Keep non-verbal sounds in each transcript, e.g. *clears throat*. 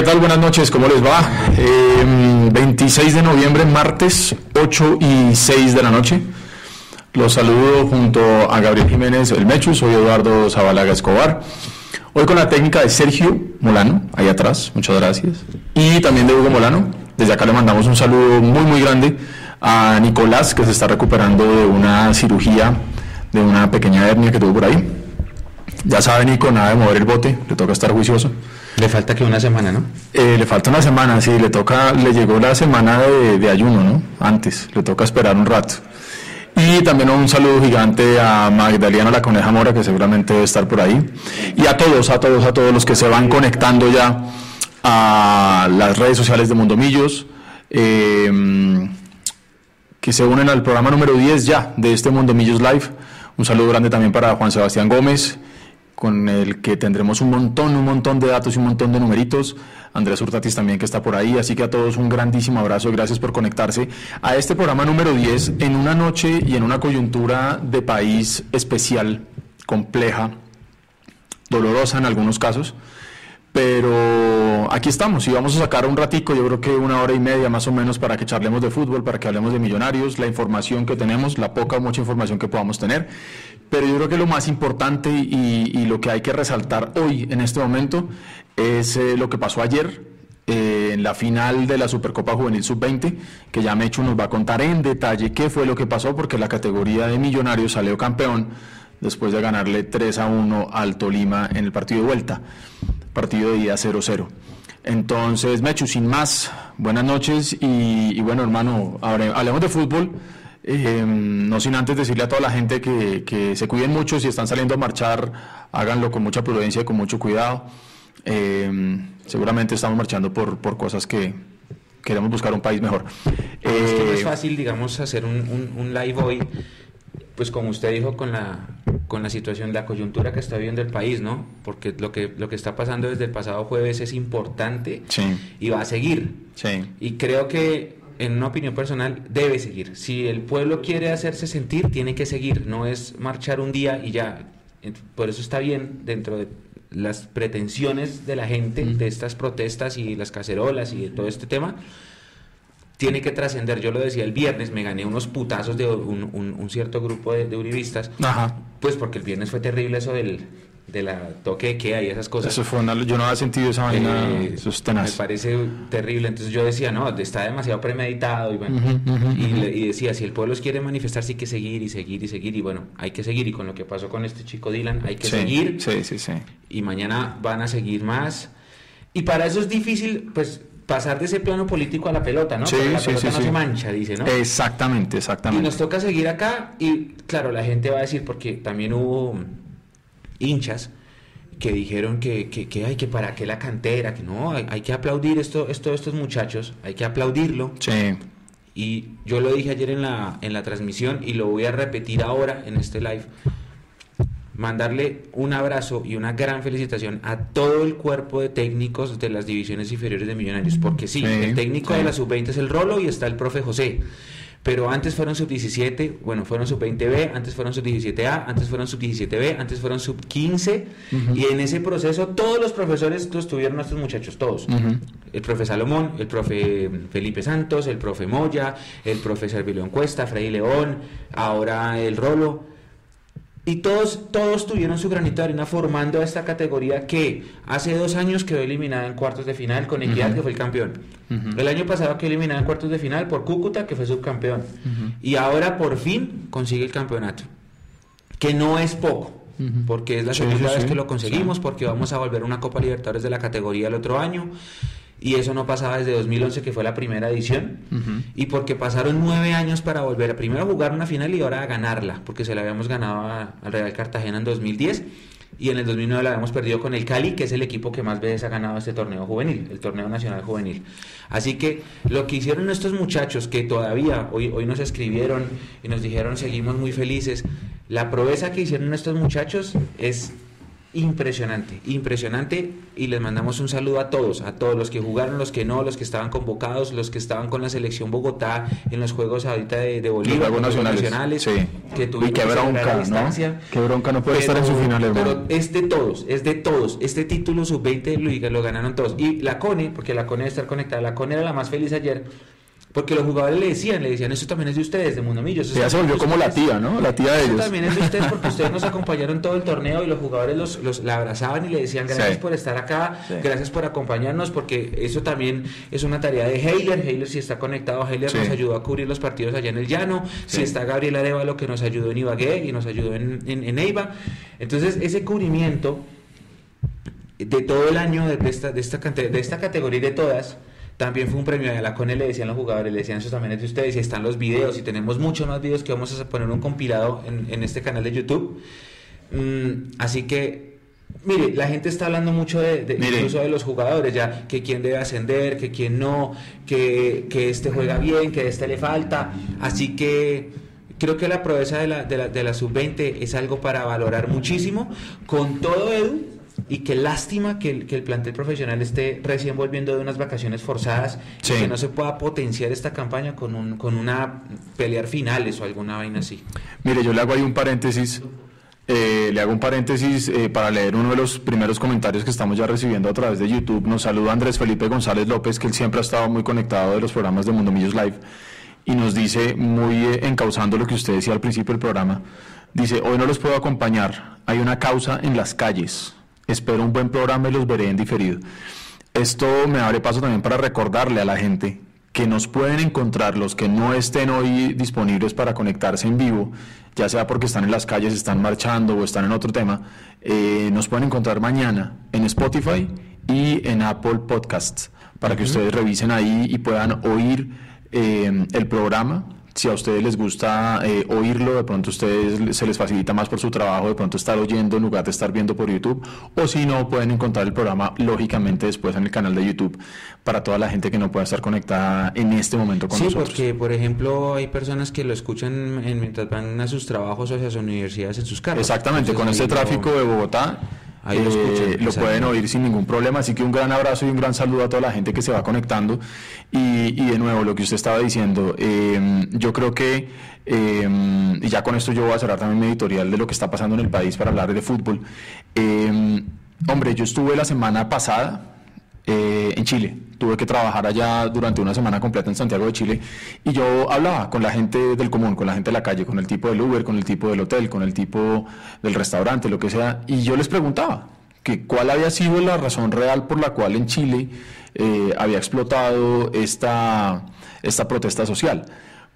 ¿qué tal? Buenas noches, ¿cómo les va? 26 em, de noviembre, martes, 8 y 6 de la noche. Los saludo junto a Gabriel Jiménez El Mechu, soy Eduardo Zabalaga Escobar. Hoy con la técnica de Sergio Molano, ahí atrás, muchas gracias. Y también de Hugo Molano. Desde acá le mandamos un saludo muy, muy grande a Nicolás, que se está recuperando de una cirugía, de una pequeña hernia que tuvo por ahí. Ya sabe, Nico, nada de mover el bote, le toca estar juicioso. Le falta que una semana, ¿no? Eh, le falta una semana, sí, le toca, le llegó la semana de, ayuno, ¿no? Antes, le toca esperar un rato. Y también un saludo gigante a Magdalena La Coneja Mora, que seguramente debe estar por ahí. Y a todos, a todos, a todos los que se van conectando ya a las redes sociales de Mundomillos, eh, que se unen al programa número 10 ya de este Mundomillos Live. Un saludo grande también para Juan Sebastián Gómez, con el que tendremos un montón, un montón de datos y un montón de numeritos. Andrés Hurtatis también que está por ahí, así que a todos un grandísimo abrazo, gracias por conectarse a este programa número 10 en una noche y en una coyuntura de país especial, compleja, dolorosa en algunos casos, pero aquí estamos y vamos a sacar un ratico, yo creo que una hora y media más o menos para que charlemos de fútbol, para que hablemos de millonarios, la información que tenemos, la poca o mucha información que podamos tener. Pero yo creo que lo más importante y, lo que hay que resaltar hoy en este momento es eh, lo que pasó ayer eh, en la final de la Supercopa Juvenil Sub-20, que ya Mecho nos va a contar en detalle qué fue lo que pasó, porque la categoría de millonarios salió campeón después de ganarle 3 a 1 al Tolima en el partido de vuelta partido de ida 0-0. Entonces, Mechu, sin más, buenas noches y, bueno, hermano, hablemos de fútbol. Eh, no sin antes decirle a toda la gente que, se cuiden mucho, si están saliendo a marchar, háganlo con mucha prudencia y con mucho cuidado. Eh, seguramente estamos marchando por, por cosas que queremos buscar un país mejor. es que no es eh, fácil, digamos, hacer un, un live hoy pues como usted dijo, con la, con la situación, la coyuntura que está viviendo el país, ¿no? Porque lo que, lo que está pasando desde el pasado jueves es importante y va a seguir. Y creo que, en una opinión personal, debe seguir. Si el pueblo quiere hacerse sentir, tiene que seguir, no es marchar un día y ya. Por eso está bien dentro de las pretensiones de la gente, de estas protestas y las cacerolas y de todo este tema tiene que trascender. Yo lo decía el viernes, me gané unos putazos de un, cierto grupo de, uribistas. Pues porque el viernes fue terrible eso del de la toque de queda y esas cosas. Eso fue yo no había sentido esa vaina, eh, Me parece terrible, entonces yo decía, no, está demasiado premeditado y bueno, y, decía, si el pueblo quiere manifestar, sí hay que seguir y seguir y seguir y bueno, hay que seguir y con lo que pasó con este chico Dylan, hay que seguir. Sí, sí, sí. Y mañana van a seguir más. Y para eso es difícil, pues pasar de ese plano político a la pelota, ¿no? Sí, la sí, pelota sí, no se mancha, dice, ¿no? Exactamente, exactamente. Y nos toca seguir acá y claro, la gente va a decir, porque también hubo hinchas que dijeron que, que, hay que para qué la cantera, que no, hay, que aplaudir esto, esto, estos muchachos, hay que aplaudirlo. Sí. Y yo lo dije ayer en la, en la transmisión y lo voy a repetir ahora en este live mandarle un abrazo y una gran felicitación a todo el cuerpo de técnicos de las divisiones inferiores de Millonarios, porque sí, el técnico de la sub-20 es el Rolo y está el profe José. Pero antes fueron sub-17, bueno, fueron sub-20B, antes fueron sub-17A, antes fueron sub-17B, antes fueron sub-15. Y en ese proceso todos los profesores estuvieron nuestros muchachos, todos. El profe Salomón, el profe Felipe Santos, el profe Moya, el profe Servilio Encuesta, Freddy León, ahora el Rolo. Y todos, todos tuvieron su granito de arena formando a esta categoría que hace dos años quedó eliminada en cuartos de final con Equidad, que fue el campeón. El año pasado quedó eliminada en cuartos de final por Cúcuta, que fue subcampeón. Y ahora por fin consigue el campeonato. Que no es poco, porque es la segunda vez que lo conseguimos, porque vamos a volver a una Copa Libertadores de la categoría el otro año y eso no pasaba desde 2011 que fue la primera edición. Y porque pasaron nueve años para volver a primero jugar una final y ahora a ganarla porque se la habíamos ganado al Real Cartagena en 2010 y en el 2009 la habíamos perdido con el Cali que es el equipo que más veces ha ganado este torneo juvenil el torneo nacional juvenil. Así que lo que hicieron estos muchachos que todavía hoy, hoy nos escribieron y nos dijeron seguimos muy felices la proeza que hicieron estos muchachos es impresionante, impresionante y les mandamos un saludo a todos, a todos los que jugaron, los que no, los que estaban convocados, los que estaban con la selección Bogotá en los juegos ahorita de, de Bolívar, los nacionales, nacionales sí. que tuvimos y qué bronca, distancia, Qué bronca no puede estar en su final, hermano. Pero es de todos, es de todos. Este título sub-20 lo, lo ganaron todos. Y la CONE, porque la CONE debe estar conectada, la CONE era la más feliz ayer porque los jugadores le decían, le decían, eso también es de ustedes, de Mundo Millos. Ya se volvió como la tía, ¿no? La tía de eso ellos. también es de ustedes porque *laughs* ustedes nos acompañaron todo el torneo y los jugadores los, los la abrazaban y le decían gracias por estar acá, gracias por acompañarnos, porque eso también es una tarea de Heiler. Heiler si está conectado, Heiler nos ayudó a cubrir los partidos allá en el llano. Si está Gabriel Arevalo que nos ayudó en Ibagué y nos ayudó en, en, Eiva. Entonces ese cubrimiento de todo el año de esta, de esta, de esta categoría y de todas también fue un premio de la CONE, le decían los jugadores, le decían eso también es de ustedes, y están los videos, y tenemos muchos más videos que vamos a poner un compilado en, este canal de YouTube. Mm, así que, mire, la gente está hablando mucho de, incluso de los jugadores, ya, que quién debe ascender, que quién no, que, que este juega bien, que este le falta. Así que creo que la proeza de la, de la, de la sub-20 es algo para valorar muchísimo. Con todo, Edu, y qué lástima que el, que el plantel profesional esté recién volviendo de unas vacaciones forzadas y que no se pueda potenciar esta campaña con, un, con una pelear finales o alguna vaina así. Mire, yo le hago ahí un paréntesis. Eh, le hago un paréntesis eh, para leer uno de los primeros comentarios que estamos ya recibiendo a través de YouTube. Nos saluda Andrés Felipe González López, que él siempre ha estado muy conectado de los programas de Mundo Millos Live y nos dice, muy eh, encauzando lo que usted decía al principio del programa, dice, hoy no los puedo acompañar, hay una causa en las calles, Espero un buen programa y los veré en diferido. Esto me abre paso también para recordarle a la gente que nos pueden encontrar los que no estén hoy disponibles para conectarse en vivo, ya sea porque están en las calles, están marchando o están en otro tema, eh, nos pueden encontrar mañana en Spotify y en Apple Podcasts para que ustedes revisen ahí y puedan oír eh, el programa si a ustedes les gusta eh, oírlo, de pronto a ustedes se les facilita más por su trabajo, de pronto estar oyendo en lugar de estar viendo por YouTube, o si no, pueden encontrar el programa lógicamente después en el canal de YouTube para toda la gente que no pueda estar conectada en este momento con nosotros. Sí, porque por ejemplo hay personas que lo escuchan mientras van a sus trabajos o a sus universidades en sus carros. Exactamente, con este tráfico de Bogotá Ahí lo, eh, lo pueden oír sin ningún problema. Así que un gran abrazo y un gran saludo a toda la gente que se va conectando. Y, de nuevo, lo que usted estaba diciendo, em, yo creo que, em, y ya con esto yo voy a cerrar también mi editorial de lo que está pasando en el país para hablar de fútbol. Em, hombre, yo estuve la semana pasada eh, en Chile tuve que trabajar allá durante una semana completa en Santiago de Chile y yo hablaba con la gente del común, con la gente de la calle, con el tipo del Uber, con el tipo del hotel, con el tipo del restaurante, lo que sea, y yo les preguntaba que cuál había sido la razón real por la cual en Chile eh, había explotado esta, esta protesta social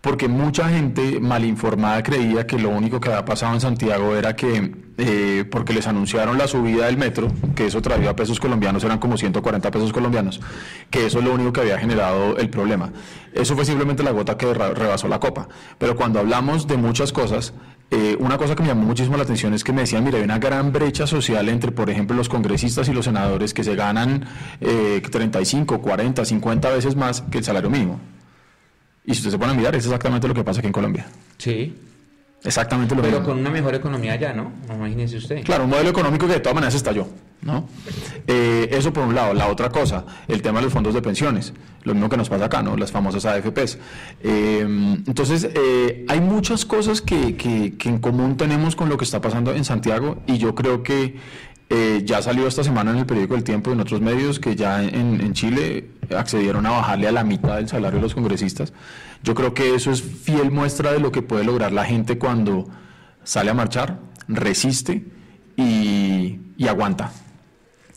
porque mucha gente mal informada creía que lo único que había pasado en Santiago era que, eh, porque les anunciaron la subida del metro, que eso traía a pesos colombianos, eran como 140 pesos colombianos, que eso es lo único que había generado el problema. Eso fue simplemente la gota que rebasó la copa. Pero cuando hablamos de muchas cosas, eh, una cosa que me llamó muchísimo la atención es que me decían, mira, hay una gran brecha social entre, por ejemplo, los congresistas y los senadores que se ganan eh, 35, 40, 50 veces más que el salario mínimo. Y si usted se pone a mirar, es exactamente lo que pasa aquí en Colombia. Sí. Exactamente lo mismo. Pero con una mejor economía ya, ¿no? Imagínese usted. Claro, un modelo económico que de todas maneras estalló, ¿no? Eh, eso por un lado. La otra cosa, el tema de los fondos de pensiones. Lo mismo que nos pasa acá, ¿no? Las famosas AFPs. Eh, entonces, eh, hay muchas cosas que, que, que en común tenemos con lo que está pasando en Santiago y yo creo que eh, ya salió esta semana en el periódico El Tiempo y en otros medios que ya en, Chile accedieron a bajarle a la mitad del salario de los congresistas. Yo creo que eso es fiel muestra de lo que puede lograr la gente cuando sale a marchar, resiste y, aguanta.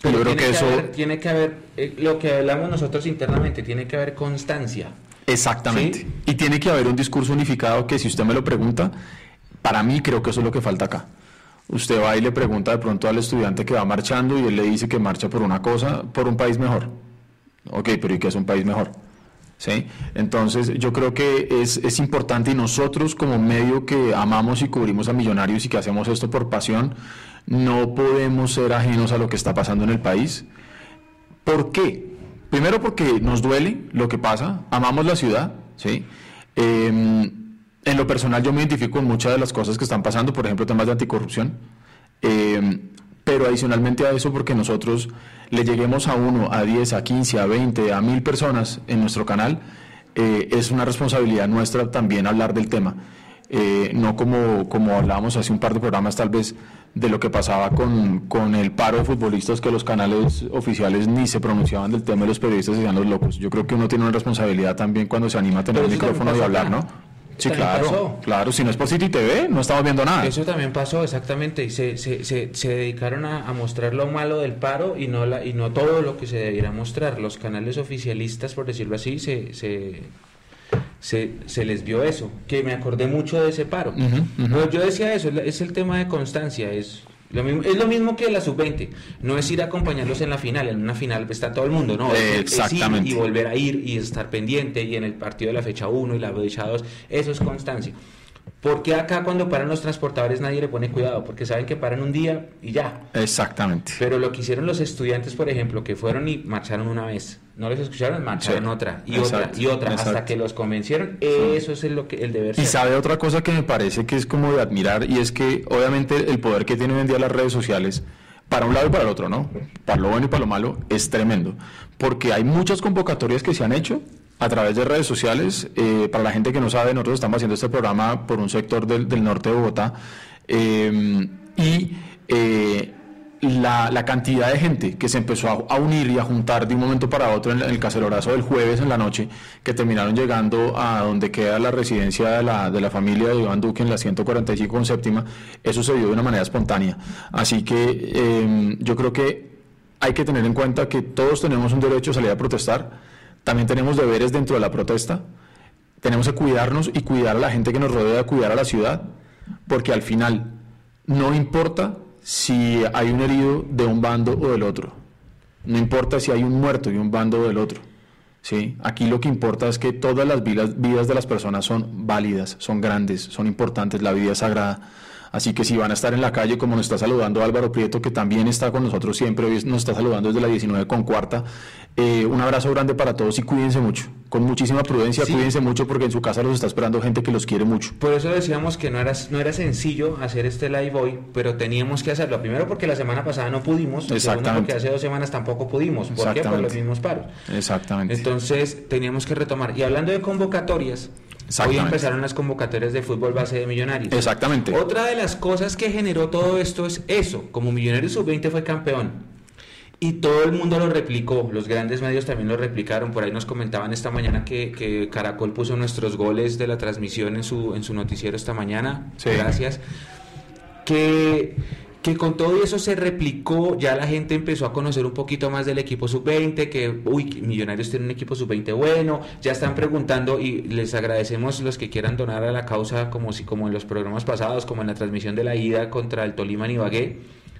Pero Yo creo que, eso... tiene que haber, eh, lo que hablamos nosotros internamente, tiene que haber constancia. Exactamente. Y tiene que haber un discurso unificado que si usted me lo pregunta, para mí creo que eso es lo que falta acá. Usted va y le pregunta de pronto al estudiante que va marchando y él le dice que marcha por una cosa, por un país mejor. Ok, pero ¿y qué es un país mejor? ¿Sí? Entonces yo creo que es, es, importante y nosotros como medio que amamos y cubrimos a millonarios y que hacemos esto por pasión, no podemos ser ajenos a lo que está pasando en el país. ¿Por qué? Primero porque nos duele lo que pasa, amamos la ciudad, ¿sí? Eh, en lo personal yo me identifico con muchas de las cosas que están pasando, por ejemplo, temas de anticorrupción. Eh, pero adicionalmente a eso porque nosotros le lleguemos a uno, a 10, a 15, a 20, a 1000 personas en nuestro canal, eh, es una responsabilidad nuestra también hablar del tema. Eh, no como, como hablábamos hace un par de programas tal vez de lo que pasaba con, con, el paro de futbolistas que los canales oficiales ni se pronunciaban del tema y los periodistas decían los locos. Yo creo que uno tiene una responsabilidad también cuando se anima a tener el micrófono y hablar, ¿no? Sí, claro, claro, si no es por City TV, no estamos viendo nada. Eso también pasó, exactamente, y se, se, se, se dedicaron a, a, mostrar lo malo del paro y no, la, y no todo lo que se debiera mostrar. Los canales oficialistas, por decirlo así, se, se, se, se les vio eso, que me acordé mucho de ese paro. Uh -huh, uh -huh. Pero yo decía eso, es el tema de constancia, es lo mismo, es lo mismo que la sub-20, no es ir a acompañarlos en la final, en una final está todo el mundo, no, eh, es, es, ir y volver a ir y estar pendiente y en el partido de la fecha 1 y la fecha 2, eso es constancia. Porque acá cuando paran los transportadores nadie le pone cuidado? Porque saben que paran un día y ya. Exactamente. Pero lo que hicieron los estudiantes, por ejemplo, que fueron y marcharon una vez, no les escucharon, marcharon sí. otra y Exacto. otra y otra Exacto. hasta que los convencieron. Eso es lo que el deber ser. Y sabe otra cosa que me parece que es como de admirar y es que obviamente el poder que tienen hoy en día las redes sociales para un lado y para el otro, ¿no? Para lo bueno y para lo malo es tremendo, porque hay muchas convocatorias que se han hecho a través de redes sociales. Eh, para la gente que no sabe, nosotros estamos haciendo este programa por un sector del, del norte de Bogotá eh, y eh, la, cantidad de gente que se empezó a, unir y a juntar de un momento para otro en, el cacerorazo del jueves en la noche, que terminaron llegando a donde queda la residencia de la, de la familia de Iván Duque en la 145 con séptima, eso se de una manera espontánea. Así que yo creo que hay que tener en cuenta que todos tenemos un derecho a salir a protestar, también tenemos deberes dentro de la protesta, tenemos que cuidarnos y cuidar a la gente que nos rodea, cuidar a la ciudad, porque al final no importa si hay un herido de un bando o del otro, no importa si hay un muerto de un bando o del otro. ¿sí? Aquí lo que importa es que todas las vidas, de las personas son válidas, son grandes, son importantes, la vida es sagrada. Así que si van a estar en la calle, como nos está saludando Álvaro Prieto, que también está con nosotros siempre, hoy nos está saludando desde la 19 con cuarta, eh, un abrazo grande para todos y cuídense mucho, con muchísima prudencia, sí. cuídense mucho porque en su casa los está esperando gente que los quiere mucho. Por eso decíamos que no era, no era sencillo hacer este live hoy, pero teníamos que hacerlo. Primero porque la semana pasada no pudimos, Exactamente. porque hace dos semanas tampoco pudimos. ¿Por qué? Por los mismos paros. Exactamente. Entonces teníamos que retomar. Y hablando de convocatorias, Hoy empezaron las convocatorias de fútbol base de Millonarios. Exactamente. Otra de las cosas que generó todo esto es eso. Como Millonarios Sub-20 fue campeón y todo el mundo lo replicó, los grandes medios también lo replicaron. Por ahí nos comentaban esta mañana que, que Caracol puso nuestros goles de la transmisión en su, en su noticiero esta mañana. Sí. Gracias. Que que con todo eso se replicó, ya la gente empezó a conocer un poquito más del equipo sub-20, que, uy, Millonarios tiene un equipo sub-20 bueno, ya están preguntando y les agradecemos los que quieran donar a la causa, como, si, como en los programas pasados, como en la transmisión de la ida contra el Tolima en Ibagué.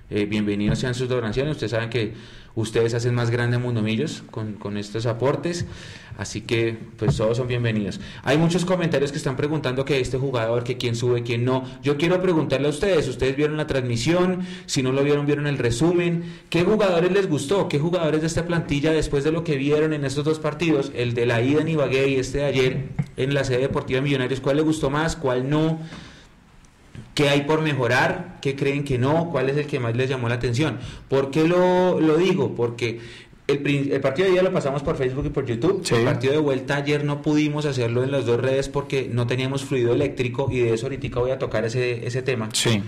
Eh, bienvenidos sean sus donaciones, ustedes saben que ustedes hacen más grande Mundomillos con, con estos aportes, así que pues todos son bienvenidos. Hay muchos comentarios que están preguntando que este jugador, que quién sube, quién no. Yo quiero preguntarle a ustedes, ustedes vieron la transmisión, si no lo vieron, vieron el resumen, ¿qué jugadores les gustó? ¿Qué jugadores de esta plantilla después de lo que vieron en estos dos partidos, el de la ida en Ibagué y este de ayer en la sede deportiva Millonarios, cuál les gustó más, cuál no? ¿Qué hay por mejorar? ¿Qué creen que no? ¿Cuál es el que más les llamó la atención? ¿Por qué lo, lo digo? Porque el, el, partido de día lo pasamos por Facebook y por YouTube. Sí. El partido de vuelta ayer no pudimos hacerlo en las dos redes porque no teníamos fluido eléctrico y de eso ahorita voy a tocar ese, ese tema. Sí.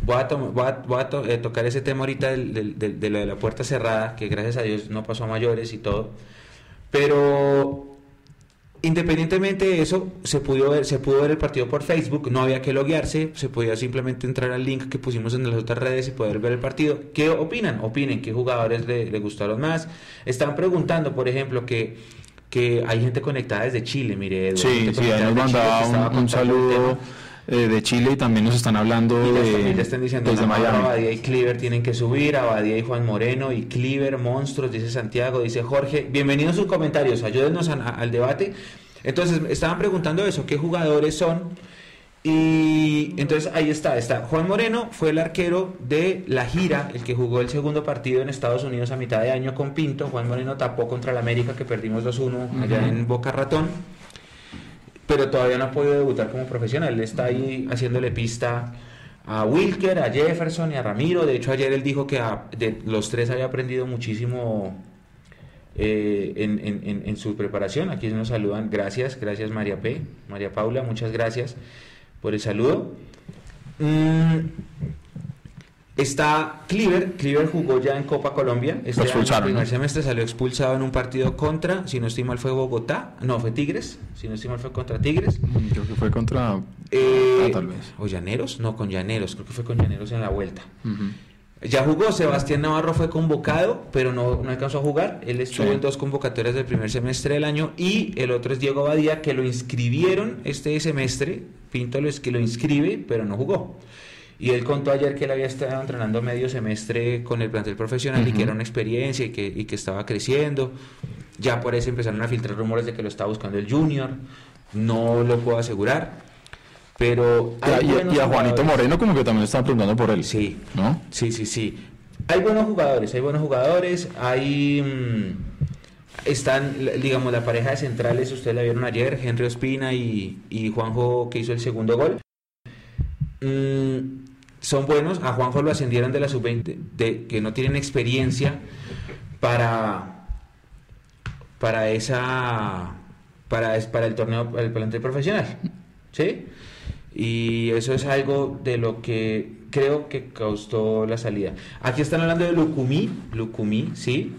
Voy a, voy a, voy a to eh, tocar ese tema ahorita del, del, del, de lo de la puerta cerrada, que gracias a Dios no pasó a mayores y todo. Pero Independientemente de eso, se pudo, ver, se pudo ver el partido por Facebook, no había que loguearse, se podía simplemente entrar al link que pusimos en las otras redes y poder ver el partido. ¿Qué opinan? Opinen, ¿qué jugadores le, le gustaron más? Están preguntando, por ejemplo, que, que hay gente conectada desde Chile, mire. Sí, sí, ahí nos mandaba un, un saludo eh, de Chile y también nos están hablando y de, le están diciendo desde Miami. Abadía y Cleaver tienen que subir, Abadía y Juan Moreno y Cleaver, monstruos, dice Santiago, dice Jorge. Bienvenidos sus comentarios, ayúdenos a, a, al debate. Entonces, estaban preguntando eso, ¿qué jugadores son? Y entonces ahí está, está. Juan Moreno fue el arquero de la gira, el que jugó el segundo partido en Estados Unidos a mitad de año con Pinto. Juan Moreno tapó contra el América que perdimos 2-1 uh -huh. allá en Boca Ratón pero todavía no ha podido debutar como profesional. Él está ahí haciéndole pista a Wilker, a Jefferson y a Ramiro. De hecho, ayer él dijo que de los tres había aprendido muchísimo eh, en, su preparación. Aquí nos saludan. Gracias, gracias María P. María Paula, muchas gracias por el saludo. Mm, está Cleaver, Cleaver jugó ya en Copa Colombia. Este el primer semestre salió expulsado en un partido contra, si no estoy mal fue Bogotá, no, fue Tigres, si no estoy mal fue contra Tigres. Mm, creo que fue contra... Eh, ah, tal vez. O Llaneros, no, con Llaneros, creo que fue con Llaneros en la vuelta. Ya jugó, Sebastián Navarro fue convocado, pero no, no alcanzó a jugar. Él estuvo en dos convocatorias del primer semestre del año y el otro es Diego Badía, que lo inscribieron este semestre. Pinto es que lo inscribe, pero no jugó. Y él contó ayer que él había estado entrenando medio semestre con el plantel profesional y que era una experiencia y que, y que estaba creciendo. Ya por eso empezaron a filtrar rumores de que lo estaba buscando el Junior. No lo puedo asegurar. Pero y, a Juanito Moreno como que también están preguntando por él. Sí, ¿no? Sí, sí, sí. Hay buenos jugadores, hay buenos jugadores, hay... Mm, están, digamos, la pareja de centrales, ustedes la vieron ayer, Henry Ospina y, Juanjo que hizo el segundo gol. Mm, son buenos, a Juanjo lo ascendieron de la sub-20, de, que no tienen experiencia para, para esa para, para el torneo, para el plantel profesional. ¿Sí? Y eso es algo de lo que creo que causó la salida. Aquí están hablando de Lucumí, Lucumí, sí.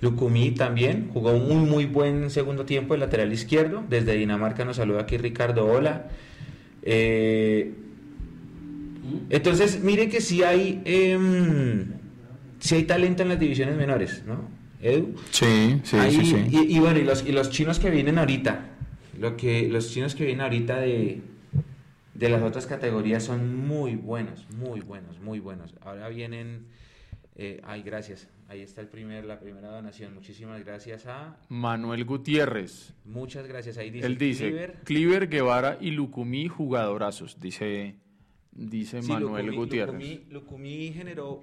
Lucumí también jugó un muy buen segundo tiempo el lateral izquierdo. Desde Dinamarca nos saluda aquí Ricardo Hola. Eh, entonces, mire que si hay, eh, hay talento en las divisiones menores, ¿no? Edu. Sí, sí, sí, Y, bueno, y los, y los chinos que vienen ahorita, lo que, los chinos que vienen ahorita de, de las otras categorías son muy buenos, muy buenos, muy buenos. Ahora vienen, eh, ay, gracias, ahí está el primer, la primera donación. Muchísimas gracias a Manuel Gutiérrez. Muchas gracias. Ahí dice Él dice Cliver, Guevara y Lucumí jugadorazos, dice, dice Manuel Gutiérrez. Lucumí generó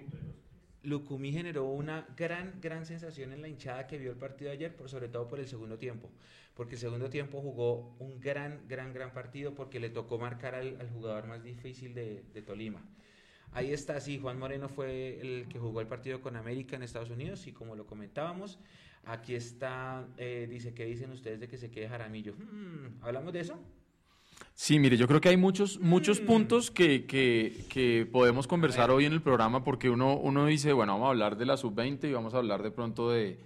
Lucumí generó una gran, gran sensación en la hinchada que vio el partido ayer, por sobre todo por el segundo tiempo, porque el segundo tiempo jugó un gran, gran, gran partido porque le tocó marcar al, jugador más difícil de, Tolima. Ahí está, sí, Juan Moreno fue el que jugó el partido con América en Estados Unidos y como lo comentábamos, aquí está, eh, dice, ¿qué dicen ustedes de que se quede Jaramillo? Hmm, ¿Hablamos de eso? Sí, mire, yo creo que hay muchos, muchos mm. puntos que, que, podemos conversar hoy en el programa porque uno, uno dice, bueno, vamos a hablar de la sub-20 y vamos a hablar de pronto de,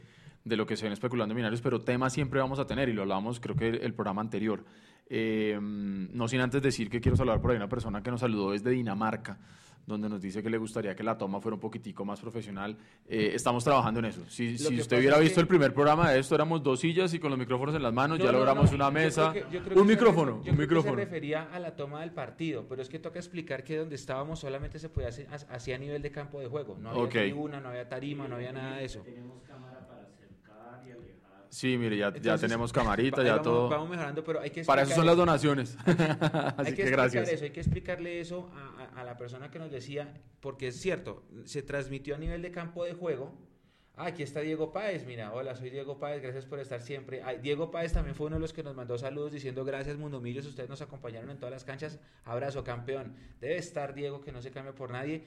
de lo que se ven especulando en pero temas siempre vamos a tener y lo hablamos creo que el, programa anterior. Eh, no sin antes decir que quiero saludar por ahí una persona que nos saludó desde Dinamarca donde nos dice que le gustaría que la toma fuera un poquitico más profesional. Eh, estamos trabajando en eso. Si, si usted hubiera visto el primer programa de esto, éramos dos sillas y con los micrófonos en las manos, ya logramos una mesa, un micrófono, un micrófono. se refería a la toma del partido, pero es que toca explicar que donde estábamos solamente se podía hacer así a nivel de campo de juego. No había tribuna, no había tarima, no había nada de eso. Sí, mire, ya, ya tenemos *laughs* camarita, ya todo. Vamos mejorando, pero hay que Para eso son las donaciones. *laughs* *laughs* Así que, gracias. Eso, hay que explicarle eso a, la persona que nos decía, porque es cierto, se transmitió a nivel de campo de juego. Ah, aquí está Diego Páez, mira, hola, soy Diego Páez, gracias por estar siempre. Diego Páez también fue uno de los que nos mandó saludos diciendo gracias Mundomillos, ustedes nos acompañaron en todas las canchas, abrazo campeón. Debe estar Diego, que no se cambie por nadie.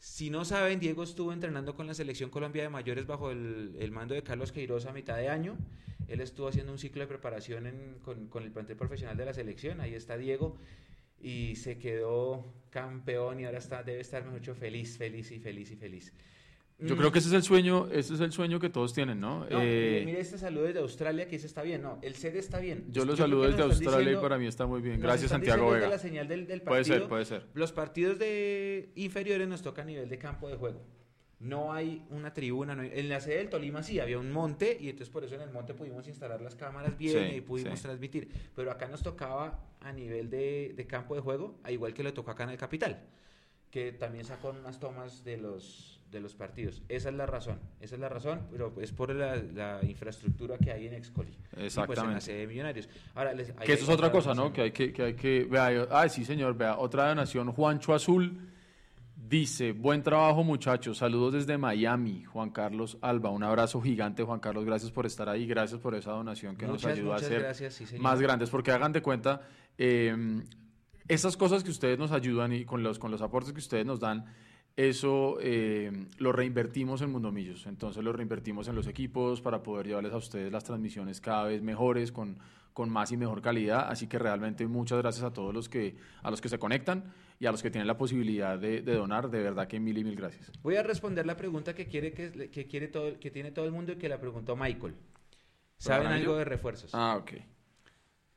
Si no saben, Diego estuvo entrenando con la selección Colombia de mayores bajo el, mando de Carlos Queiroz a mitad de año. Él estuvo haciendo un ciclo de preparación con, el plantel profesional de la selección. Ahí está Diego y se quedó campeón y ahora está, debe estar, dicho, feliz, feliz y feliz y feliz. Yo creo que ese es el sueño, ese es el sueño que todos tienen, ¿no? eh, mire, este saludo desde Australia que ese está bien, no, el sede está bien. Yo lo saludo desde Australia y para mí está muy bien. Gracias Santiago Vega. La señal del, partido, puede ser, puede ser. Los partidos de inferiores nos toca a nivel de campo de juego. No hay una tribuna, en la sede del Tolima sí había un monte y entonces por eso en el monte pudimos instalar las cámaras bien y pudimos transmitir, pero acá nos tocaba a nivel de, de campo de juego, a igual que le tocó acá en el Capital, que también sacó unas tomas de los de los partidos. Esa es la razón, esa es la razón, pero es por la, infraestructura que hay en Excoli. Exactamente. Y pues en Millonarios. Ahora, que eso es otra cosa, ¿no? Que hay que, que hay que, vea, ay, sí señor, vea, otra donación, Juancho Azul dice, buen trabajo muchachos, saludos desde Miami, Juan Carlos Alba, un abrazo gigante Juan Carlos, gracias por estar ahí, gracias por esa donación que nos ayuda a ser más grandes, porque hagan de cuenta, eh, esas cosas que ustedes nos ayudan y con los, con los aportes que ustedes nos dan, eso eh, lo reinvertimos en Mundomillos. Entonces lo reinvertimos en los equipos para poder llevarles a ustedes las transmisiones cada vez mejores, con, con más y mejor calidad. Así que realmente muchas gracias a todos los que, a los que se conectan y a los que tienen la posibilidad de, donar. De verdad que mil y mil gracias. Voy a responder la pregunta que quiere que, que quiere todo, que tiene todo el mundo y que la preguntó Michael. ¿Saben algo de refuerzos? Ah, ok.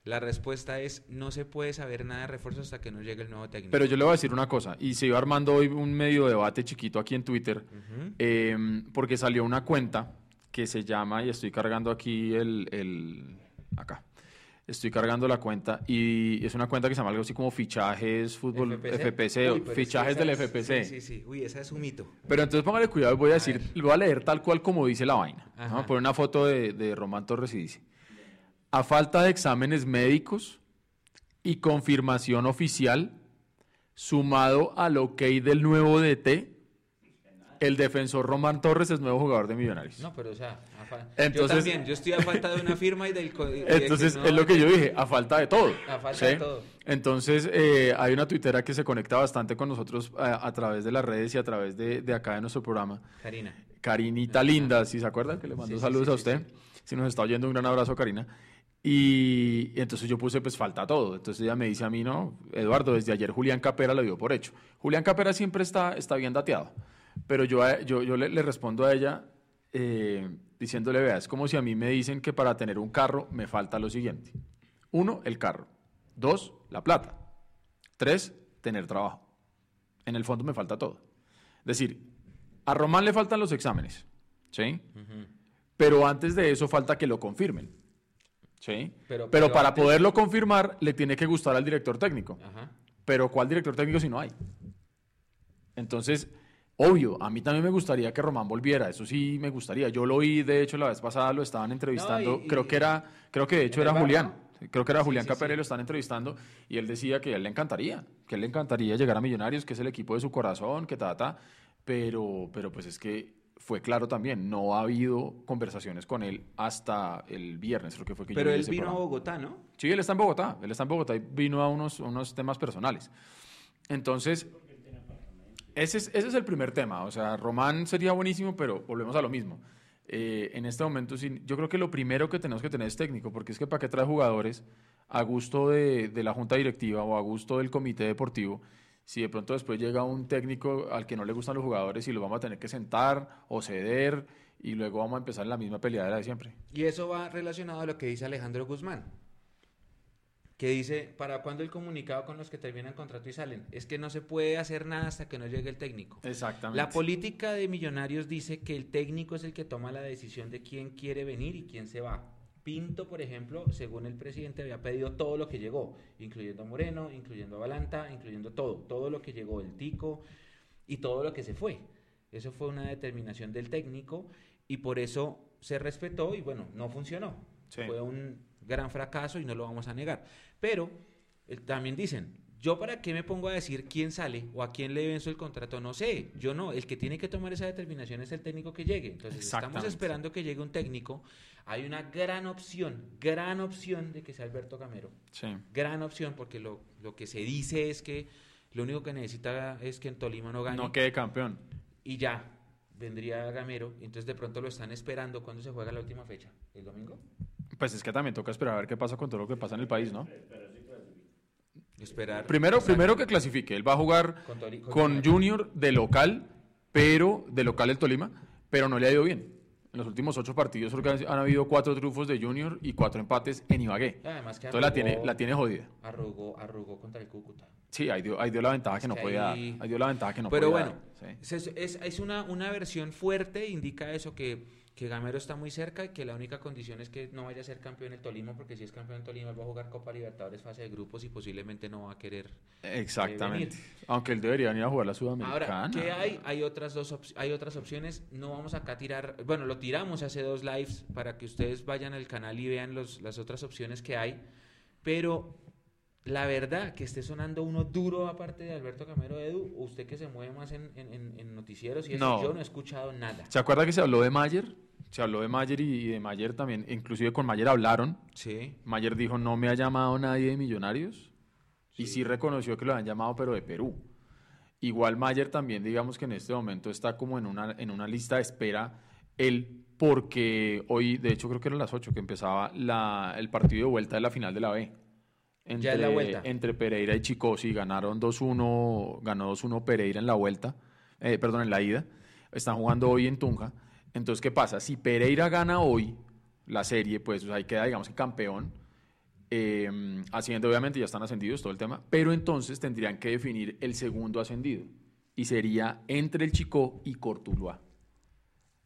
La respuesta es no se puede saber nada de refuerzos hasta que no llegue el nuevo técnico. Pero yo le voy a decir una cosa, y se iba armando hoy un medio debate chiquito aquí en Twitter, em, porque salió una cuenta que se llama, y estoy cargando aquí el, el, acá, estoy cargando la cuenta, y es una cuenta que se llama algo así como fichajes, fútbol, FPC, fichajes del FPC. Sí, sí, sí, uy, esa es un mito. Pero entonces póngale cuidado, voy a, decir, voy a leer tal cual como dice la vaina. Poner una foto de, de Román Torres y dice a falta de exámenes médicos y confirmación oficial, sumado al ok del nuevo DT, el defensor Román Torres es nuevo jugador de Millonarios. No, pero o sea, entonces, yo también, yo estoy a falta de una firma y del... entonces, es lo que yo dije, a falta de todo. A falta de todo. Entonces, eh, hay una tuitera que se conecta bastante con nosotros a, través de las redes y a través de, acá de nuestro programa. Karina. Karinita Linda, si se acuerdan, que le mando saludos a usted. Si nos está oyendo, un gran abrazo, Karina. Y, entonces yo puse, pues falta todo. Entonces ella me dice a mí, no, Eduardo, desde ayer Julián Capera lo dio por hecho. Julián Capera siempre está, está bien dateado. Pero yo, yo, yo le, respondo a ella eh, diciéndole, vea, es como si a mí me dicen que para tener un carro me falta lo siguiente. Uno, el carro. Dos, la plata. Tres, tener trabajo. En el fondo me falta todo. Es decir, a Román le faltan los exámenes, ¿sí? Pero antes de eso falta que lo confirmen. Sí. Pero, pero, para poderlo confirmar, le tiene que gustar al director técnico. Pero ¿cuál director técnico si no hay? Entonces, obvio, a mí también me gustaría que Román volviera. Eso sí me gustaría. Yo lo oí, de hecho, la vez pasada lo estaban entrevistando. creo que era, creo que de hecho era Julián. Creo que era Julián sí, lo están entrevistando y él decía que a él le encantaría, que él le encantaría llegar a Millonarios, que es el equipo de su corazón, que ta, ta, pero, pero pues es que fue claro también, no ha habido conversaciones con él hasta el viernes, creo que fue que Pero él vino a Bogotá, ¿no? Sí, él está en Bogotá, él está en Bogotá y vino a unos, unos temas personales. Entonces, ese es, ese es el primer tema, o sea, Román sería buenísimo, pero volvemos a lo mismo. Eh, en este momento, yo creo que lo primero que tenemos que tener es técnico, porque es que para qué trae jugadores a gusto de, de la junta directiva o a gusto del comité deportivo si de pronto después llega un técnico al que no le gustan los jugadores y los vamos a tener que sentar o ceder y luego vamos a empezar la misma peleadera de siempre. Y eso va relacionado a lo que dice Alejandro Guzmán, que dice, ¿para cuándo el comunicado con los que terminan contrato y salen? Es que no se puede hacer nada hasta que no llegue el técnico. Exactamente. La política de Millonarios dice que el técnico es el que toma la decisión de quién quiere venir y quién se va. Pinto, por ejemplo, según el presidente, había pedido todo lo que llegó, incluyendo a Moreno, incluyendo a Balanta, incluyendo todo, todo lo que llegó, el Tico y todo lo que se fue. Eso fue una determinación del técnico y por eso se respetó y bueno, no funcionó. Fue un gran fracaso y no lo vamos a negar. Pero eh, también dicen, yo para qué me pongo a decir quién sale o a quién le venzo el contrato, no sé, yo no, el que tiene que tomar esa determinación es el técnico que llegue. Entonces estamos esperando que llegue un técnico, hay una gran opción, gran opción de que sea Alberto Camero. Sí. Gran opción porque lo, lo que se dice es que lo único que necesita es que en Tolima no gane. No quede campeón. Y ya, vendría Gamero, entonces de pronto lo están esperando. ¿Cuándo se juega la última fecha? ¿El domingo? Pues es que también toca esperar a ver qué pasa con todo lo que pasa en el país, ¿no? Esperar. Primero, primero que clasifique. Él va a jugar con, Junior de local, pero de local el Tolima, pero no le ha ido bien. En los últimos ocho partidos han habido cuatro triunfos de Junior y cuatro empates en Ibagué. Además que Entonces la tiene, la tiene jodida. Arrugó, arrugó contra el Cúcuta. Sí, ahí dio, ahí dio la ventaja que no podía dar. Ahí dio la ventaja que no Pero bueno, es, es, es, una, una versión fuerte, indica eso que que Gamero está muy cerca y que la única condición es que no vaya a ser campeón el Tolima, porque si es campeón el Tolima va a jugar Copa Libertadores fase de grupos y posiblemente no va a querer. Eh, Exactamente. Aunque él debería ir a jugar la Sudamericana. Ahora, ¿qué hay? Hay otras dos hay otras opciones. No vamos acá a tirar. Bueno, lo tiramos hace dos lives para que ustedes vayan al canal y vean los, las otras opciones que hay. Pero la verdad, que esté sonando uno duro aparte de Alberto Camero Edu, usted que se mueve más en, en, noticieros y eso, yo no he escuchado nada. ¿Se acuerda que se habló de Mayer? Se habló de Mayer y, de Mayer también, inclusive con Mayer hablaron. Sí. Mayer dijo, no me ha llamado nadie de Millonarios. Y sí reconoció que lo habían llamado, pero de Perú. Igual Mayer también, digamos que en este momento está como en una, en una lista de espera, él, porque hoy, de hecho creo que era las 8 que empezaba la, el partido de vuelta de la final de la B. Entre, Ya es la vuelta. entre Pereira y Chicosi, ganaron 2-1, ganó 2-1 Pereira en la vuelta, eh, perdón, en la ida. Están jugando hoy en Tunja. Entonces, ¿qué pasa? Si Pereira gana hoy la serie, pues ahí queda, digamos, que campeón. Eh, asciende, obviamente, ya están ascendidos, todo el tema. Pero entonces tendrían que definir el segundo ascendido. Y sería entre el Chicó y Cortuluá.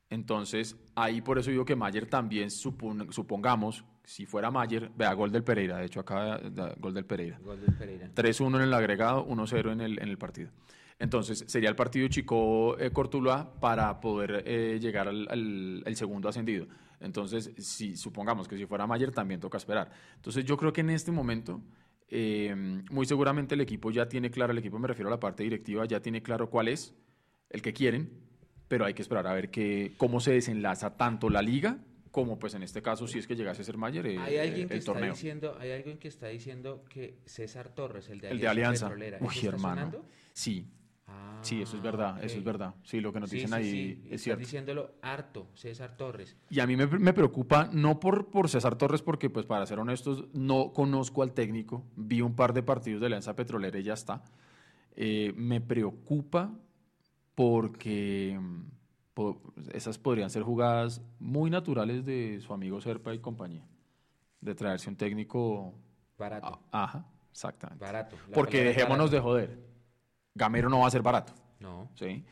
Entonces, ahí por eso digo que Mayer también, supon- supongamos, si fuera Mayer, vea, gol del Pereira, de hecho acá, gol del Pereira. Gol del Pereira. 3-1 en el agregado, 1-0 en el, en el partido. Entonces, sería el partido Chico-Cortuluá para poder eh, llegar al, al- al segundo ascendido. Entonces, si supongamos que si fuera Mayer, también toca esperar. Entonces, yo creo que en este momento, eh, muy seguramente el equipo ya tiene claro, el equipo me refiero a la parte directiva, ya tiene claro cuál es el que quieren, pero hay que esperar a ver que, cómo se desenlaza tanto la liga como, pues en este caso, si es que llegase a ser Mayer, eh, Hay alguien que el está torneo. diciendo, hay alguien que está diciendo que César Torres, el de El de Alianza, Alianza. Petrolera, Uy. Sí, Ah, Sí, eso es verdad, eso es verdad. Sí, lo que nos Sí, dicen sí, ahí sí, es están cierto. diciéndolo harto, César Torres. Y a mí me, me preocupa, no por, por César Torres, porque pues para ser honestos, no conozco al técnico, vi un par de partidos de Alianza Petrolera y ya está. Eh, me preocupa porque po- esas podrían ser jugadas muy naturales de su amigo Serpa y compañía, de traerse un técnico... Barato. ajá, exactamente. Barato. Porque dejémonos de joder. Gamero no va a ser barato. No. ¿sí?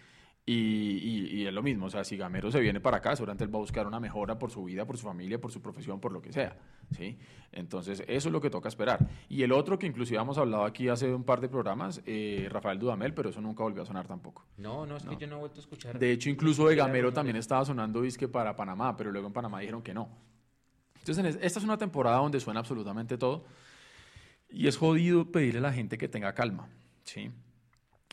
Y, y- y es lo mismo, o sea, si Gamero se viene para acá, seguramente él va a buscar una mejora por su vida, por su familia, por su profesión, por lo que sea, ¿sí? Entonces, eso es lo que toca esperar. Y el otro que inclusive hemos hablado aquí hace un par de programas, eh, Rafael Dudamel, pero eso nunca volvió a sonar tampoco. No, no, es que yo no he vuelto a escuchar. De hecho, incluso de Gamero también estaba sonando disque para Panamá, pero luego en Panamá dijeron que no. Entonces, en es- esta es una temporada donde suena absolutamente todo y es jodido pedirle a la gente que tenga calma, ¿sí?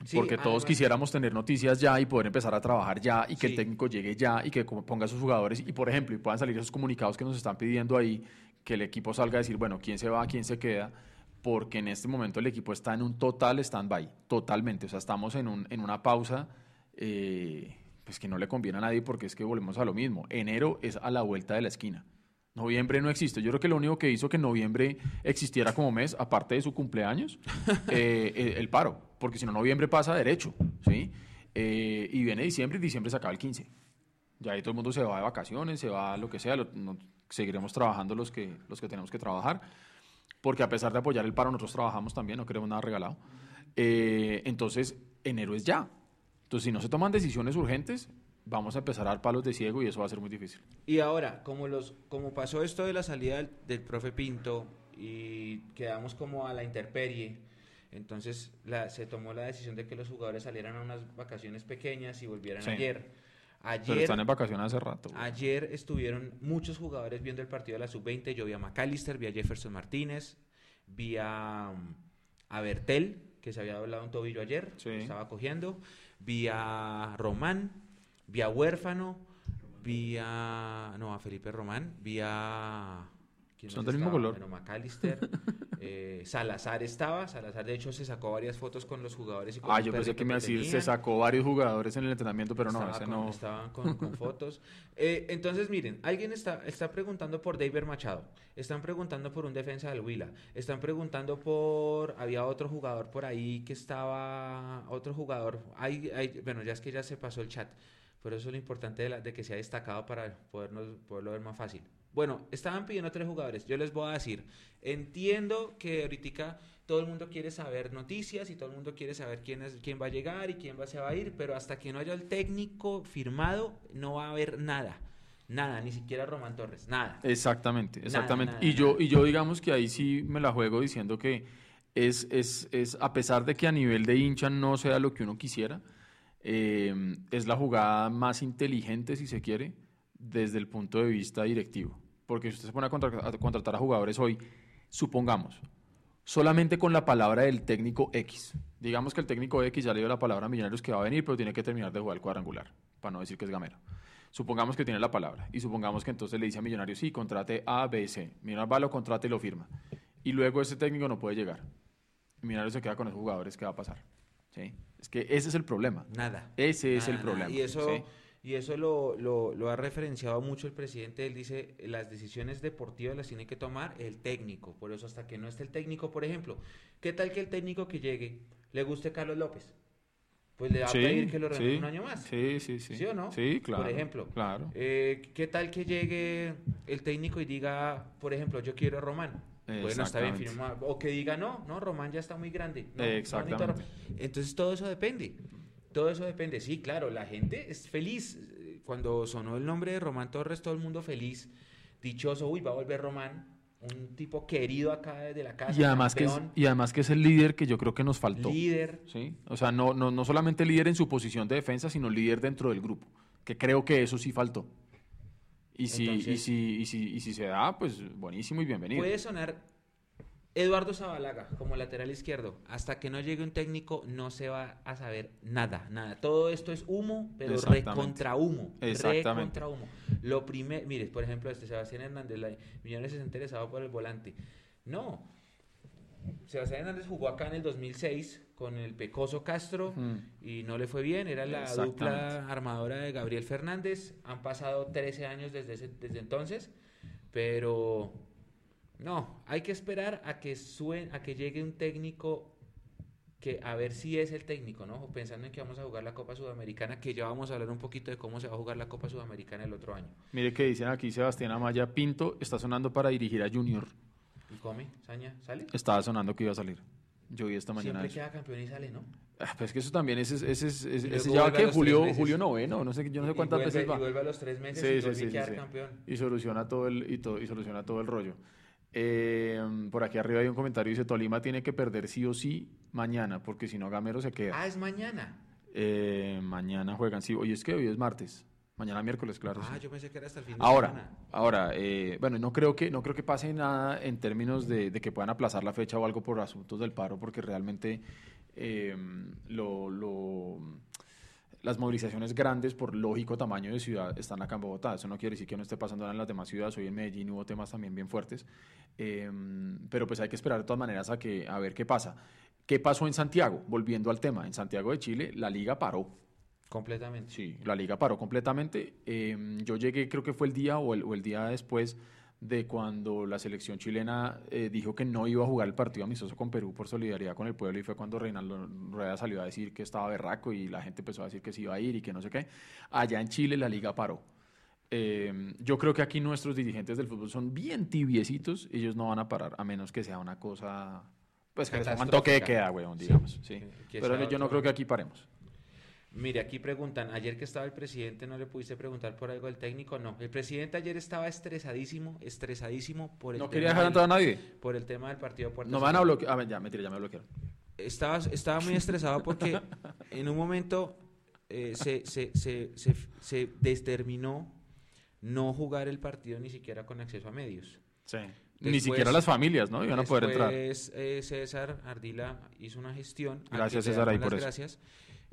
Sí, Porque todos quisiéramos tener noticias ya y poder empezar a trabajar ya y que Sí. el técnico llegue ya y que ponga a sus jugadores y, por ejemplo, y puedan salir esos comunicados que nos están pidiendo ahí, que el equipo salga a decir, bueno, quién se va, quién se queda, porque en este momento el equipo está en un total stand-by, totalmente. O sea, estamos en, un, en una pausa eh, pues que no le conviene a nadie porque es que volvemos a lo mismo. Enero es a la vuelta de la esquina. Noviembre no existe. Yo creo que lo único que hizo que noviembre existiera como mes, aparte de su cumpleaños, *laughs* eh, eh, el paro. Porque si no, noviembre pasa derecho. ¿sí? Eh, y viene diciembre y diciembre se acaba el 15. Ya ahí todo el mundo se va de vacaciones, se va a lo que sea. lo- no- seguiremos trabajando los que, los que tenemos que trabajar. Porque a pesar de apoyar el paro, nosotros trabajamos también, no queremos nada regalado. Eh, entonces, enero es ya. Entonces, si no se toman decisiones urgentes, vamos a empezar a dar palos de ciego y eso va a ser muy difícil. Y ahora, como los, como pasó esto de la salida del, del profe Pinto y quedamos como a la intemperie, entonces la- se tomó la decisión de que los jugadores salieran a unas vacaciones pequeñas y volvieran Sí. ayer. Pero Ayer, están en vacaciones hace rato. güey. ayer estuvieron muchos jugadores viendo el partido de la sub-20. Yo vi a McAllister, vi a Jefferson Martínez, vi a, a Bertel, que se había doblado un tobillo ayer, Sí. estaba cogiendo, vi a Román, vi a Huérfano, vi a. No, a Felipe Román, vi a. ¿quién Son del mismo color. Bueno, McAllister, *laughs* eh, Salazar estaba. Salazar, de hecho, se sacó varias fotos con los jugadores. Y con Ah, yo pensé que me decía, se sacó varios jugadores en el entrenamiento, pero no, ese con- no. Estaban con, con *laughs* fotos. Eh, entonces, miren, alguien está, está preguntando por David Machado. Están preguntando por un defensa del Huila. Están preguntando por. Había otro jugador por ahí que estaba. Otro jugador. Hay, hay- bueno, ya es que ya se pasó el chat. Pero eso es lo importante de, la- de que sea destacado para podernos, poderlo ver más fácil. Bueno, estaban pidiendo tres jugadores. Yo les voy a decir, entiendo que ahorita todo el mundo quiere saber noticias y todo el mundo quiere saber quién es quién va a llegar y quién va se va a ir, pero hasta que no haya el técnico firmado no va a haber nada. Nada, ni siquiera Román Torres, nada. Exactamente, Nada, exactamente. nada, y yo nada. y yo digamos que ahí sí me la juego diciendo que es, es, es a pesar de que a nivel de hincha no sea lo que uno quisiera, eh, es la jugada más inteligente, si se quiere, desde el punto de vista directivo. Porque si usted se pone a, contra- a contratar a jugadores hoy, supongamos, solamente con la palabra del técnico X. Digamos que el técnico X ya le dio la palabra a Millonarios que va a venir, pero tiene que terminar de jugar el cuadrangular, para no decir que es gamero. Supongamos que tiene la palabra y supongamos que entonces le dice a Millonarios, sí, contrate A, B, C. Millonarios va, lo contrata y lo firma. Y luego ese técnico no puede llegar. Millonarios se queda con esos jugadores, ¿qué va a pasar? ¿Sí? Es que ese es el problema. Nada. Ese es el nada. problema. Y eso, ¿sí? y eso lo, lo, lo ha referenciado mucho el presidente. Él dice, las decisiones deportivas las tiene que tomar el técnico. Por eso hasta que no esté el técnico, por ejemplo, ¿qué tal que el técnico que llegue le guste Carlos López? Pues le va Sí, a pedir que lo renueve sí, un año más. Sí, sí, sí. ¿Sí o no? Sí, claro. Por ejemplo. Claro. Eh, ¿Qué tal que llegue el técnico y diga, por ejemplo, yo quiero a Román? Bueno, está bien, Exactamente. firma. O que diga, no, no, Román ya está muy grande. No, Exactamente. Entonces todo eso depende. Todo eso depende. Sí, claro, la gente es feliz. Cuando sonó el nombre de Román Torres, todo el mundo feliz, dichoso. Uy, va a volver Román, un tipo querido acá desde la casa. y, además que es, y además que es el líder que yo creo que nos faltó. líder. ¿sí? O sea, no, no, no solamente líder en su posición de defensa, sino líder dentro del grupo. Que creo que eso sí faltó. Y si, y si, y si, y si se da, pues buenísimo y bienvenido. Puede sonar Eduardo Zabalaga como lateral izquierdo. Hasta que no llegue un técnico no se va a saber nada, nada. Todo esto es humo, pero Exactamente. recontra humo. Exactamente. Recontra humo. Lo primero, mire, por ejemplo, este Sebastián Hernández, la, Millones está interesado por el volante. No. Sebastián Hernández jugó acá en el 2006 con el Pecoso Castro Mm. y no le fue bien. Era la dupla armadora de Gabriel Fernández. Han pasado 13 años desde, ese- desde entonces, pero no, hay que esperar a que suen, a que llegue un técnico que a ver si es el técnico, ¿no? Pensando en que vamos a jugar la Copa Sudamericana, que ya vamos a hablar un poquito de cómo se va a jugar la Copa Sudamericana el otro año. Mire que dicen aquí Sebastián Amaya Pinto está sonando para dirigir a Junior. ¿Y come? ¿Saña? ¿Sale? Estaba sonando que iba a salir. Yo vi esta mañana Siempre queda campeón y sale, ¿no? Ah, pues que eso también, ese, ese, ese, ese, ya que Julio. Julio noveno, no sé, yo no sé Y cuántas vuelve- veces va. Y vuelve a los tres meses Sí, y sí, sí, quedar campeón. Y soluciona todo el, y, to- y soluciona todo el rollo. Eh, por aquí arriba hay un comentario, dice Tolima tiene que perder sí o sí mañana, porque si no Gamero se queda. Ah, es mañana. Eh, mañana juegan, sí, hoy es que hoy es martes, mañana miércoles, claro. Ah, sí. yo pensé que era hasta el fin de Ahora, semana. ahora, eh, bueno, no creo que no creo que pase nada en términos de, de que puedan aplazar la fecha o algo por asuntos del paro, porque realmente eh, lo, lo- las movilizaciones grandes por lógico tamaño de ciudad están acá en Bogotá. Eso no quiere decir que no esté pasando nada en las demás ciudades. Hoy en Medellín hubo temas también bien fuertes, Eh, pero pues hay que esperar de todas maneras a que a ver qué pasa. ¿Qué pasó en Santiago? Volviendo al tema, en Santiago de Chile la liga paró. Completamente. Sí, la liga paró completamente. Eh, yo llegué, creo que fue el día o el, o el día después de cuando la selección chilena eh, dijo que no iba a jugar el partido amistoso con Perú por solidaridad con el pueblo y fue cuando Reinaldo Rueda salió a decir que estaba berraco y la gente empezó a decir que se iba a ir y que no sé qué. Allá en Chile la liga paró. Eh, yo creo que aquí nuestros dirigentes del fútbol son bien tibiecitos, ellos no van a parar a menos que sea una cosa, pues que les toque de queda, weón, digamos. Sí. Pero yo no creo que aquí paremos. Mire, aquí preguntan, ayer que estaba el presidente, ¿no le pudiste preguntar por algo del técnico? No, el presidente ayer estaba estresadísimo, estresadísimo por el No tema quería dejar entrar a nadie. por el tema del partido de Puerto No van a bloquear. A ver, ya, mentira, ya me bloquearon. estaba, estaba muy estresado porque *laughs* en un momento eh, se, se, se, se, se determinó no jugar el partido ni siquiera con acceso a medios. Sí. Ni siquiera las familias, ¿no? Iban a poder entrar. Eh, César Ardila hizo una gestión. Gracias, César, ahí por eso. Gracias.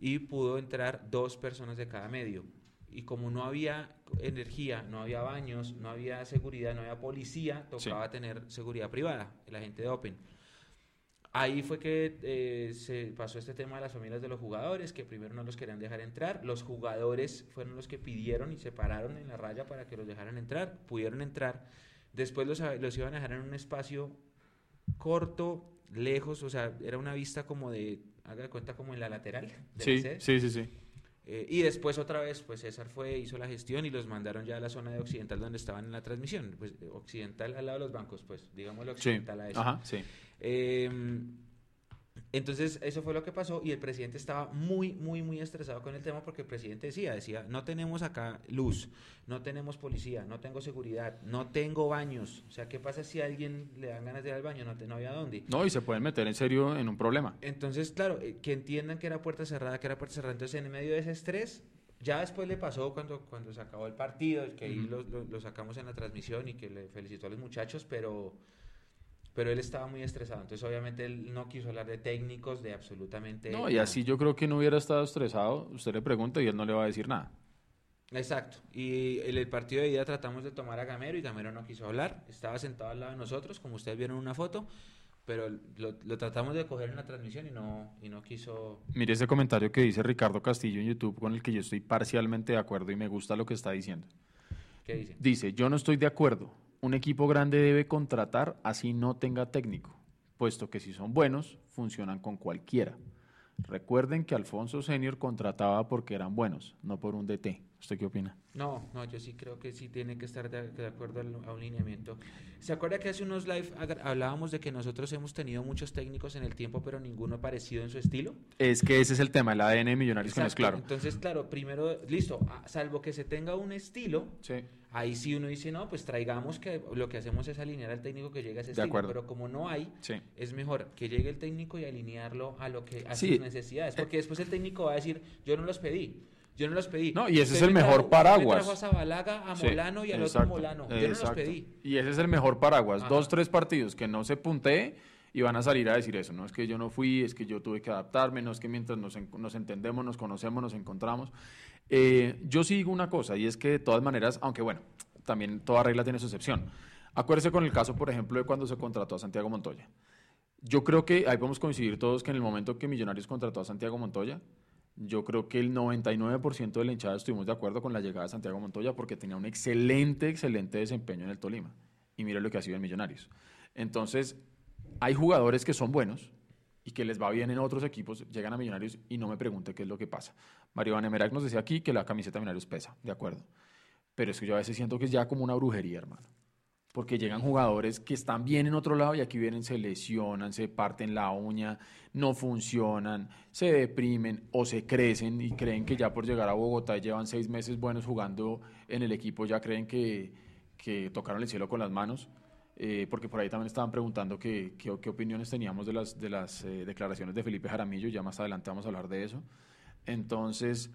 Y pudo entrar dos personas de cada medio. Y como no había energía, no había baños, no había seguridad, no había policía, tocaba Sí. tener seguridad privada, la gente de Open. Ahí fue que eh, se pasó este tema de las familias de los jugadores, que primero no los querían dejar entrar. Los jugadores fueron los que pidieron y se pararon en la raya para que los dejaran entrar. Pudieron entrar. Después los, los iban a dejar en un espacio corto, lejos, o sea, era una vista como de, haga de cuenta como en la lateral. de la Sí, sede. sí, sí, sí. Eh, y después otra vez, pues César fue, hizo la gestión y los mandaron ya a la zona de occidental donde estaban en la transmisión. Pues occidental al lado de los bancos, pues digámoslo Sí. occidental a eso. Ajá, sí. Eh, entonces, eso fue lo que pasó y el presidente estaba muy, muy, muy estresado con el tema porque el presidente decía, decía, no tenemos acá luz, no tenemos policía, no tengo seguridad, no tengo baños. O sea, ¿qué pasa si a alguien le dan ganas de ir al baño? No, te, no había dónde. No, y se pueden meter en serio en un problema. Entonces, claro, eh, que entiendan que era puerta cerrada, que era puerta cerrada. Entonces, en medio de ese estrés, ya después le pasó cuando, cuando se acabó el partido, que ahí Ujú. lo, lo- lo sacamos en la transmisión y que le felicitó a los muchachos, pero, pero él estaba muy estresado. Entonces, obviamente, él no quiso hablar de técnicos, de absolutamente No, y nada. así yo creo que no hubiera estado estresado. Usted le pregunta y él no le va a decir nada. Exacto. Y en el partido de ida tratamos de tomar a Gamero y Gamero no quiso hablar. Estaba sentado al lado de nosotros, como ustedes vieron en una foto, pero lo, lo, tratamos de coger en la transmisión y no, y no quiso... Mire ese comentario que dice Ricardo Castillo en YouTube con el que yo estoy parcialmente de acuerdo y me gusta lo que está diciendo. ¿Qué dice? Dice, yo no estoy de acuerdo. Un equipo grande debe contratar así no tenga técnico, puesto que si son buenos, funcionan con cualquiera. Recuerden que Alfonso Senior contrataba porque eran buenos, no por un DT. ¿Usted qué opina? No, no, yo sí creo que sí tiene que estar de, acuerdo a un lineamiento. ¿Se acuerda que hace unos live hablábamos de que nosotros hemos tenido muchos técnicos en el tiempo, pero ninguno parecido en su estilo? Es que ese es el tema, el ADN de Millonarios que no es claro. Entonces, claro, primero, listo, salvo que se tenga un estilo, ahí sí uno dice, no, pues traigamos que lo que hacemos es alinear al técnico que llegue a ese de estilo, pero como no hay, es mejor que llegue el técnico y alinearlo a lo que a sus necesidades, porque después el técnico va a decir, yo no los pedí. Yo no los pedí. No, y ese es el mejor paraguas. Trajo a Zabalaga, a Molano y al otro Molano. Yo no los pedí. Y ese es el mejor paraguas. Dos, tres partidos que no se puntee y van a salir a decir eso. No es que yo no fui, es que yo tuve que adaptarme, no es que mientras nos, nos entendemos, nos conocemos, nos encontramos. Eh, yo sí digo una cosa, y es que de todas maneras, aunque bueno, también toda regla tiene su excepción. Acuérdese con el caso, por ejemplo, de cuando se contrató a Santiago Montoya. Yo creo que ahí podemos coincidir todos que en el momento que Millonarios contrató a Santiago Montoya, yo creo que el 99% de la hinchada estuvimos de acuerdo con la llegada de Santiago Montoya porque tenía un excelente, excelente desempeño en el Tolima. Y mire lo que ha sido en Millonarios. Entonces, hay jugadores que son buenos y que les va bien en otros equipos, llegan a Millonarios y no me pregunte qué es lo que pasa. Mario Van Emerac nos decía aquí que la camiseta de Millonarios pesa, de acuerdo. Pero es que yo a veces siento que es ya como una brujería, hermano porque llegan jugadores que están bien en otro lado y aquí vienen, se lesionan, se parten la uña, no funcionan, se deprimen o se crecen y creen que ya por llegar a Bogotá llevan seis meses buenos jugando en el equipo, ya creen que, que tocaron el cielo con las manos. Eh, porque por ahí también estaban preguntando qué, qué, opiniones teníamos de las, de las eh, declaraciones de Felipe Jaramillo, ya más adelante vamos a hablar de eso. Entonces,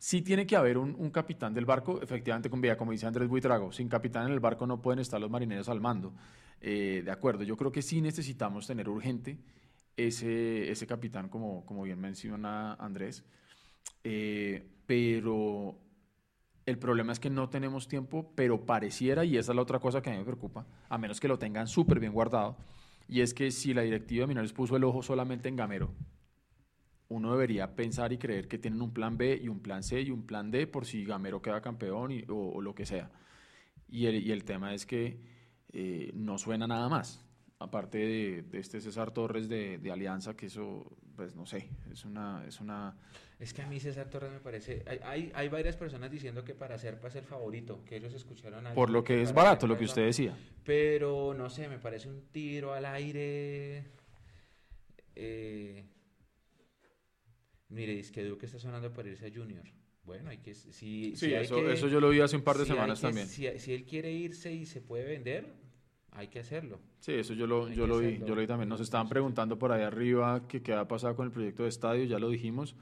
Sí tiene que haber un, capitán del barco, efectivamente, con vía, como dice Andrés Buitrago, sin capitán en el barco no pueden estar los marineros al mando. Eh, de acuerdo, yo creo que sí necesitamos tener urgente ese, capitán, como, como bien menciona Andrés, eh, pero el problema es que no tenemos tiempo, pero pareciera, y esa es la otra cosa que a mí me preocupa, a menos que lo tengan súper bien guardado, y es que si la directiva de Minores puso el ojo solamente en Gamero, uno debería pensar y creer que tienen un plan B y un plan C y un plan D por si Gamero queda campeón o, lo que sea. Y el, y el tema es que eh, no suena nada más. Aparte de, este César Torres de, Alianza, que eso, pues no sé, es una, es una... Es que a mí César Torres me parece... Hay, hay, varias personas diciendo que para ser es el favorito, que ellos escucharon a... Por lo que es barato, lo que usted decía. Pero, no sé, me parece un tiro al aire... Eh, Mire, es que Duque está sonando para irse a Junior. Bueno, hay que... Si, sí, eso, eso yo lo vi hace un par de semanas también. Si, él quiere irse y se puede vender, hay que hacerlo. Sí, eso yo lo, yo lo vi, yo lo vi también. Nos estaban preguntando por ahí arriba que qué ha pasado con el proyecto de estadio, ya lo dijimos,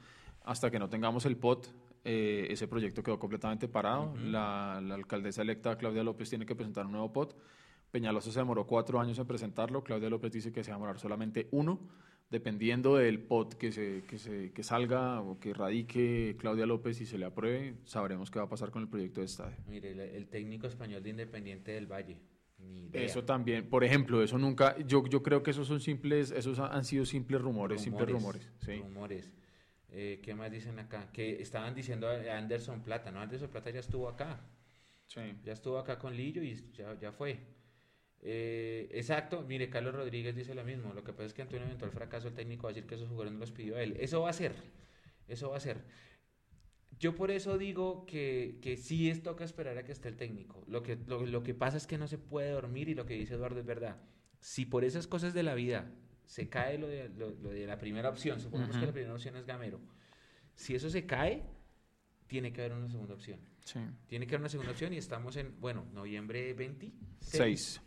hasta que no tengamos el POT, eh, ese proyecto quedó completamente parado. la, la, alcaldesa electa Claudia López tiene que presentar un nuevo POT. Peñalosa se demoró cuatro años en presentarlo, Claudia López dice que se va a demorar solamente uno dependiendo del POT que, se, que, se, que salga o que radique Claudia López y se le apruebe, sabremos qué va a pasar con el proyecto de estadio. Mire, el, técnico español de Independiente del Valle. Eso también, por ejemplo, eso nunca, yo, yo creo que esos son simples, esos han sido simples rumores, simples rumores. Rumores. Eh, ¿Qué más dicen acá? Que estaban diciendo a Anderson Plata, ¿no? Anderson Plata ya estuvo acá. Sí. Ya estuvo acá con Lillo y ya, ya fue. Eh, exacto, mire, Carlos Rodríguez dice lo mismo. Lo que pasa es que ante un eventual fracaso, el técnico va a decir que esos jugadores no los pidió a él. Eso va a ser, eso va a ser. Yo por eso digo que, que sí es toca esperar a que esté el técnico. Lo que, lo, que pasa es que no se puede dormir y lo que dice Eduardo es verdad. Si por esas cosas de la vida se cae lo de, lo, de la primera opción, supongamos que la primera opción es Gamero, si eso se cae, tiene que haber una segunda opción. Sí. Tiene que haber una segunda opción y estamos en, bueno, noviembre 26.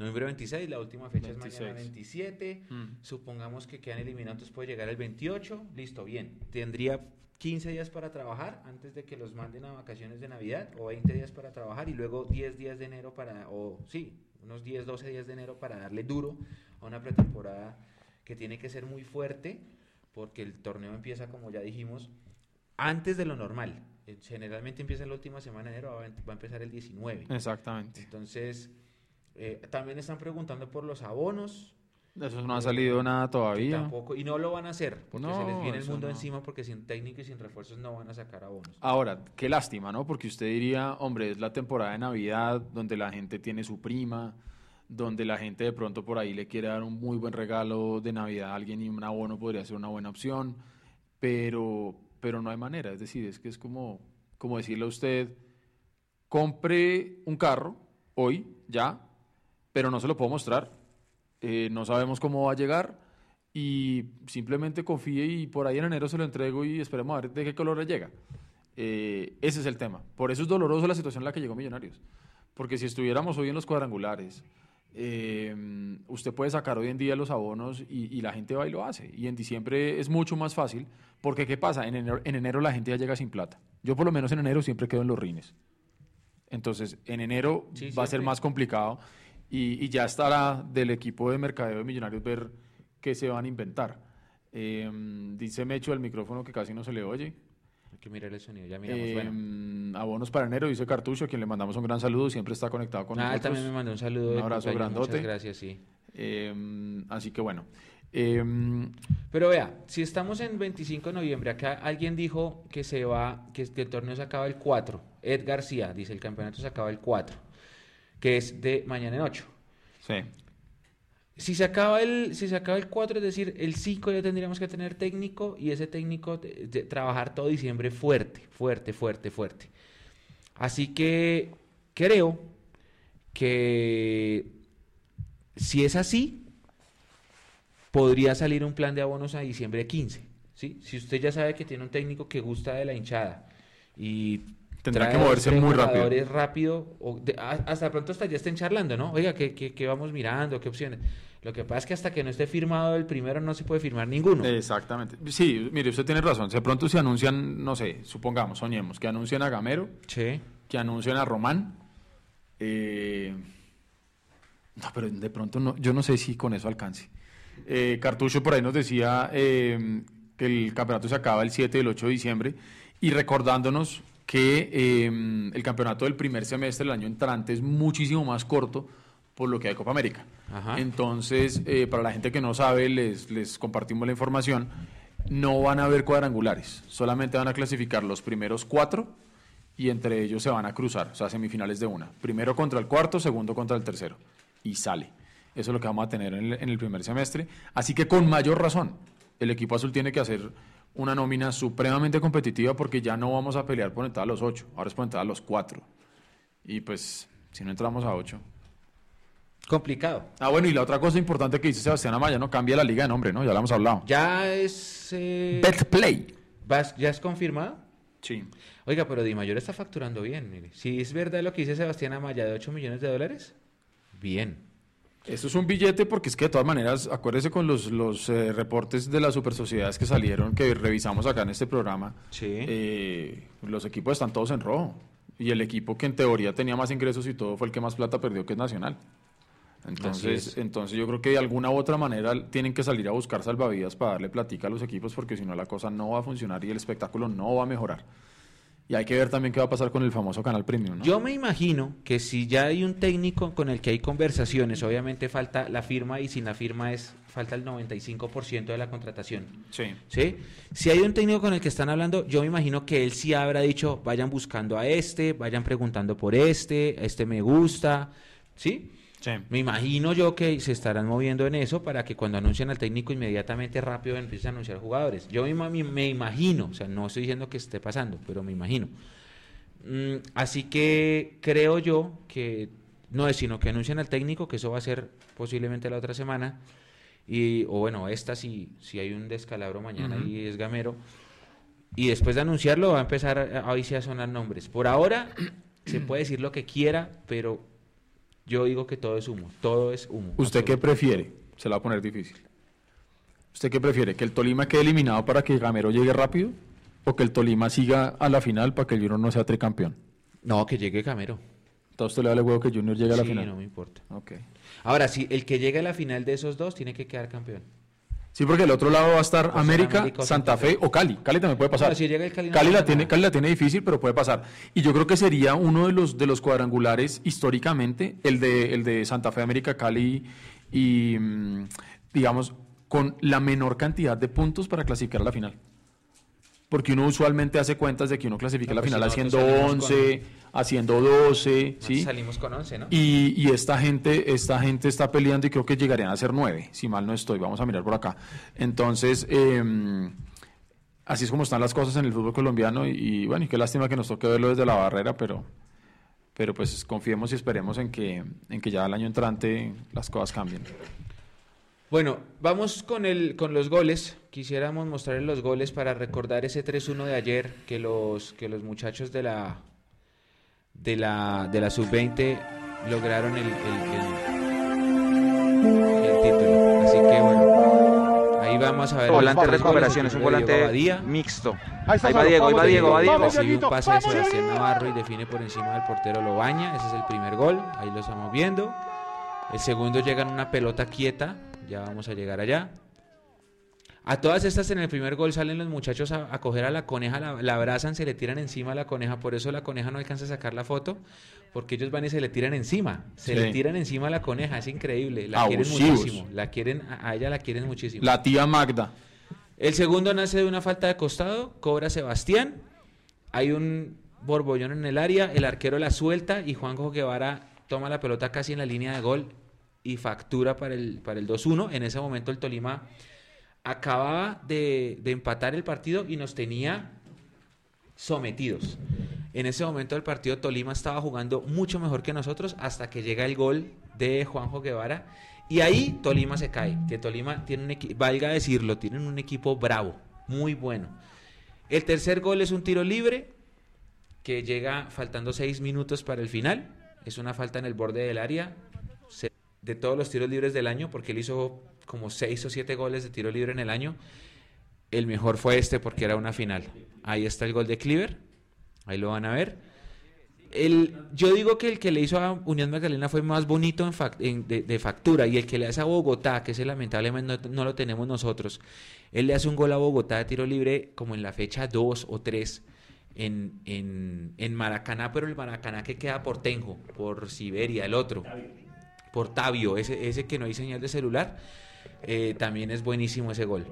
Noviembre 26, la última fecha es mañana 27. Mm. Supongamos que quedan eliminados, entonces puede llegar el 28. Listo, bien. Tendría 15 días para trabajar antes de que los manden a vacaciones de Navidad, o 20 días para trabajar, y luego 10 días de enero para, o sí, unos 10, 12 días de enero para darle duro a una pretemporada que tiene que ser muy fuerte, porque el torneo empieza, como ya dijimos, antes de lo normal. Eh, generalmente empieza la última semana de enero, va a empezar el 19. Exactamente. Entonces eh, también están preguntando por los abonos. Eso no ha salido nada todavía. Tampoco, y no lo van a hacer, porque No, se les viene el mundo no. encima, porque sin técnico y sin refuerzos no van a sacar abonos. Ahora, qué lástima, ¿no? Porque usted diría, hombre, es la temporada de Navidad donde la gente tiene su prima, donde la gente de pronto por ahí le quiere dar un muy buen regalo de Navidad a alguien y un abono podría ser una buena opción, pero, pero no hay manera. Es decir, es que es como, como decirle a usted, compre un carro hoy, ya, pero no se lo puedo mostrar. Eh, no sabemos cómo va a llegar y simplemente confíe y por ahí en enero se lo entrego y esperemos a ver de qué color le llega. Eh, ese es el tema. Por eso es doloroso la situación en la que llegó Millonarios. Porque si estuviéramos hoy en los cuadrangulares, eh, usted puede sacar hoy en día los abonos y, y la gente va y lo hace. Y en diciembre es mucho más fácil, porque ¿qué pasa? En enero, en enero la gente ya llega sin plata. Yo por lo menos en enero siempre quedo en los rines. Entonces, en enero Sí, va a ser más complicado y, y ya estará del equipo de mercadeo de Millonarios ver qué se van a inventar. Eh, dice Mecho al micrófono que casi no se le oye. Hay que mirar el sonido, ya miramos. Eh, bueno. Abonos para enero, dice Cartucho, a quien le mandamos un gran saludo, siempre está conectado con Ah, nosotros. también me mandó un saludo. Un abrazo grandote. Muchas gracias, sí. Eh, así que bueno. Pero vea, si estamos en 25 de noviembre, acá alguien dijo que se va, que, que el torneo se acaba el 4. Ed García dice el campeonato se acaba el 4, que es de mañana en 8. sí. Si se acaba el, si se acaba el 4, es decir, el 5 ya tendríamos que tener técnico y ese técnico de- de trabajar todo diciembre fuerte, fuerte, fuerte, fuerte. Así que creo que si es así, podría salir un plan de abonos a diciembre 15. ¿sí? Si usted ya sabe que tiene un técnico que gusta de la hinchada y Tendrá que moverse muy rápido. rápido, o de- a- hasta pronto hasta ya estén charlando, ¿no? Oiga, ¿qué, qué, qué vamos mirando? ¿Qué opciones? Lo que pasa es que hasta que no esté firmado el primero no se puede firmar ninguno. Exactamente. Sí, mire, usted tiene razón. De pronto se anuncian, no sé, supongamos, soñemos, que anuncian a Gamero, Sí. que anuncian a Román. eh, no, pero de pronto no, yo no sé si con eso alcance. Eh, Cartucho por ahí nos decía eh, que el campeonato se acaba el 7 y el 8 de diciembre y recordándonos que eh, el campeonato del primer semestre del año entrante es muchísimo más corto por lo que hay Copa América. Ajá. Entonces, eh, para la gente que no sabe, les, les compartimos la información. No van a haber cuadrangulares, solamente van a clasificar los primeros cuatro y entre ellos se van a cruzar, o sea, semifinales de una. Primero contra el cuarto, segundo contra el tercero. Y sale. Eso es lo que vamos a tener en el, en el primer semestre. Así que con mayor razón, el equipo azul tiene que hacer una nómina supremamente competitiva porque ya no vamos a pelear por entrar a los ocho, ahora es por entrar a los cuatro. Y pues, si no entramos a ocho. Complicado. Ah, bueno, y la otra cosa importante que dice Sebastián Amaya, ¿no? Cambia la liga de nombre, ¿no? Ya lo hemos hablado. Ya es... eh, Betplay. ¿vas- ¿Ya es confirmado? Sí. Oiga, pero Di Mayor está facturando bien, mire. Si es verdad lo que dice Sebastián Amaya de 8 millones de dólares, bien. Esto es un billete porque es que de todas maneras, acuérdese con los, los eh, reportes de las super sociedades que salieron, que revisamos acá en este programa, Sí. eh, los equipos están todos en rojo. Y el equipo que en teoría tenía más ingresos y todo fue el que más plata perdió, que es Nacional. Entonces, es. entonces yo creo que de alguna u otra manera tienen que salir a buscar salvavidas para darle platica a los equipos porque si no la cosa no va a funcionar y el espectáculo no va a mejorar. Y hay que ver también qué va a pasar con el famoso canal premium, ¿no? Yo me imagino que si ya hay un técnico con el que hay conversaciones, obviamente falta la firma y sin la firma es falta el 95% de la contratación. Sí. ¿Sí? Si hay un técnico con el que están hablando, yo me imagino que él sí habrá dicho, vayan buscando a este, vayan preguntando por este, este me gusta, ¿sí? Sí. Me imagino yo que se estarán moviendo en eso para que cuando anuncien al técnico inmediatamente rápido empiecen a anunciar jugadores. Yo me, me imagino, o sea, no estoy diciendo que esté pasando, pero me imagino. Mm, así que creo yo que no es sino que anuncien al técnico, que eso va a ser posiblemente la otra semana, y, o bueno, esta si, si hay un descalabro mañana y es gamero. Y después de anunciarlo va a empezar a, ahí sí a sonar nombres. Por ahora se puede decir lo que quiera, pero yo digo que todo es humo. Todo es humo. ¿Usted qué prefiere? Se la va a poner difícil. ¿Usted qué prefiere? ¿Que el Tolima quede eliminado para que Gamero llegue rápido? ¿O que el Tolima siga a la final para que el Junior no sea tricampeón? No, que llegue Camero. Entonces usted le da el huevo que Junior llegue a la sí, final. no me importa. Ok. Ahora, sí, el que llegue a la final de esos dos tiene que quedar campeón. Sí, porque el otro lado va a estar América, Santa Santa Fe Fe. o Cali. Cali también puede pasar. No, si llega el Cali no Cali, la tiene. Cali la tiene difícil, pero puede pasar. Y yo creo que sería uno de los de los cuadrangulares históricamente, el de el de Santa Fe, América, Cali y mm, digamos, con la menor cantidad de puntos para clasificar a la final. Porque uno usualmente hace cuentas de que uno clasifica a la pues final si haciendo nosotros 11, haciendo 12, Nosotros ¿sí? Salimos con 11, ¿no? Y, y esta gente, esta gente está peleando y creo que llegarían a ser nueve, si mal no estoy. Vamos a mirar por acá. Entonces, eh, así es como están las cosas en el fútbol colombiano y, y bueno, y qué lástima que nos toque verlo desde la barrera, pero, pero pues confiemos y esperemos en que, en que ya el año entrante las cosas cambien. Bueno, vamos con, el, con los goles. Quisiéramos mostrarles los goles para recordar ese 3-1 de ayer que los, que los muchachos de la, de la, de la sub-20 lograron el, el- el- el título. Así que bueno, ahí vamos a ver. Volante de recuperación, es un volante mixto. Ahí Ahí va Diego, ahí va Diego, va Diego. Recibe un pase de Sebastián. Navarro y define por encima del portero Lobaña. Ese es el primer gol. Ahí lo estamos viendo. El segundo llega en una pelota quieta. Ya vamos a llegar allá. A todas estas en el primer gol salen los muchachos a, a coger a la coneja, la, la abrazan, se le tiran encima a la coneja, por eso la coneja no alcanza a sacar la foto, porque ellos van y se le tiran encima, se Sí. le tiran encima a la coneja, es increíble, la quieren muchísimo, la quieren, a a ella la quieren muchísimo. La tía Magda. El segundo nace de una falta de costado, cobra Sebastián. Hay un borbollón en el área, el arquero la suelta y Juanjo Guevara toma la pelota casi en la línea de gol y factura para el, para el 2-1. En ese momento el Tolima acababa de, de empatar el partido y nos tenía sometidos. En ese momento del partido Tolima estaba jugando mucho mejor que nosotros hasta que llega el gol de Juanjo Guevara y ahí Tolima se cae. Que Tolima tiene un equipo, valga decirlo, tienen un equipo bravo, muy bueno. El tercer gol es un tiro libre que llega faltando seis minutos para el final. Es una falta en el borde del área. De todos los tiros libres del año, porque él hizo como seis o siete goles de tiro libre en el año. El mejor fue este porque era una final. Ahí está el gol de Cleaver. Ahí lo van a ver. El, yo digo que el que le hizo a Unión Magdalena fue más bonito en de factura y el que le hace a Bogotá, que ese lamentablemente no, no lo tenemos nosotros, él le hace un gol a Bogotá de tiro libre como en la fecha 2 o 3 en, en, en Maracaná, pero el Maracaná que queda por Tenjo, por Siberia, el otro, por Tabio, ese, ese que no hay señal de celular, eh, también es buenísimo ese gol.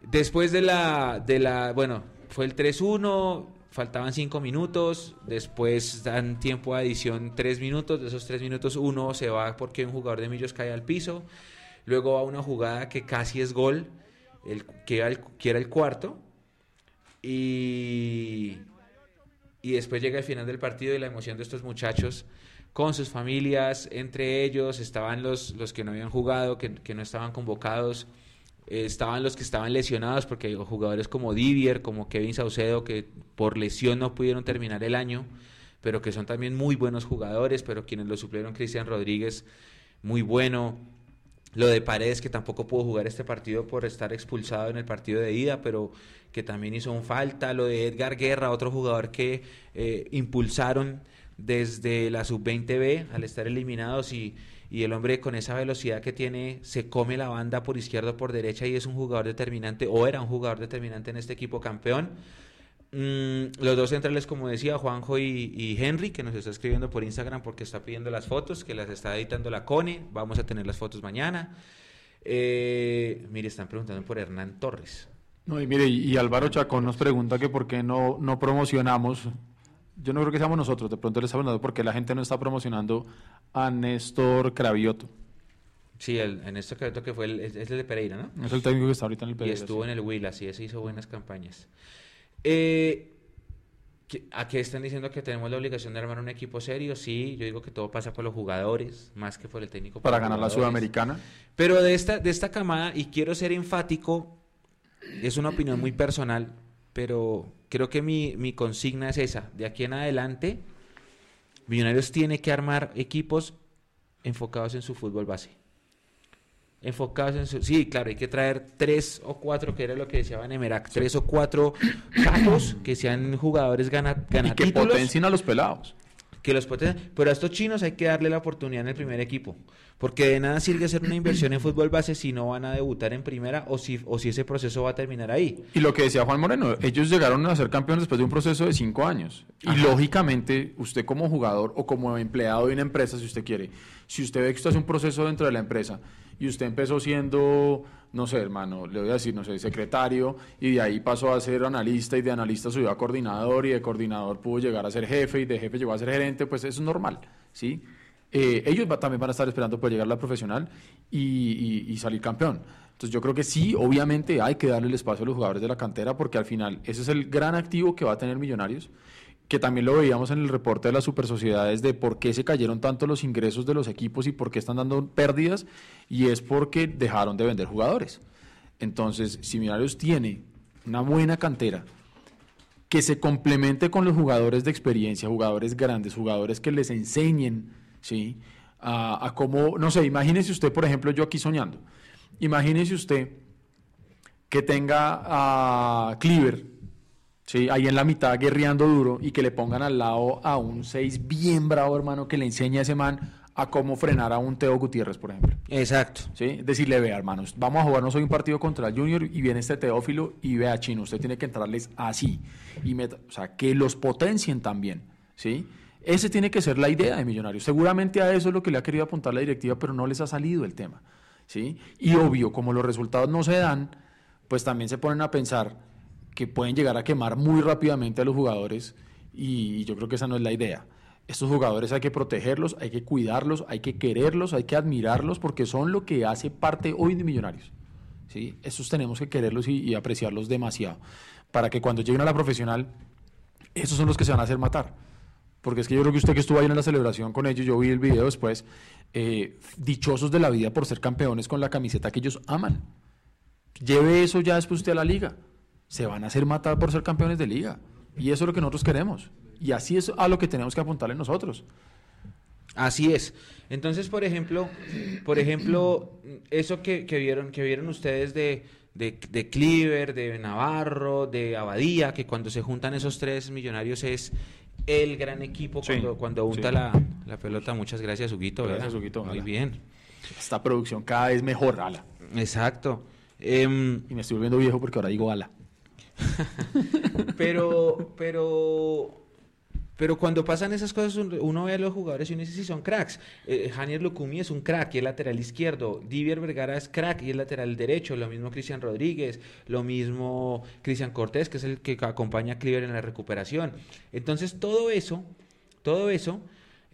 Después de la, de la, bueno, fue el 3-1, faltaban 5 minutos, después dan tiempo a adición 3 minutos, de esos 3 minutos uno se va porque un jugador de Millos cae al piso, luego va una jugada que casi es gol, el, que, era el, que era el cuarto, y, y después llega el final del partido y la emoción de estos muchachos con sus familias, entre ellos estaban los, los que no habían jugado, que, que no estaban convocados, eh, estaban los que estaban lesionados, porque hay jugadores como Divier, como Kevin Saucedo, que por lesión no pudieron terminar el año, pero que son también muy buenos jugadores, pero quienes lo suplieron, Cristian Rodríguez, muy bueno. Lo de Paredes, que tampoco pudo jugar este partido por estar expulsado en el partido de ida, pero que también hizo un falta. Lo de Edgar Guerra, otro jugador que eh, impulsaron desde la sub-20B al estar eliminados y, y el hombre con esa velocidad que tiene se come la banda por izquierda o por derecha y es un jugador determinante o era un jugador determinante en este equipo campeón. Mm, los dos centrales, como decía, Juanjo y, y Henry, que nos está escribiendo por Instagram porque está pidiendo las fotos, que las está editando la Cone. Vamos a tener las fotos mañana. Eh, mire, están preguntando por Hernán Torres. No, y mire, y, y Álvaro Chacón nos pregunta que por qué no, no promocionamos. Yo no creo que seamos nosotros, de pronto le está preguntando por qué la gente no está promocionando a Néstor Cravioto. Sí, el, en este caso que fue el, es, el de Pereira, ¿no? Es el técnico que está ahorita en el Y Pereira, estuvo sí. en el Huila, sí, ese hizo buenas campañas. Eh, ¿qué- ¿A qué están diciendo que tenemos la obligación de armar un equipo serio? Sí, yo digo que todo pasa por los jugadores, más que por el técnico. Para ganar la. Sudamericana. Pero de esta, de esta camada, y quiero ser enfático, es una opinión muy personal, pero creo que mi, mi consigna es esa. De aquí en adelante, Millonarios tiene que armar equipos enfocados en su fútbol base. Enfocados en su... Sí, claro, hay que traer tres o cuatro, que era lo que decía Van Emerac, tres o cuatro capos que sean jugadores gana, Y gana que títulos potencien a los pelados. que los potencian. Pero a estos chinos hay que darle la oportunidad en el primer equipo. Porque de nada sirve hacer una inversión en fútbol base si no van a debutar en primera o si, o si ese proceso va a terminar ahí. Y lo que decía Juan Moreno, ellos llegaron a ser campeones después de un proceso de cinco años. Y lógicamente, usted como jugador o como empleado de una empresa, si usted quiere, si usted ve que usted hace un proceso dentro de la empresa y usted empezó siendo, no sé, hermano, le voy a decir, no sé, secretario, y de ahí pasó a ser analista, y de analista subió a coordinador, y de coordinador pudo llegar a ser jefe, y de jefe llegó a ser gerente, pues eso es normal, ¿sí? Eh, ellos también van a estar esperando por llegar a la profesional y, salir campeón. Entonces yo creo que sí, obviamente hay que darle el espacio a los jugadores de la cantera porque al final ese es el gran activo que va a tener Millonarios, que también lo veíamos en el reporte de las super sociedades de por qué se cayeron tanto los ingresos de los equipos y por qué están dando pérdidas y es porque dejaron de vender jugadores. Entonces, si Millonarios tiene una buena cantera, que se complemente con los jugadores de experiencia, jugadores grandes, jugadores que les enseñen ¿sí? A, cómo, no sé, imagínese usted, por ejemplo, yo aquí soñando, imagínese usted que tenga a Cleaver, ¿sí? ahí en la mitad guerreando duro y que le pongan al lado a un 6 bien bravo, hermano, que le enseñe a ese man a cómo frenar a un Teo Gutiérrez, por ejemplo. Exacto. ¿Sí? Decirle, vea, hermanos, vamos a jugarnos hoy un partido contra el Junior y viene este Teófilo y vea, Chino, usted tiene que entrarles así. Y o sea, que los potencien también, ¿sí? Ese tiene que ser la idea de Millonarios. Seguramente a eso es lo que le ha querido apuntar la directiva, pero no les ha salido el tema. ¿sí? Y obvio, como los resultados no se dan, pues también se ponen a pensar que pueden llegar a quemar muy rápidamente a los jugadores y yo creo que esa no es la idea. Estos jugadores hay que protegerlos, hay que cuidarlos, hay que quererlos, hay que admirarlos porque son lo que hace parte hoy de Millonarios. ¿sí? Esos tenemos que quererlos y, y apreciarlos demasiado para que cuando lleguen a la profesional, esos son los que se van a hacer matar porque es que yo creo que usted que estuvo ahí en la celebración con ellos, yo vi el video después, eh, dichosos de la vida por ser campeones con la camiseta que ellos aman. Lleve eso ya después usted a la liga. Se van a hacer matar por ser campeones de liga. Y eso es lo que nosotros queremos. Y así es a lo que tenemos que apuntarle nosotros. Así es. Entonces, por ejemplo, por ejemplo, eso que, vieron, que vieron ustedes de, de, de Cleaver, de Navarro, de Abadía, que cuando se juntan esos tres millonarios es el gran equipo cuando, cuando unta la, pelota. Muchas gracias, Huguito. Gracias, Huguito. Muy bien. Esta producción cada vez mejor, ala. Exacto. Em, y me estoy volviendo viejo porque ahora digo ala. *laughs* pero, pero pero cuando pasan esas cosas, uno ve a los jugadores y uno dice si son cracks. Eh, Janier Lukumi es un crack y es lateral izquierdo. Divier Vergara es crack y es lateral derecho. Lo mismo Cristian Rodríguez. Lo mismo Cristian Cortés, que es el que acompaña a Cleaver en la recuperación. Entonces, todo eso, todo eso.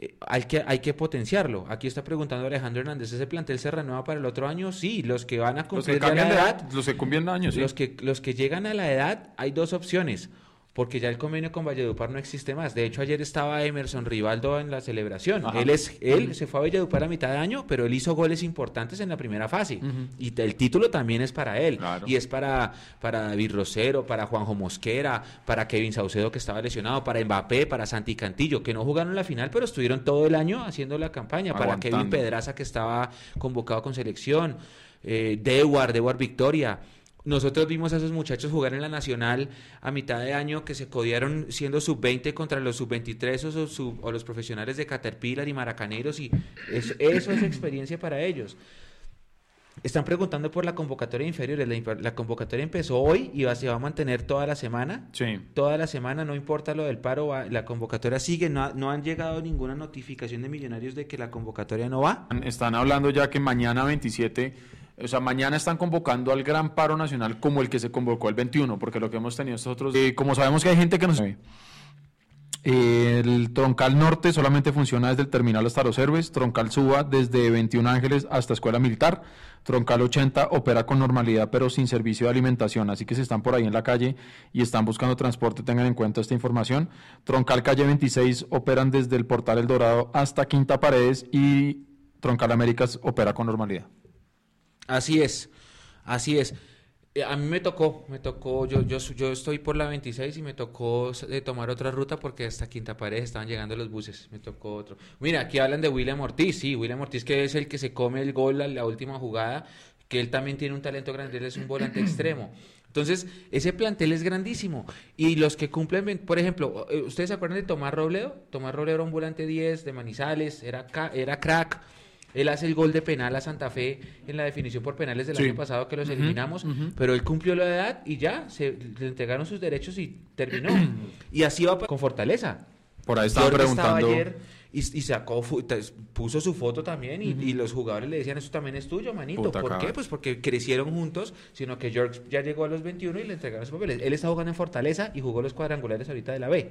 Eh, hay, que, hay que potenciarlo. Aquí está preguntando Alejandro Hernández, ¿ese plantel se renueva para el otro año? Sí, los que van a cumplir la edad, los que cumplen años, los que los que llegan a la edad, hay dos opciones porque ya el convenio con Valledupar no existe más. De hecho, ayer estaba Emerson Rivaldo en la celebración. Él es él se fue a Valledupar a mitad de año, pero él hizo goles importantes en la primera fase. Y el título también es para él. Y es para, para David Rosero, para Juanjo Mosquera, para Kevin Saucedo, que estaba lesionado, para Mbappé, para Santi Cantillo, que no jugaron la final, pero estuvieron todo el año haciendo la campaña. Para Kevin Pedraza, que estaba convocado con selección. Eh, Dewar, Dewar Victoria. Nosotros vimos a esos muchachos jugar en la Nacional a mitad de año que se codiaron siendo sub-20 contra los sub-23 o, los profesionales de Caterpillar y Maracaneros y eso, es experiencia para ellos. Están preguntando por la convocatoria inferior. La, convocatoria empezó hoy y va, se va a mantener toda la semana. Sí. Toda la semana, no importa lo del paro, la convocatoria sigue. No, no han llegado ninguna notificación de millonarios de que la convocatoria no va. Están hablando ya que mañana 27 o sea, mañana están convocando al gran paro nacional como el que se convocó el 21, porque lo que hemos tenido nosotros, eh, como sabemos que hay gente que no se el troncal norte solamente funciona desde el terminal hasta los héroes, troncal suba desde 21 Ángeles hasta Escuela Militar, troncal 80 opera con normalidad pero sin servicio de alimentación, así que si están por ahí en la calle y están buscando transporte tengan en cuenta esta información. Troncal calle 26 operan desde el portal El Dorado hasta Quinta Paredes y troncal Américas opera con normalidad. Así es, así es. Eh, a mí me tocó, me tocó, yo, yo, yo estoy por la 26 y me tocó de tomar otra ruta porque hasta Quinta Pared estaban llegando los buses, me tocó otro. Mira, aquí hablan de William Ortiz, sí, William Ortiz que es el que se come el gol a la última jugada, que él también tiene un talento grande, él es un volante extremo. Entonces, ese plantel es grandísimo. Y los que cumplen, por ejemplo, eh, ¿ustedes se acuerdan de Tomás Robledo? Tomás Robledo era un volante 10 de Manizales, era, era crack él hace el gol de penal a Santa Fe en la definición por penales del año pasado que los eliminamos, pero él cumplió la edad y ya se le entregaron sus derechos y terminó. *clears throat* y así va con fortaleza. Por ahí estaba preguntando. ayer y, y sacó, puso su foto también y, y los jugadores le decían, eso también es tuyo, manito. Puta ¿Por qué? Pues porque crecieron juntos, sino que George ya llegó a los 21 y le entregaron sus papeles. Él está jugando en Fortaleza y jugó los cuadrangulares ahorita de la B.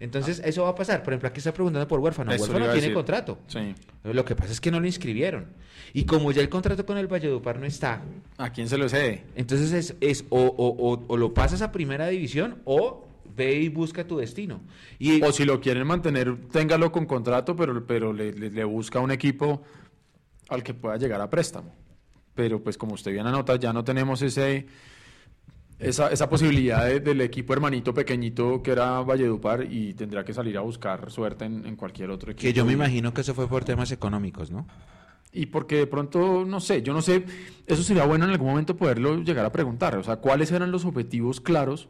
Entonces, eso va a pasar. Por ejemplo, aquí está preguntando por Huérfano. Ah. Eso Huérfano tiene contrato. Sí. Lo que pasa es que no lo inscribieron. Y como ya el contrato con el Valledupar no está, ¿A quién se lo cede? entonces es, es o, o- o- o lo pasas a primera división o ve y busca tu destino. Y, O si lo quieren mantener, téngalo con contrato, pero, pero le, le- le busca un equipo al que pueda llegar a préstamo. Pero pues como usted bien anota, ya no tenemos ese esa, esa posibilidad de- del equipo hermanito pequeñito que era Valledupar y tendrá que salir a buscar suerte en, en cualquier otro equipo. que yo me imagino que eso fue por temas económicos, ¿no? Y porque de pronto, no sé, yo no sé, eso sería bueno en algún momento poderlo llegar a preguntar, o sea, cuáles eran los objetivos claros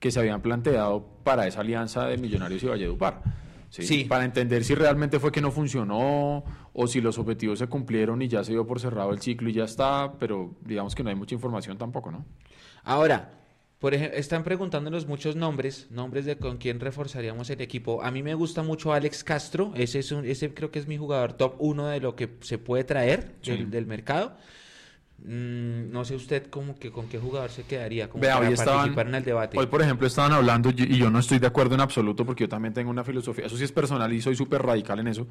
que se habían planteado para esa alianza de Millonarios y Valledupar. ¿sí? Sí. Para entender si realmente fue que no funcionó o si los objetivos se cumplieron y ya se dio por cerrado el ciclo y ya está, pero digamos que no hay mucha información tampoco, ¿no? Ahora, por ejemplo, están preguntándonos muchos nombres, nombres de con quién reforzaríamos el equipo. A mí me gusta mucho Alex Castro, ese, es un, ese creo que es mi jugador top uno de lo que se puede traer Sí. del, del mercado. Mm, no sé usted cómo que, con qué jugador se quedaría como Vea, para hoy estaban- participar en el debate. Hoy, por ejemplo, estaban hablando, y yo no estoy de acuerdo en absoluto porque yo también tengo una filosofía, eso sí es personal y soy súper radical en eso.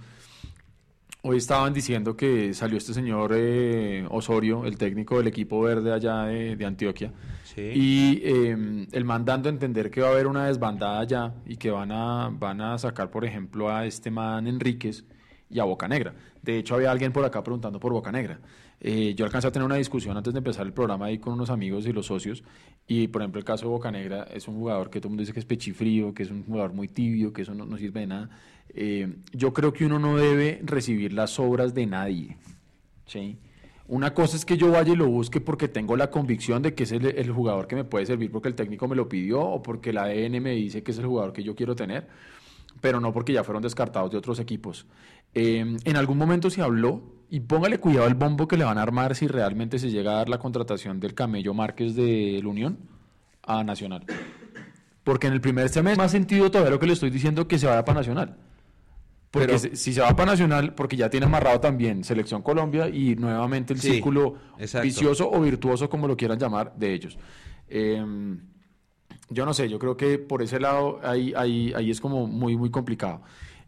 Hoy estaban diciendo que salió este señor eh, Osorio, el técnico del equipo verde allá de, de Antioquia, Sí. y eh, el man dando a entender que va a haber una desbandada allá y que van a, van a sacar, por ejemplo, a este man Enríquez y a Boca Negra. De hecho, había alguien por acá preguntando por Boca Negra. Eh, yo alcancé a tener una discusión antes de empezar el programa ahí con unos amigos y los socios. Y, por ejemplo, el caso de Boca Negra es un jugador que todo el mundo dice que es pechifrío, que es un jugador muy tibio, que eso no, no sirve de nada. Eh, yo creo que uno no debe recibir las obras de nadie. Una cosa es que yo vaya y lo busque porque tengo la convicción de que es el, el jugador que me puede servir porque el técnico me lo pidió o porque la ADN me dice que es el jugador que yo quiero tener, pero no porque ya fueron descartados de otros equipos. Eh, en algún momento se habló, y póngale cuidado al bombo que le van a armar si realmente se llega a dar la contratación del Camello Márquez de la Unión a Nacional. Porque en el primer semestre más sentido todavía lo que le estoy diciendo que se vaya para Nacional. Porque Pero- se- si se va para Nacional, porque ya tiene amarrado también Selección Colombia y nuevamente el Sí, círculo exacto. vicioso o virtuoso, como lo quieran llamar, de ellos. Eh, yo no sé, yo creo que por ese lado ahí, ahí, ahí es como muy, muy complicado.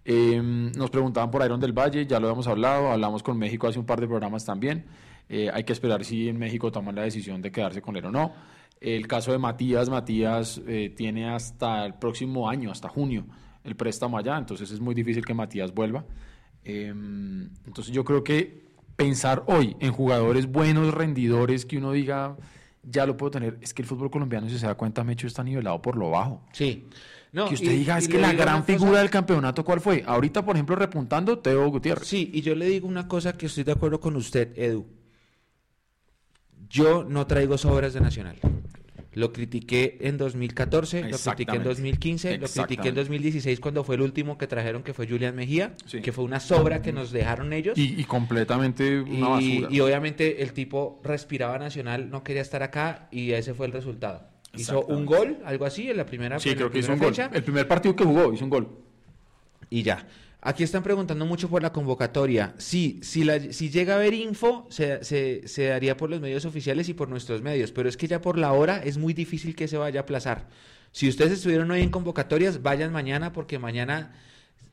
Eh, nos preguntaban por Iron del Valle, ya lo hemos hablado, hablamos con México hace un par de programas también. Eh, hay que esperar si en México toman la decisión de quedarse con él o no. El caso de Matías, Matías eh, tiene hasta el próximo año, hasta junio, el préstamo allá, entonces es muy difícil que Matías vuelva. Eh, entonces yo creo que pensar hoy en jugadores buenos, rendidores, que uno diga, ya lo puedo tener, es que el fútbol colombiano, si se da cuenta, Mecho está nivelado por lo bajo. Sí. No, que usted y- diga, es que la gran cosa- figura del campeonato, ¿cuál fue? Ahorita, por ejemplo, repuntando, Teo Gutiérrez. Sí, y yo le digo una cosa que estoy de acuerdo con usted, Edu. Yo no traigo sobras de Nacional. Lo critiqué en 2014, lo critiqué en Exactamente. 2015, lo critiqué en Exactamente. 2016 cuando fue el último que trajeron, que fue Julián Mejía, Sí. que fue una sobra que nos dejaron ellos. Y, y completamente una basura. y obviamente el tipo respiraba Nacional, no quería estar acá y ese fue el resultado. Hizo un gol, algo así, en la primera, sí, creo que hizo un primera gol. fecha. El primer partido que jugó hizo un gol. Y ya. Aquí están preguntando mucho por la convocatoria. Sí, si, la, si llega a haber info, se, se, daría por los medios oficiales y por nuestros medios, pero es que ya por la hora es muy difícil que se vaya a aplazar. Si ustedes estuvieron hoy en convocatorias, vayan mañana porque mañana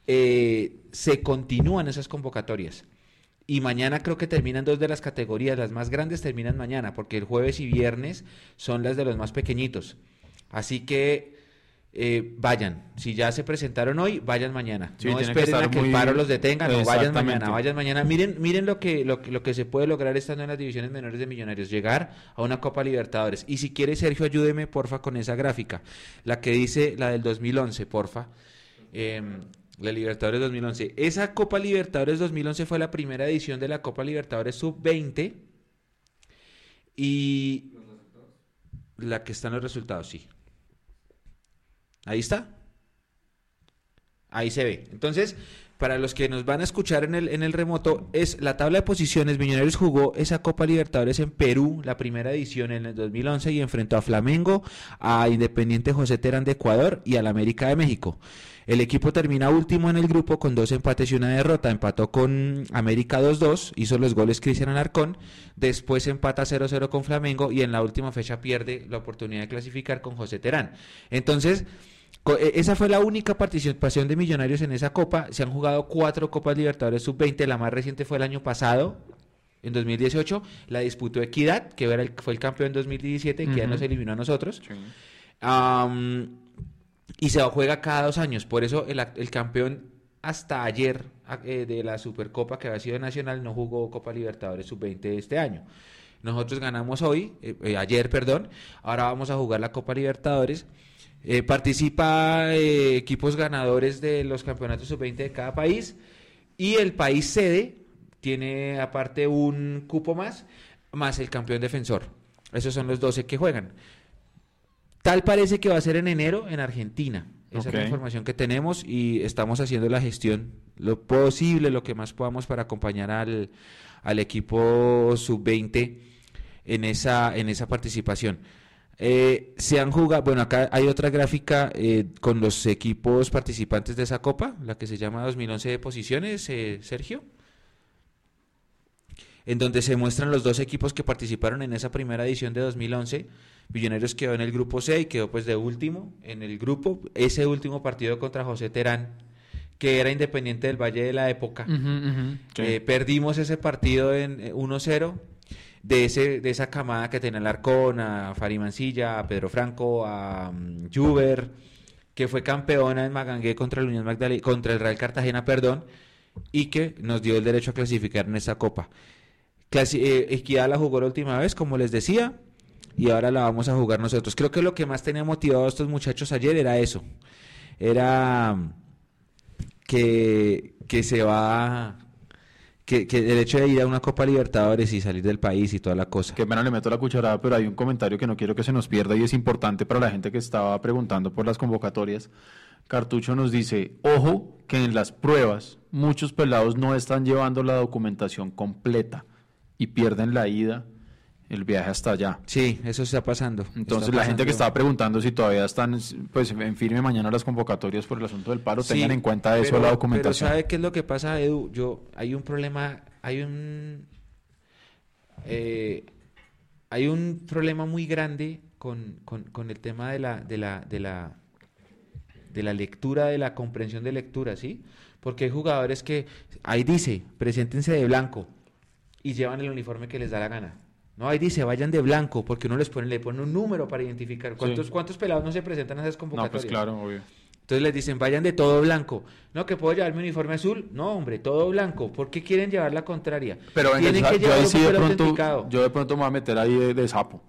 eh, se continúan esas convocatorias. Y mañana creo que terminan dos de las categorías, las más grandes terminan mañana, porque el jueves y viernes son las de los más pequeñitos. Así que eh, vayan, si ya se presentaron hoy, vayan mañana. Sí, no tiene que esperen a que el paro los detenga, no, vayan mañana, vayan mañana. Miren, miren lo que, lo, que- lo que se puede lograr estando en las divisiones menores de Millonarios, llegar a una Copa Libertadores. Y si quiere, Sergio, ayúdeme, porfa, con esa gráfica, la que dice la del 2011, porfa. Em, la Libertadores 2011. Esa Copa Libertadores 2011 fue la primera edición de la Copa Libertadores Sub-20 y la que están los resultados, sí. Ahí está. Ahí se ve. Entonces, para los que nos van a escuchar en el, en el remoto, es la tabla de posiciones. Millonarios jugó esa Copa Libertadores en Perú, la primera edición en el 2011, y enfrentó a Flamengo, a Independiente José Terán de Ecuador y al América de México. El equipo termina último en el grupo con dos empates y una derrota. Empató con América 2-2, hizo los goles Cristian Alarcón, después empata 0-0 con Flamengo y en la última fecha pierde la oportunidad de clasificar con José Terán. Entonces, esa fue la única participación de Millonarios en esa copa. Se han jugado cuatro Copas Libertadores Sub-20. La más reciente fue el año pasado, en 2018. La disputó Equidad, que fue el campeón en 2017. Equidad nos eliminó a nosotros. y se juega cada dos años. Por eso el, campeón hasta ayer eh, de la Supercopa, que había sido nacional, no jugó Copa Libertadores Sub-20 este año. Nosotros ganamos hoy, eh, eh, ayer, perdón. Ahora vamos a jugar la Copa Libertadores. Eh, participa eh, equipos ganadores de los campeonatos sub-20 de cada país y el país sede tiene aparte un cupo más, más el campeón defensor. Esos son los 12 que juegan. Tal parece que va a ser en enero en Argentina. Esa es la información que tenemos y estamos haciendo la gestión, lo posible, lo que más podamos para acompañar al, al equipo sub-20 en esa, en esa participación. Eh, se han jugado, bueno, acá hay otra gráfica eh, con los equipos participantes de esa copa, la que se llama 2011 de posiciones, eh, Sergio, en donde se muestran los dos equipos que participaron en esa primera edición de 2011. Millonarios quedó en el grupo C y quedó pues de último en el grupo. Ese último partido contra José Terán, que era independiente del Valle de la época. perdimos ese partido en 1-0 de, ese, de esa camada que tenía el Arcón, a Farimancilla, a Pedro Franco, a um, Juber, que fue campeona en Magangué contra el Real Cartagena, perdón, y que nos dio el derecho a clasificar en esa copa. Eh, Equidad la jugó la última vez, como les decía, y ahora la vamos a jugar nosotros. Creo que lo que más tenía motivado a estos muchachos ayer era eso. Era um, que, que se va que, el hecho de ir a una Copa Libertadores y salir del país y toda la cosa. Que menos le meto la cucharada, pero hay un comentario que no quiero que se nos pierda y es importante para la gente que estaba preguntando por las convocatorias. Cartucho nos dice, ojo que en las pruebas muchos pelados no están llevando la documentación completa y pierden la ida el viaje hasta allá. Sí, eso está pasando. Entonces la gente que estaba preguntando si todavía están pues en firme mañana las convocatorias por el asunto del paro, tengan en cuenta eso la documentación. Pero ¿sabe qué es lo que pasa, Edu? Yo hay un problema, hay un eh, hay un problema muy grande con, con, el tema de la, de la, de la de la lectura, de la comprensión de lectura, ¿sí? Porque hay jugadores que ahí dice, preséntense de blanco y llevan el uniforme que les da la gana. No, ahí dice, vayan de blanco, porque uno les pone, le pone un número para identificar. ¿Cuántos, ¿cuántos pelados no se presentan a esas convocatorias? No, pues claro, obvio. Entonces les dicen, vayan de todo blanco. No, que puedo llevar mi uniforme azul. No, hombre, todo blanco. ¿Por qué quieren llevar la contraria? Pero Tienen que llevar yo, de pronto, yo de pronto me voy a meter ahí de sapo.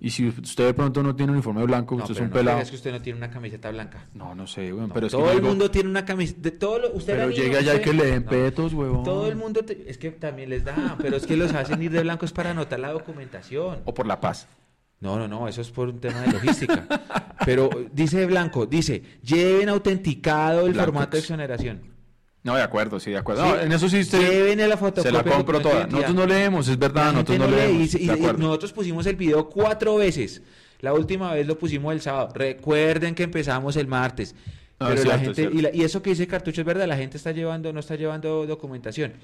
Y si usted de pronto no tiene un uniforme blanco, usted es un pelado. Es que usted no tiene una camiseta blanca. No, no sé, weón. pero todo el mundo tiene una camiseta. Todo usted pero llega allá y que le den petos, weón. Todo el mundo. es que también les da. Pero es que los hacen ir de blanco es para anotar la documentación. O por la paz. No, no, no, eso es por un tema de logística. pero dice blanco, dice, lleven autenticado el formato de exoneración. No, de acuerdo, sí, de acuerdo. en eso sí usted la fotocopia. Se la compro toda. Nosotros no leemos, es verdad, nosotros no, leemos. Y, nosotros pusimos el video cuatro veces. La última vez lo pusimos el sábado. Recuerden que empezamos el martes. pero la gente, y, eso que dice Cartucho es verdad, la gente está llevando, no está llevando documentación.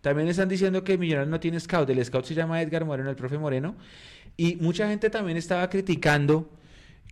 También están diciendo que Millonarios no tiene scout. El scout se llama Edgar Moreno, el profe Moreno. Y mucha gente también estaba criticando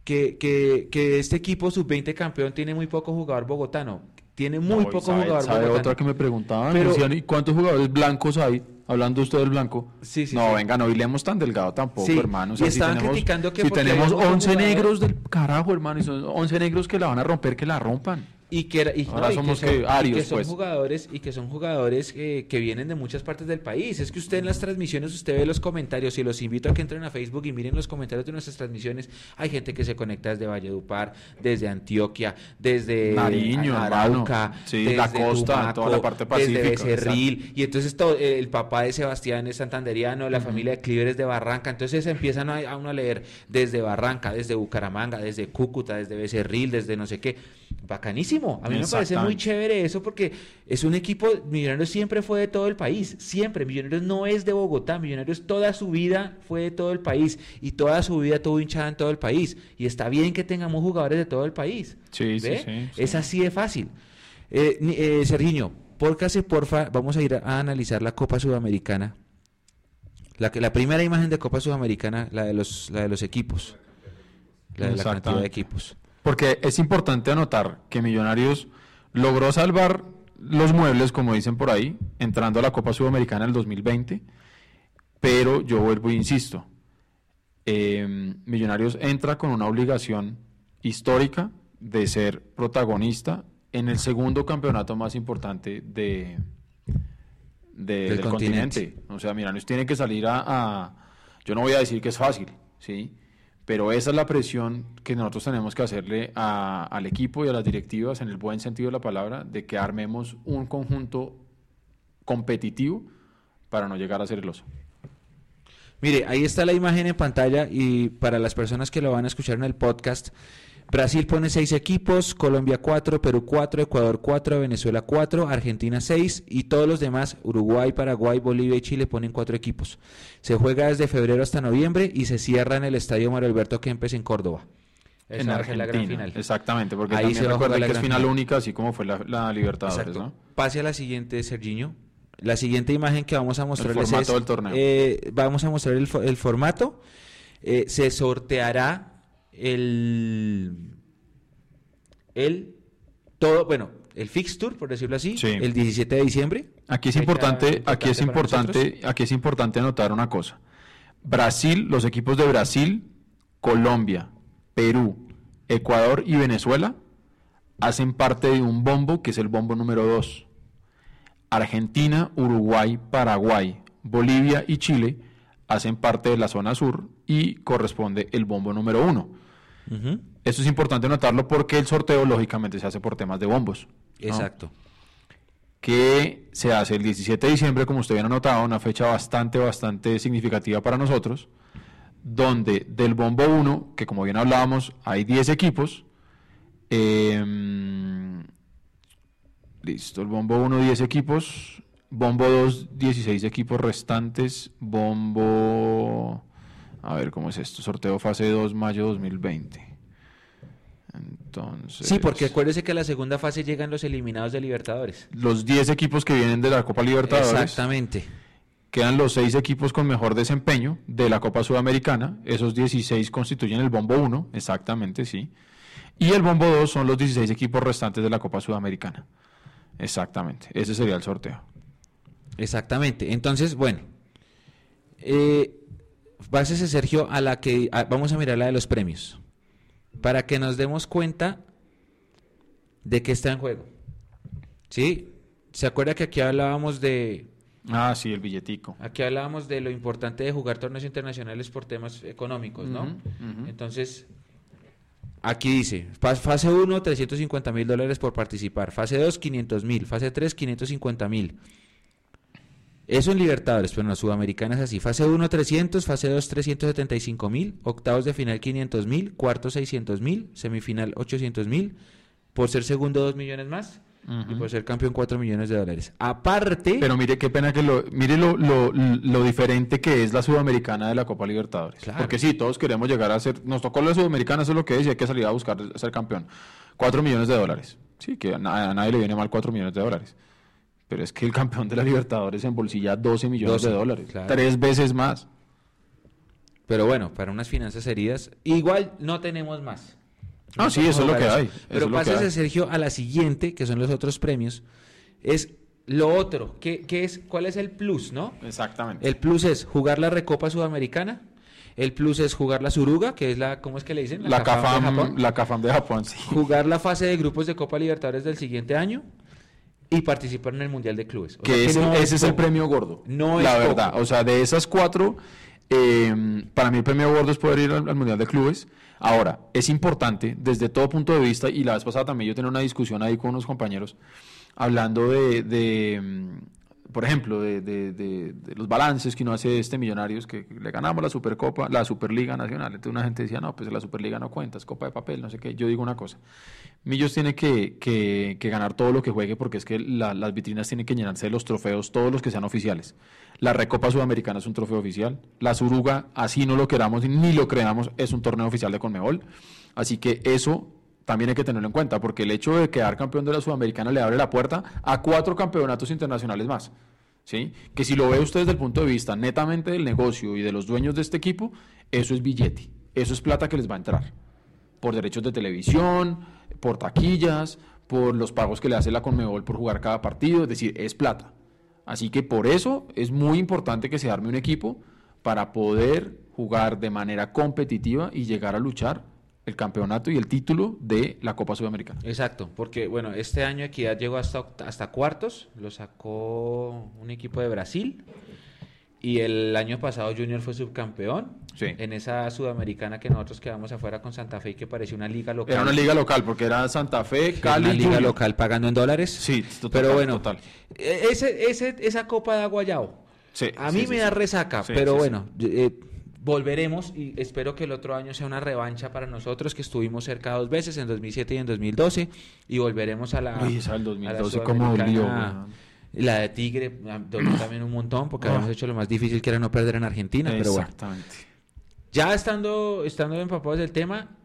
que, que, que este equipo sub-20 campeón tiene muy poco jugador bogotano. Tiene muy poco jugador ¿sabe otra que me preguntaban? ¿y cuántos jugadores blancos hay? Hablando usted del blanco. Sí, sí, no, venga, no leemos tan delgado tampoco, hermano. y estaban criticando que... Si tenemos 11 negros del carajo, hermano, y son 11 negros que la van a romper, que la rompan y que, y, Ahora somos que, son, que son pues. jugadores y que son jugadores eh, que vienen de muchas partes del país. Es que usted en las transmisiones usted ve los comentarios y los invito a que entren a Facebook y miren los comentarios de nuestras transmisiones. Hay gente que se conecta desde Valledupar, desde Antioquia, desde Nariño, Arauca, desde la costa, toda la parte pacífica, desde Becerril y entonces todo, eh, el papá de Sebastián es santanderiano, la familia de Clíveres de Barranca, entonces empiezan a, a uno a leer desde Barranca, desde Bucaramanga, desde Cúcuta, desde Becerril, desde no sé qué Bacanísimo. A mí me parece muy chévere eso porque es un equipo, Millonarios siempre fue de todo el país, siempre. Millonarios no es de Bogotá, Millonarios toda su vida fue de todo el país y toda su vida tuvo hinchada en todo el país. Y está bien que tengamos jugadores de todo el país. Sí, sí, sí, Es así de fácil. Eh, eh, Sergiño, porfa, vamos a ir a, analizar la Copa Sudamericana. La, la primera imagen de Copa Sudamericana, la de los, la de los equipos. La de la cantidad de equipos. Porque es importante anotar que Millonarios logró salvar los muebles, como dicen por ahí, entrando a la Copa Sudamericana en el 2020, pero yo vuelvo e insisto, eh, Millonarios entra con una obligación histórica de ser protagonista en el segundo campeonato más importante de, del, continente. O sea, Millonarios tiene que salir a, a, Yo no voy a decir que es fácil, ¿sí? Pero esa es la presión que nosotros tenemos que hacerle al equipo y a las directivas, en el buen sentido de la palabra, de que armemos un conjunto competitivo para no llegar a ser el oso. Mire, ahí está la imagen en pantalla y para las personas que lo van a escuchar en el podcast, Brasil pone seis equipos, Colombia cuatro, Perú cuatro, Ecuador cuatro, Venezuela cuatro, Argentina seis y todos los demás, Uruguay, Paraguay, Bolivia y Chile ponen cuatro equipos. Se juega desde febrero hasta noviembre y se cierra en el Estadio Mario Alberto Kempes en Córdoba. en Argentina, la gran final. Exactamente, porque Ahí se recuerda que es final, única, así como fue la, Libertadores. ¿no? Pase a la siguiente, Serginho. La siguiente imagen que vamos a mostrarles el formato del torneo. Eh, vamos a mostrar el, el formato. Eh, se sorteará el, el todo, bueno, el fixture, por decirlo así, el 17 de diciembre. Aquí es importante, aquí es importante, aquí es importante anotar una cosa. Brasil, los equipos de Brasil, Colombia, Perú, Ecuador y Venezuela hacen parte de un bombo que es el bombo número 2. Argentina, Uruguay, Paraguay, Bolivia y Chile hacen parte de la zona sur y corresponde el bombo número 1. Eso es importante notarlo porque el sorteo lógicamente se hace por temas de bombos. Exacto. Que se hace el 17 de diciembre, como usted bien ha notado, una fecha bastante, bastante significativa para nosotros, donde del bombo 1, que como bien hablábamos, hay 10 equipos, em, listo, el bombo 1, 10 equipos, bombo 2, 16 equipos restantes, bombo a ver cómo es esto. Sorteo fase 2, mayo 2020. Entonces. Sí, porque acuérdese que a la segunda fase llegan los eliminados de Libertadores. Los 10 equipos que vienen de la Copa Libertadores. Exactamente. Quedan los 6 equipos con mejor desempeño de la Copa Sudamericana. Esos 16 constituyen el bombo 1, exactamente, sí. Y el bombo 2 son los 16 equipos restantes de la Copa Sudamericana. Exactamente. Ese sería el sorteo. Exactamente. Entonces, bueno. Eh, Básese, Sergio, a la que vamos a mirar la de los premios, para que nos demos cuenta de qué está en juego. ¿Sí? ¿Se acuerda que aquí hablábamos de... Ah, sí, el billetico. Aquí hablábamos de lo importante de jugar torneos internacionales por temas económicos, ¿no? Entonces, aquí dice, fase 1, 350 mil dólares por participar, fase 2, 500 mil, fase 3, 550 mil. Eso en Libertadores, pero en la Sudamericana es así. Fase 1, 300, fase 2, 375 mil, octavos de final 500 mil, cuarto 600 mil, semifinal 800 mil, por ser segundo 2 millones más y por ser campeón 4 millones de dólares. Aparte... Pero mire qué pena que lo... Mire lo, lo, lo diferente que es la Sudamericana de la Copa Libertadores. Porque sí, todos queremos llegar a ser... Nos tocó la Sudamericana, eso es lo que es, y hay que salir a buscar ser campeón. 4 millones de dólares. Sí, que a nadie le viene mal 4 millones de dólares. Pero es que el campeón de la Libertadores embolsilla 12 millones de dólares, tres veces más. Pero bueno, para unas finanzas heridas, igual no tenemos más. ah, sí, eso es lo que hay. Pero pásese, Sergio, a la siguiente, que son los otros premios. Es lo otro, ¿qué, es, ¿cuál es el plus, no? Exactamente. El plus es jugar la Recopa Sudamericana. El plus es jugar la Suruga, que es la, ¿cómo es que le dicen? La, CAFAM, de Japón. La CAFAM de Japón, sí. Jugar la fase de grupos de Copa Libertadores del siguiente año y participar en el Mundial de Clubes. que, ese, es, el premio gordo. No La verdad, o sea, de esas cuatro, em, para mí el premio gordo es poder ir al, Mundial de Clubes. Ahora, es importante desde todo punto de vista, y la vez pasada también yo tenía una discusión ahí con unos compañeros, hablando de, em, por ejemplo, de, de- de- los balances que uno hace de este Millonarios, que le ganamos la Supercopa, la Superliga Nacional. Entonces una gente decía, no, pues la Superliga no cuenta, es copa de papel, no sé qué. Yo digo una cosa, Millos tiene que, que- que ganar todo lo que juegue porque es que la- las vitrinas tienen que llenarse de los trofeos, todos los que sean oficiales. La Recopa Sudamericana es un trofeo oficial, la Suruga, así no lo queramos ni lo creamos, es un torneo oficial de Conmebol. Así que eso también hay que tenerlo en cuenta, porque el hecho de quedar campeón de la Sudamericana le abre la puerta a cuatro campeonatos internacionales más. ¿sí? Que si lo ve usted desde el punto de vista netamente del negocio y de los dueños de este equipo, eso es billete, eso es plata que les va a entrar. Por derechos de televisión, por taquillas, por los pagos que le hace la Conmebol por jugar cada partido, es decir, es plata. Así que por eso es muy importante que se arme un equipo para poder jugar de manera competitiva y llegar a luchar el campeonato y el título de la Copa Sudamericana. Exacto, porque bueno, este año Equidad llegó hasta, hasta cuartos, lo sacó un equipo de Brasil y el año pasado Junior fue subcampeón Sí. en esa sudamericana que nosotros quedamos afuera con Santa Fe y que parecía una liga local. Era una liga local porque era Santa Fe, Era Cali, una liga local pagando en dólares. Sí, total, pero bueno, total. e- Ese, ese, esa copa de Aguayao, Sí, a mí sí, me da resaca, pero bueno, eh, volveremos y espero que el otro año sea una revancha para nosotros que estuvimos cerca dos veces, en 2007 y en 2012, y volveremos a la... Uy, esa del a la 2012 como dolió. La de Tigre ah, dolió también un montón porque Ah. habíamos hecho lo más difícil que era no perder en Argentina, pero bueno. Exactamente. Ya estando, estando empapados del tema,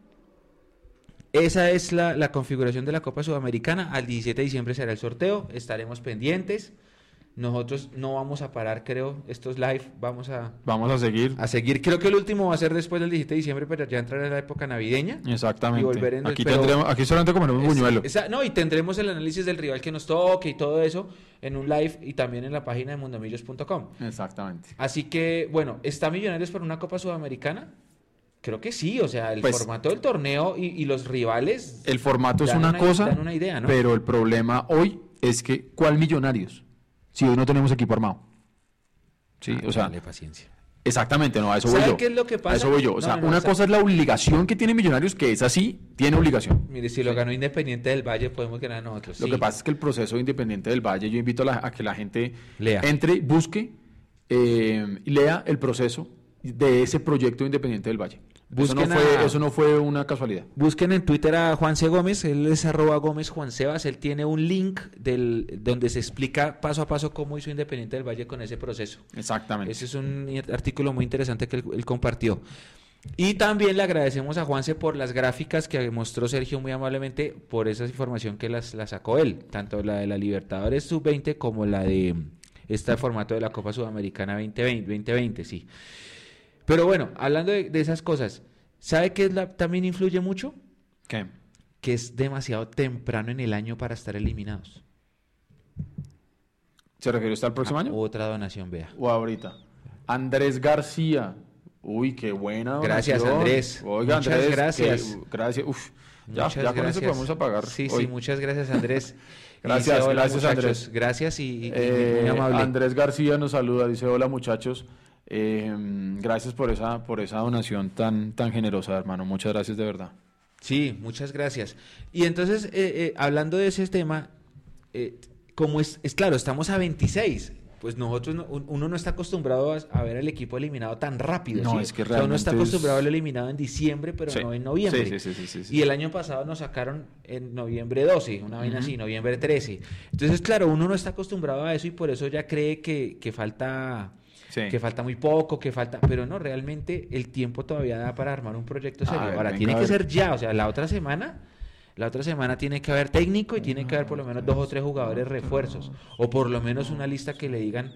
esa es la, la configuración de la Copa Sudamericana. Al 17 de diciembre será el sorteo, estaremos pendientes. Nosotros no vamos a parar, creo, estos live, vamos a, Vamos a seguir. a seguir. Creo que el último va a ser después del 17 de diciembre, pero ya entrará la época navideña. Exactamente. Y volver en- aquí, tendremos, aquí solamente comeremos Es- buñuelo. esa- no, y tendremos el análisis del rival que nos toque y todo eso en un live y también en la página de mundomillos.com. Exactamente. Así que, bueno, ¿está Millonarios por una Copa Sudamericana? Creo que sí, o sea, el Pues- formato del torneo y, y los rivales. El formato es una, una- cosa, dan una idea, ¿no? pero el problema hoy es que, ¿cuál millonarios? Si hoy no tenemos equipo armado. Sí, Ah, o sea, dale paciencia. exactamente, no, a eso voy ¿Sabe yo. qué es lo que pasa? A eso voy yo. O sea, no, no, una o sea- cosa es la obligación que tiene Millonarios, que es así, tiene obligación. Mire, si lo ganó Independiente del Valle, podemos ganar nosotros. Lo sí. que pasa es que el proceso de Independiente del Valle, yo invito a, la- a que la gente Lea. entre, busque eh, y lea el proceso de ese proyecto de Independiente del Valle. Eso no, fue, a- eso no fue una casualidad. Busquen en Twitter a Juan C. Gómez, él es arroba Gómez Juan Sebas, él tiene un link del, donde se explica paso a paso cómo hizo Independiente del Valle con ese proceso. Exactamente. Ese es un artículo muy interesante que él, él compartió. Y también le agradecemos a Juanse por las gráficas que mostró Sergio muy amablemente por esa información que las, la sacó él, tanto la de la Libertadores Sub-20 como la de este formato de la Copa Sudamericana 2020, 2020 sí. Pero bueno, hablando de, de esas cosas, ¿sabe qué es la, también influye mucho? ¿Qué? Que es demasiado temprano en el año para estar eliminados. ¿Se refiere usted al próximo Ah, año? Otra donación, vea. O ahorita. Andrés García. Uy, qué buena. Gracias, donación. Andrés. Oiga, Muchas Andrés. gracias. que- gracias. Uf, ya, con eso gracias. podemos apagar. Sí, hoy. sí, muchas gracias, Andrés. *laughs* Gracias, dice, "Hola, gracias, muchachos". Andrés. Gracias y, y- y Eh, muy amable. Andrés García nos saluda, dice hola muchachos. Eh, gracias por esa, por esa donación tan, tan generosa, hermano. Muchas gracias de verdad. Sí, muchas gracias. Y entonces, eh, eh, hablando de ese tema, eh, como es, es claro, estamos a 26. Pues nosotros, no- un- uno no está acostumbrado a, a ver al equipo eliminado tan rápido. No, ¿sí? es que O sea, uno está realmente es- acostumbrado a verlo eliminado en diciembre, pero Sí. no en noviembre. Sí. Y el año pasado nos sacaron en noviembre 12, una vaina Ujú. así, noviembre 13. Entonces, claro, uno no está acostumbrado a eso y por eso ya cree que, que falta Sí. que falta muy poco, que falta, pero no, realmente el tiempo todavía da para armar un proyecto serio. A ver, Ahora tiene que ser ya, o sea, la otra semana, la otra semana tiene que haber técnico y tiene que haber por lo menos dos o tres jugadores refuerzos, o por lo menos una lista que le digan,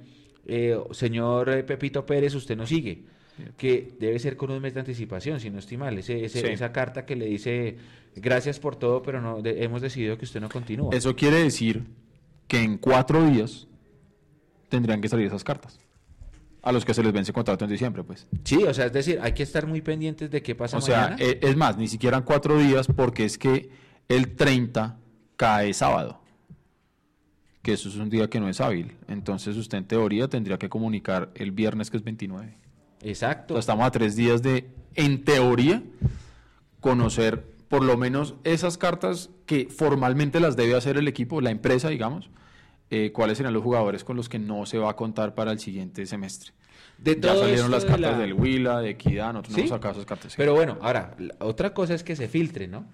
eh, señor eh, Pepito Pérez, usted no sigue, que debe ser con un mes de anticipación, si no estoy mal, ese, ese- Sí. esa carta que le dice, gracias por todo, pero no de- hemos decidido que usted no continúa. Eso quiere decir que en cuatro días tendrían que salir esas cartas. A los que se les vence contrato en diciembre, pues. Sí, o sea, es decir, hay que estar muy pendientes de qué pasa O sea, mañana. e- es más, ni siquiera en cuatro días porque es que el 30 cae sábado. Que eso es un día que no es hábil. Entonces usted en teoría tendría que comunicar el viernes que es 29. Exacto. O sea, estamos a tres días de, en teoría, conocer por lo menos esas cartas que formalmente las debe hacer el equipo, la empresa, digamos, eh, cuáles serán los jugadores con los que no se va a contar para el siguiente semestre. De ya salieron las de cartas la- del Huila, de Equidad, nosotros ¿Sí? no hemos sacado esas cartas. Pero bueno, ahora, otra cosa es que se filtre, ¿no?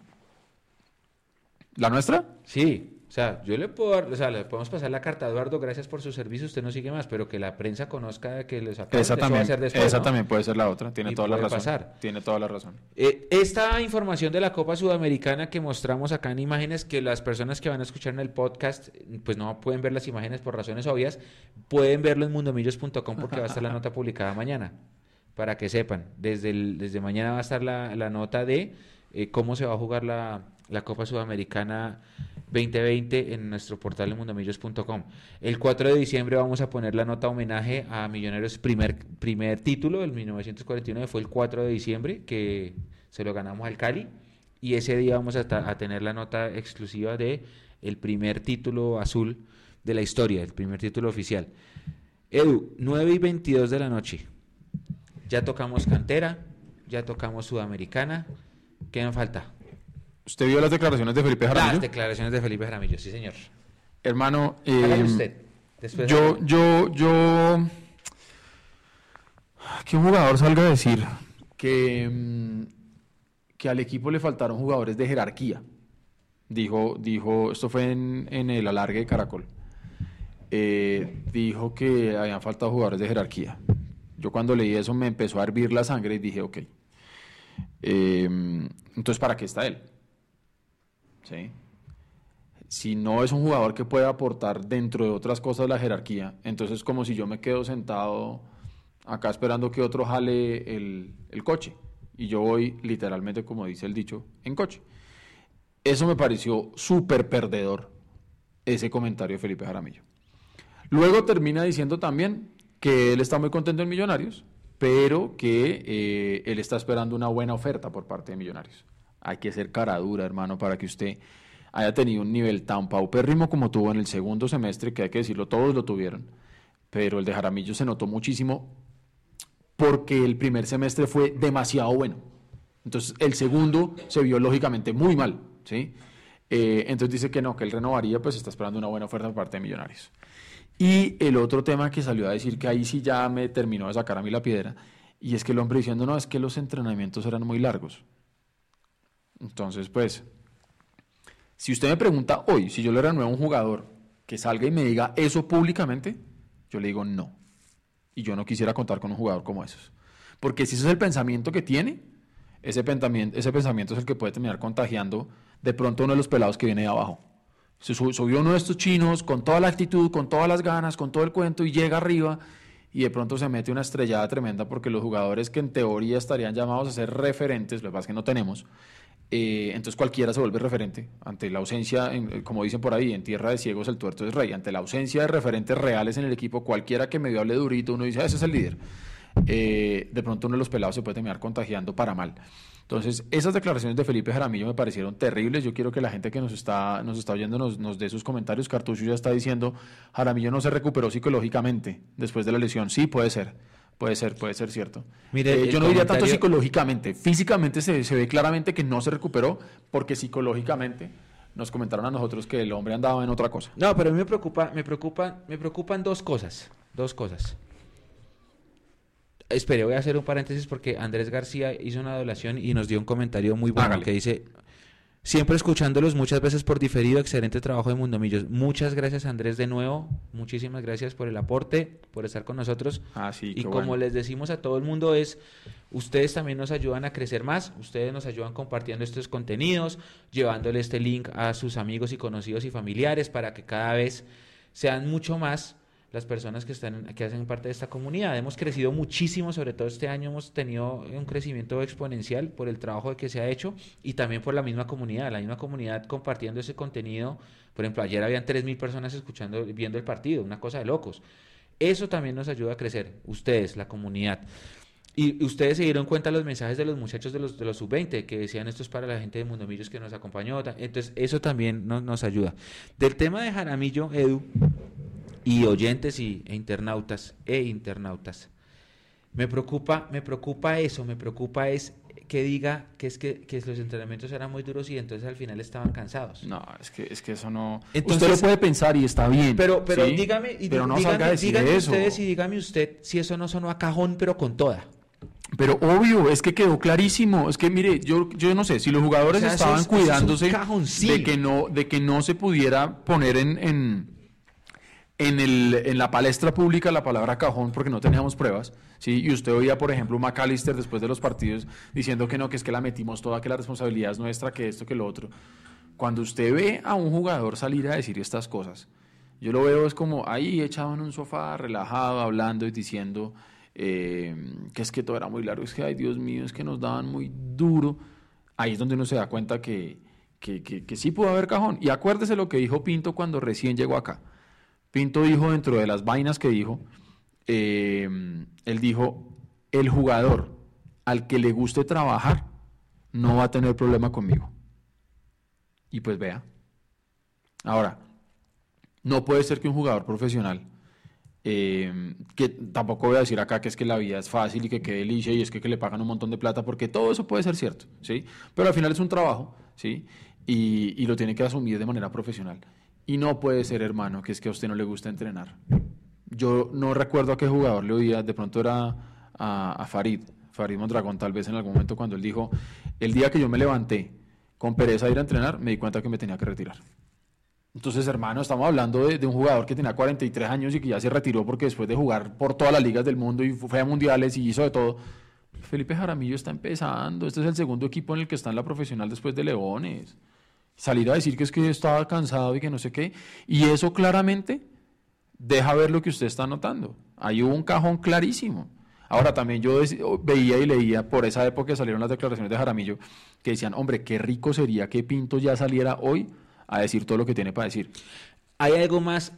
¿La nuestra? Sí, o sea, yo le puedo, dar- o sea, le podemos pasar la carta a Eduardo, gracias por su servicio, usted no sigue más, pero que la prensa conozca que le sacamos, Esa también, ser después, esa ¿no? también puede ser la otra, tiene Y toda la puede razón. pasar. Tiene toda la razón. Eh, esta información de la Copa Sudamericana que mostramos acá en imágenes, que las personas que van a escuchar en el podcast, pues no pueden ver las imágenes por razones obvias, pueden verlo en mundomillos.com porque va a estar la nota publicada mañana, para que sepan. Desde, el- desde mañana va a estar la, la nota de eh, cómo se va a jugar la, la Copa Sudamericana 2020 en nuestro portal de mundomillos.com. El 4 de diciembre vamos a poner la nota homenaje a Millonarios primer, primer título del 1949, fue el 4 de diciembre que se lo ganamos al Cali y ese día vamos a, a tener la nota exclusiva de el primer título azul de la historia, el primer título oficial. Edu, 9 y 22 de la noche. Ya tocamos cantera, ya tocamos sudamericana. ¿Qué me falta? ¿Usted vio las declaraciones de Felipe Las Jaramillo? declaraciones de Felipe Jaramillo, sí señor. Hermano, eh, usted. Después yo, yo, yo... Que un jugador salga a decir que, mm, que al equipo le faltaron jugadores de jerarquía. Dijo, dijo, esto fue en, en el alargue de Caracol. Eh, dijo que habían faltado jugadores de jerarquía. Yo cuando leí eso me empezó a hervir la sangre y dije, ok. Eh, entonces, ¿para qué está él? ¿Sí? Si no es un jugador que pueda aportar dentro de otras cosas la jerarquía, entonces es como si yo me quedo sentado acá esperando que otro jale el, el coche. Y yo voy literalmente, como dice el dicho, en coche. Eso me pareció súper perdedor, ese comentario de Felipe Jaramillo. Luego termina diciendo también que él está muy contento en Millonarios, pero que eh, él está esperando una buena oferta por parte de Millonarios. Hay que ser cara dura, hermano, para que usted haya tenido un nivel tan paupérrimo como tuvo en el segundo semestre, que hay que decirlo, todos lo tuvieron, pero el de Jaramillo se notó muchísimo porque el primer semestre fue demasiado bueno. Entonces el segundo se vio lógicamente muy mal, ¿sí? Eh, entonces dice que no, que él renovaría, pues está esperando una buena oferta por parte de Millonarios. Y el otro tema que salió a decir que ahí sí ya me terminó de sacar a mí la piedra, y es que el hombre diciendo, no, es que los entrenamientos eran muy largos. Entonces, pues, si usted me pregunta hoy, si yo le renuevo a un jugador que salga y me diga eso públicamente, yo le digo no. Y yo no quisiera contar con un jugador como esos. Porque si ese es el pensamiento que tiene, ese pensamiento, ese pensamiento es el que puede terminar contagiando de pronto uno de los pelados que viene de abajo. Se su- subió uno de estos chinos con toda la actitud, con todas las ganas, con todo el cuento y llega arriba y de pronto se mete una estrellada tremenda porque los jugadores que en teoría estarían llamados a ser referentes, lo que pasa es que no tenemos, eh, entonces cualquiera se vuelve referente ante la ausencia, en- eh, como dicen por ahí, en tierra de ciegos el tuerto es rey, ante la ausencia de referentes reales en el equipo, cualquiera que medio hable durito, uno dice, "Ah, ese es el líder. Eh, de pronto uno de los pelados se puede terminar contagiando para mal. Entonces, esas declaraciones de Felipe Jaramillo me parecieron terribles. Yo quiero que la gente que nos está, nos está oyendo nos, nos dé sus comentarios. Cartucho ya está diciendo, Jaramillo no se recuperó psicológicamente después de la lesión. Sí, puede ser. Puede ser, puede ser cierto. Mire, Eh, yo no diría tanto psicológicamente. Físicamente se, se ve claramente que no se recuperó porque psicológicamente nos comentaron a nosotros que el hombre andaba en otra cosa. No, pero a mí me preocupa, me preocupa, me preocupan dos cosas, dos cosas. Espere, voy a hacer un paréntesis porque Andrés García hizo una donación y nos dio un comentario muy bueno Hágale. que dice, siempre escuchándolos muchas veces por diferido, excelente trabajo de Mundomillos. Muchas gracias Andrés de nuevo, muchísimas gracias por el aporte, por estar con nosotros. Ah, sí, y como bueno. les decimos a todo el mundo es, ustedes también nos ayudan a crecer más, ustedes nos ayudan compartiendo estos contenidos, llevándole este link a sus amigos y conocidos y familiares para que cada vez sean mucho más las personas que están que hacen parte de esta comunidad. Hemos crecido muchísimo, sobre todo este año hemos tenido un crecimiento exponencial por el trabajo que se ha hecho y también por la misma comunidad, la misma comunidad compartiendo ese contenido. Por ejemplo, ayer habían 3.000 personas escuchando, viendo el partido, una cosa de locos. Eso también nos ayuda a crecer, ustedes, la comunidad. Y ustedes se dieron cuenta los mensajes de los muchachos de los, de los sub-20 que decían esto es para la gente de Mundomillos que nos acompañó. Entonces, eso también nos, nos ayuda. Del tema de Jaramillo, Edu, y oyentes y, e internautas, e internautas, me preocupa, me preocupa eso, me preocupa es que diga que es que, que los entrenamientos eran muy duros y entonces al final estaban cansados. No, es que, es que eso no... Entonces- usted lo puede pensar y está bien. Pero, pero ¿sí? dígame, y pero no dígame, salga a decir dígame eso. ustedes y dígame usted si eso no sonó a cajón, pero con toda. Pero obvio, es que quedó clarísimo. Es que mire, yo, yo no sé, si los jugadores O sea, eso estaban es- es cuidándose de que no, de que no se pudiera poner en, en, en, el, en la palestra pública la palabra cajón porque no teníamos pruebas. ¿sí? Y usted oía, por ejemplo, McAllister después de los partidos diciendo que no, que es que la metimos toda, que la responsabilidad es nuestra, que esto, que lo otro. Cuando usted ve a un jugador salir a decir estas cosas, yo lo veo es como ahí echado en un sofá, relajado, hablando y diciendo eh, que es que todo era muy largo, es que, ay Dios mío, es que nos daban muy duro. Ahí es donde uno se da cuenta que, que, que- que sí pudo haber cajón. Y acuérdese lo que dijo Pinto cuando recién llegó acá. Pinto dijo dentro de las vainas que dijo, eh, él dijo, el jugador al que le guste trabajar no va a tener problema conmigo. Y pues vea. Ahora, no puede ser que un jugador profesional, eh, que tampoco voy a decir acá que es que la vida es fácil y que quede delicia y es que, que le pagan un montón de plata, porque todo eso puede ser cierto, ¿sí? Pero al final es un trabajo, ¿sí? Y lo tiene que asumir de manera profesional. Y no puede ser, hermano, que es que a usted no le gusta entrenar. Yo no recuerdo a qué jugador le oía, de pronto era a, a Farid, Farid Mondragón, tal vez en algún momento cuando él dijo, el día que yo me levanté con pereza de ir a entrenar, me di cuenta que me tenía que retirar. Entonces, hermano, estamos hablando de, de un jugador que tenía 43 años y que ya se retiró porque después de jugar por todas las ligas del mundo y fue a mundiales y hizo de todo. Felipe Jaramillo está empezando. Este es el segundo equipo en el que está en la profesional después de Leones. Salir a decir que es que estaba cansado y que no sé qué. Y eso claramente deja ver lo que usted está notando. Ahí hubo un cajón clarísimo. Ahora también yo veía y leía, por esa época salieron las declaraciones de Jaramillo, que decían, hombre, qué rico sería que Pinto ya saliera hoy a decir todo lo que tiene para decir. Hay algo más,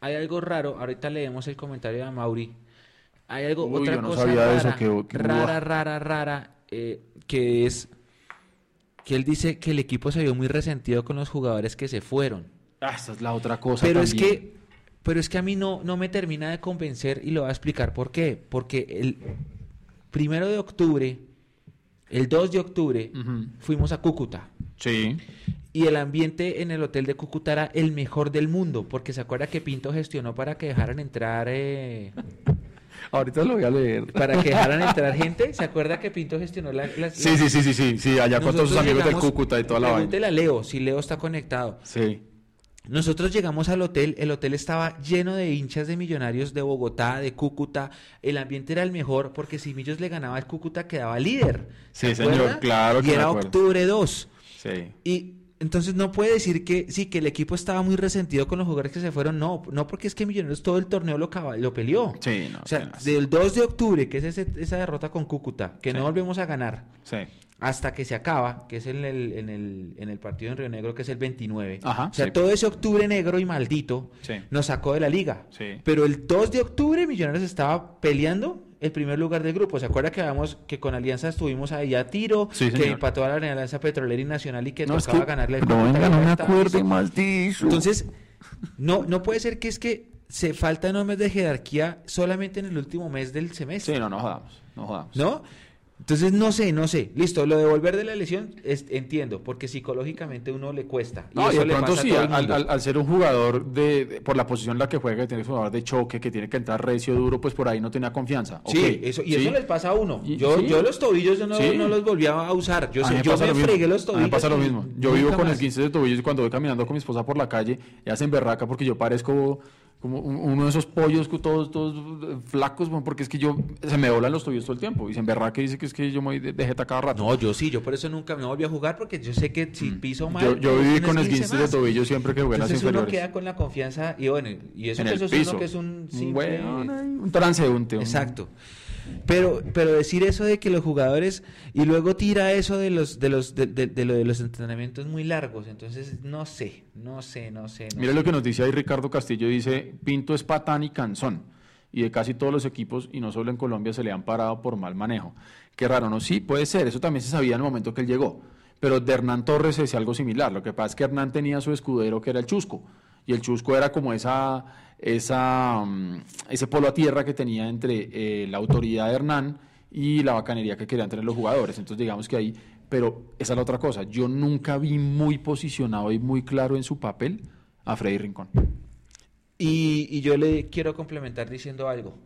hay algo raro. Ahorita leemos el comentario de Mauri. Hay algo, Uy, otra yo no cosa sabía rara, eso, que- que- rara, rara, rara, eh, que es que él dice que el equipo se vio muy resentido con los jugadores que se fueron. Ah, esa es la otra cosa. Pero es que, pero es que a mí no, no me termina de convencer y lo voy a explicar por qué. Porque el primero de octubre, el 2 de octubre, fuimos a Cúcuta. Sí. Y el ambiente en el hotel de Cúcuta era el mejor del mundo, porque se acuerda que Pinto gestionó para que dejaran entrar, eh, Ahorita lo voy a leer. para que dejaran entrar gente. ¿Se acuerda que Pinto gestionó la, las- Sí, sí, sí, sí, sí, sí, allá con todos sus Nosotros amigos del llegamos- Cúcuta y toda la Pregúntele vaina. a Leo, si Leo está conectado. Sí. Nosotros llegamos al hotel, el hotel estaba lleno de hinchas de millonarios de Bogotá, de Cúcuta, el ambiente era el mejor porque si Millos le ganaba al Cúcuta quedaba líder. ¿se Sí, señor, claro que Y era octubre 2. Sí. Y entonces no puede decir que sí, que el equipo estaba muy resentido con los jugadores que se fueron, no, no porque es que Millonarios todo el torneo lo, lo peleó. Sí, no, o sea, del 2 de octubre, que es ese- esa derrota con Cúcuta, que Sí. no volvemos a ganar, Sí. hasta que se acaba, que es en el, en el, en el partido en Río Negro, que es el 29. Ajá, o sea, todo ese octubre negro y maldito Sí. nos sacó de la liga. Sí. Pero el 2 de octubre Millonarios estaba peleando el primer lugar del grupo. ¿Se acuerda que habíamos que con Alianza estuvimos ahí a tiro, Sí, que empató a la Alianza Petrolera y Nacional y que No, es tocaba que- ganarle pero Cúcuta venga, no me acuerde eso. Entonces, no, no puede ser que es que se falta normas de jerarquía solamente en el último mes del semestre. Sí, no, no jodamos, no jodamos. ¿No? Entonces, no sé, no sé. Listo, lo de volver de la lesión, es- entiendo, porque psicológicamente uno le cuesta. No, y eso de le pronto pasa a sí, al, mundo. al- al ser un jugador de, de- por la posición en la que juega, que tiene un jugador de choque, que tiene que entrar recio, duro, pues por ahí no tenía confianza. Sí, eso, y sí. eso les pasa a uno. Y- Yo, sí. yo los tobillos yo no, Sí. no los volví a usar. Yo, A sé, me yo pasa me lo mismo. fregué los A tobillos. mí me pasa lo y mismo. Yo vivo con más. el 15 de tobillos y cuando voy caminando con mi esposa por la calle, ella se emberraca porque yo parezco como un- uno de esos pollos que todos, todos eh, flacos, bueno, porque es que yo se me doblan los tobillos todo el tiempo y se emberraca y dice que es que yo me voy de, de jeta cada rato. No, yo sí, yo por eso nunca me volví a jugar porque yo sé que si piso mal. Mm. yo, yo pues, viví con esguince esguinces de tobillo siempre que jugué en las Entonces uno inferiores. queda con la confianza y bueno, y eso en que el eso es piso. uno que es un simple... ahí, un transeúnte. un- Exacto. Pero, pero decir eso de que los jugadores y luego tira eso de los de los de, de- de lo de los entrenamientos muy largos, entonces no sé, no sé, no sé. no Mira sé. lo que nos dice ahí Ricardo Castillo, dice, Pinto es patán y canzón. Y de casi todos los equipos, y no solo en Colombia, se le han parado por mal manejo. Qué raro, ¿no? Sí, puede ser, eso también se sabía en el momento que él llegó. Pero de Hernán Torres decía algo similar. Lo que pasa es que Hernán tenía su escudero que era el Chusco. Y el Chusco era como esa, esa, mm, ese polo a tierra que tenía entre eh, la autoridad de Hernán y la bacanería que querían tener los jugadores. Entonces digamos que ahí, pero esa es la otra cosa, yo nunca vi muy posicionado y muy claro en su papel a Freddy Rincón. Y, y yo le quiero complementar diciendo algo,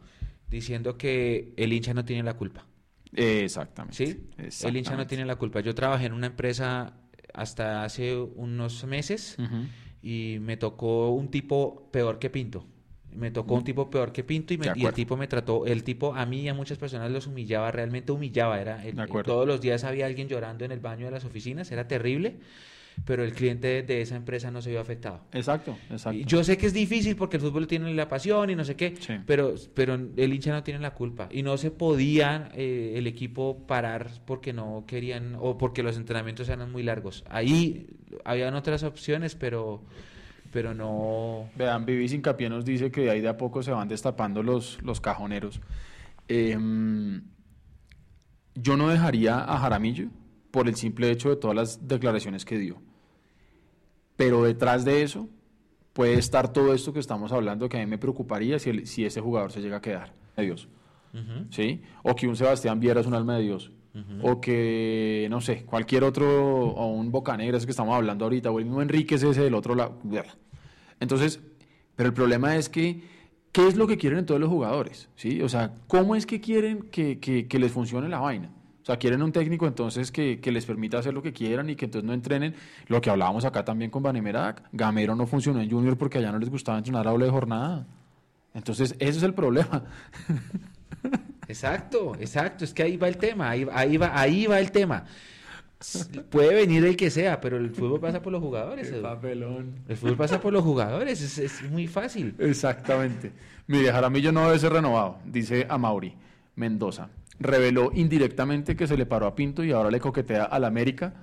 diciendo que el hincha no tiene la culpa. Exactamente. ¿Sí? El hincha no tiene la culpa. Yo trabajé en una empresa hasta hace unos meses. Y me tocó un tipo peor que Pinto. Me tocó un tipo peor que Pinto y, me- y el tipo me trató, el tipo a mí y a muchas personas los humillaba, realmente humillaba. Era, el- todos los días había alguien llorando en el baño de las oficinas, era terrible, pero el cliente de, esa empresa no se vio afectado. Exacto, exacto. Yo sé que es difícil porque el fútbol tiene la pasión y no sé qué, Sí. pero, pero el hincha no tiene la culpa. Y no se podía eh, el equipo parar porque no querían o porque los entrenamientos eran muy largos. Ahí habían otras opciones, pero, pero no... Vean, Vivi Hincapié nos dice que de ahí de a poco se van destapando los, los cajoneros. Em, yo no dejaría a Jaramillo por el simple hecho de todas las declaraciones que dio. Pero detrás de eso puede estar todo esto que estamos hablando que a mí me preocuparía si, el- si ese jugador se llega a quedar. De Dios. ¿sí? O que un Sebastián Viera es un alma de Dios. O que, no sé, cualquier otro, o un Bocanegra, ese que estamos hablando ahorita, o el mismo Enríquez ese del otro lado. Entonces, pero el problema es que, ¿qué es lo que quieren entonces los jugadores? ¿Sí? O sea, ¿cómo es que quieren que, que- que les funcione la vaina? O sea, quieren un técnico entonces que, que les permita hacer lo que quieran y que entonces no entrenen. Lo que hablábamos acá también con Vanemerac. Gamero no funcionó en Junior porque allá no les gustaba entrenar a doble jornada. Entonces, ese es el problema. *laughs* Exacto, exacto, es que ahí va el tema, ahí, ahí va, ahí va el tema. Puede venir el que sea, pero el fútbol pasa por los jugadores. Edu. papelón. El fútbol pasa por los jugadores, es, es muy fácil. Exactamente. Mire, Jaramillo no debe ser renovado, dice Amauri Mendoza. Reveló indirectamente que se le paró a Pinto y ahora le coquetea al América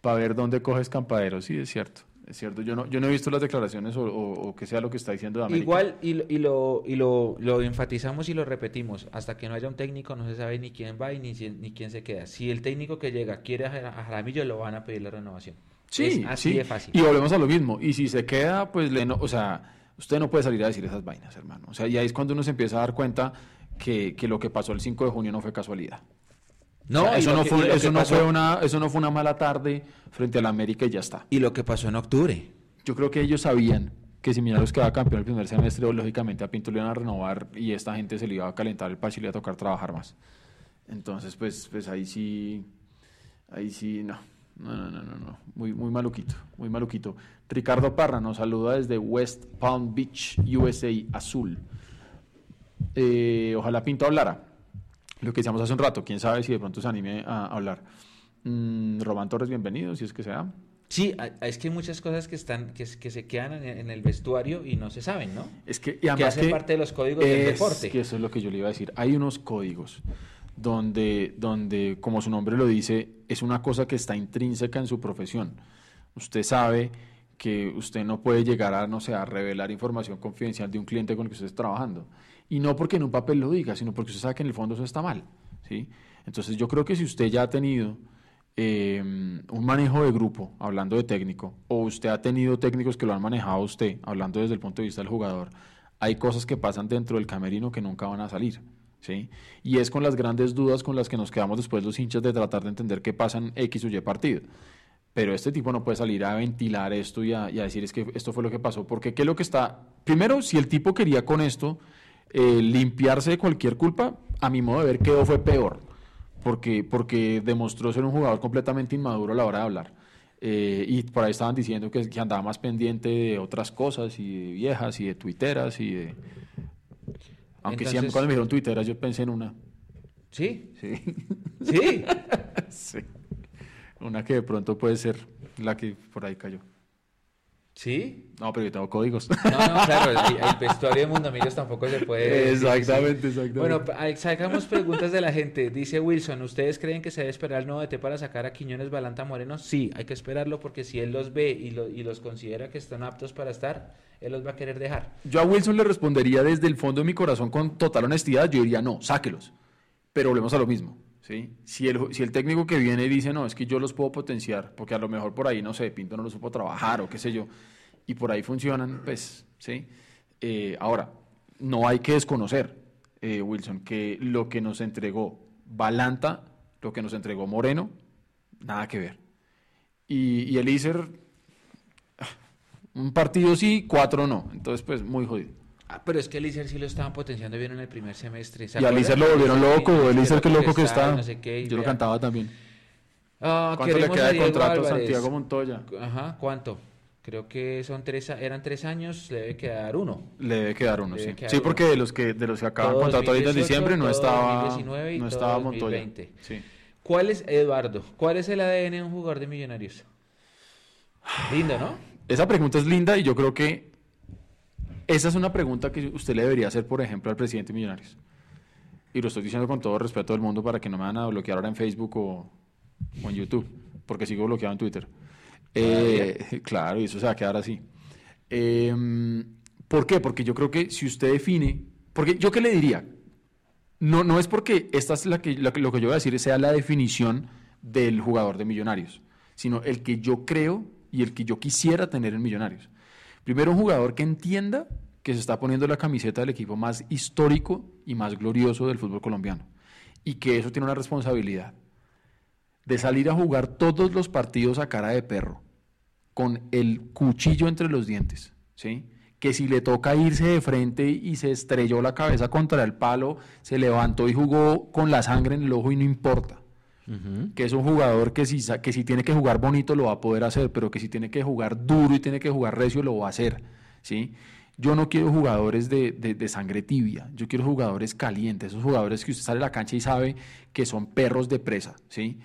para ver dónde coge escampadero. Sí, es cierto. Es cierto. Yo no, yo no he visto las declaraciones o, o- o que sea lo que está diciendo de América. Igual, y, lo- y, lo, y lo, lo enfatizamos y lo repetimos, hasta que no haya un técnico no se sabe ni quién va y ni, si- ni quién se queda. Si el técnico que llega quiere a Jaramillo, lo van a pedir la renovación. Sí, Es así sí. de fácil. Y volvemos a lo mismo. Y si se queda, pues, le no- o sea, usted no puede salir a decir esas vainas, hermano. O sea, y ahí es cuando uno se empieza a dar cuenta que, que lo que pasó el 5 de junio no fue casualidad. No, O sea, y eso no, que- fue, eso, no pasó- fue una, eso no fue una mala tarde frente al América y ya está. Y lo que pasó en octubre. Yo creo que ellos sabían que si Millonarios quedaba campeón el primer semestre, lógicamente a Pinto le iban a renovar y esta gente se le iba a calentar el pacho y le iba a tocar trabajar más. Entonces, pues, pues ahí sí, ahí sí, no. No, no, no, no, no. Muy, muy maluquito, muy maluquito. Ricardo Parra nos saluda desde West Palm Beach, USA, Azul. Eh, ojalá Pinto hablara. Lo que decíamos hace un rato, quién sabe si de pronto se anime a hablar. Mm, Román Torres, bienvenido, si es que sea. Sí, es que hay muchas cosas que están que, que se quedan en, en el vestuario y no se saben, ¿no? Es que, y Que además hacen parte de los códigos del es deporte. que eso es lo que yo le iba a decir. Hay unos códigos donde, donde, como su nombre lo dice, es una cosa que está intrínseca en su profesión. Usted sabe que usted no puede llegar a, no sé, a revelar información confidencial de un cliente con el que usted está trabajando. Y no porque en un papel lo diga, sino porque usted sabe que en el fondo eso está mal. ¿sí? Entonces yo creo que si usted ya ha tenido eh, un manejo de grupo, hablando de técnico, o usted ha tenido técnicos que lo han manejado a usted, hablando desde el punto de vista del jugador, hay cosas que pasan dentro del camerino que nunca van a salir. ¿sí? Y es con las grandes dudas con las que nos quedamos después los hinchas de tratar de entender qué pasa en X o Y partido. Pero este tipo no puede salir a ventilar esto y a, y a decir es que esto fue lo que pasó, porque qué es lo que está... Primero, si el tipo quería con esto eh, limpiarse de cualquier culpa, a mi modo de ver quedó fue peor porque, porque demostró ser un jugador completamente inmaduro a la hora de hablar. Eh, y por ahí estaban diciendo que, que andaba más pendiente de otras cosas y de viejas y de tuiteras y de... Aunque siempre cuando me dijeron tuiteras yo pensé en una. Sí, Sí. sí. *laughs* sí. Una que de pronto puede ser la que por ahí cayó. ¿Sí? No, pero yo tengo códigos. No, no, claro, el, el vestuario de Mundomillos tampoco se puede... exactamente, exactamente. Bueno, sacamos preguntas de la gente. Dice Wilson, ¿ustedes creen que se debe esperar el nuevo DT para sacar a Quiñones Balanta Moreno? Sí, hay que esperarlo porque si él los ve y, lo- y los considera que están aptos para estar, él los va a querer dejar. Yo a Wilson le respondería desde el fondo de mi corazón con total honestidad, yo diría no, sáquelos. Pero volvemos a lo mismo. ¿Sí? Si, el, si el técnico que viene dice, no, es que yo los puedo potenciar, porque a lo mejor por ahí, no sé, Pinto no lo supo trabajar o qué sé yo, y por ahí funcionan, pues, ¿sí? Eh, ahora, no hay que desconocer, eh, Wilson, que lo que nos entregó Balanta, lo que nos entregó Moreno, nada que ver. Y, y Elícer, ah, un partido sí, cuatro no. Entonces, pues, muy jodido. Ah, pero es que Elícer sí lo estaban potenciando bien en el primer semestre. ¿se Y a? Elícer lo volvieron loco, Elícer qué loco que está, está. no sé qué, y Yo lo cantaba también. Ah, ¿Cuánto le queda de contrato a. Santiago Montoya? Ajá, ¿cuánto? Creo que son tres, eran tres años, le debe quedar uno. Le debe quedar uno, debe sí. quedar Sí, uno. porque de los que de los que acaban Todo contrato ahorita en 2018, diciembre no estaba 2019 y no estaba Montoya. 2020. Sí. ¿Cuál es, Eduardo, cuál es el ADN de un jugador de millonarios? Lindo, ¿no? Esa pregunta es linda y yo creo que esa es una pregunta que usted le debería hacer, por ejemplo, al presidente de Millonarios. Y lo estoy diciendo con todo respeto del mundo para que no me van a bloquear ahora en Facebook o, o en YouTube, porque sigo bloqueado en Twitter. Eh, *laughs* claro, y eso se va a quedar así. Eh, ¿Por qué? Porque yo creo que si usted define, porque yo qué le diría, no, no es porque esta es la que, la que- lo que yo voy a decir sea la definición del jugador de Millonarios, sino el que yo creo y el que yo quisiera tener en Millonarios. Primero, un jugador que entienda que se está poniendo la camiseta del equipo más histórico y más glorioso del fútbol colombiano y que eso tiene una responsabilidad de salir a jugar todos los partidos a cara de perro, con el cuchillo entre los dientes, ¿sí? Que si le toca irse de frente y se estrelló la cabeza contra el palo, se levantó y jugó con la sangre en el ojo y no importa. Que es un jugador que si, que si tiene que jugar bonito lo va a poder hacer, pero que si tiene que jugar duro y tiene que jugar recio lo va a hacer, ¿sí? Yo no quiero jugadores de, de- sangre tibia, yo quiero jugadores calientes, esos jugadores que usted sale a la cancha y sabe que son perros de presa, ¿sí?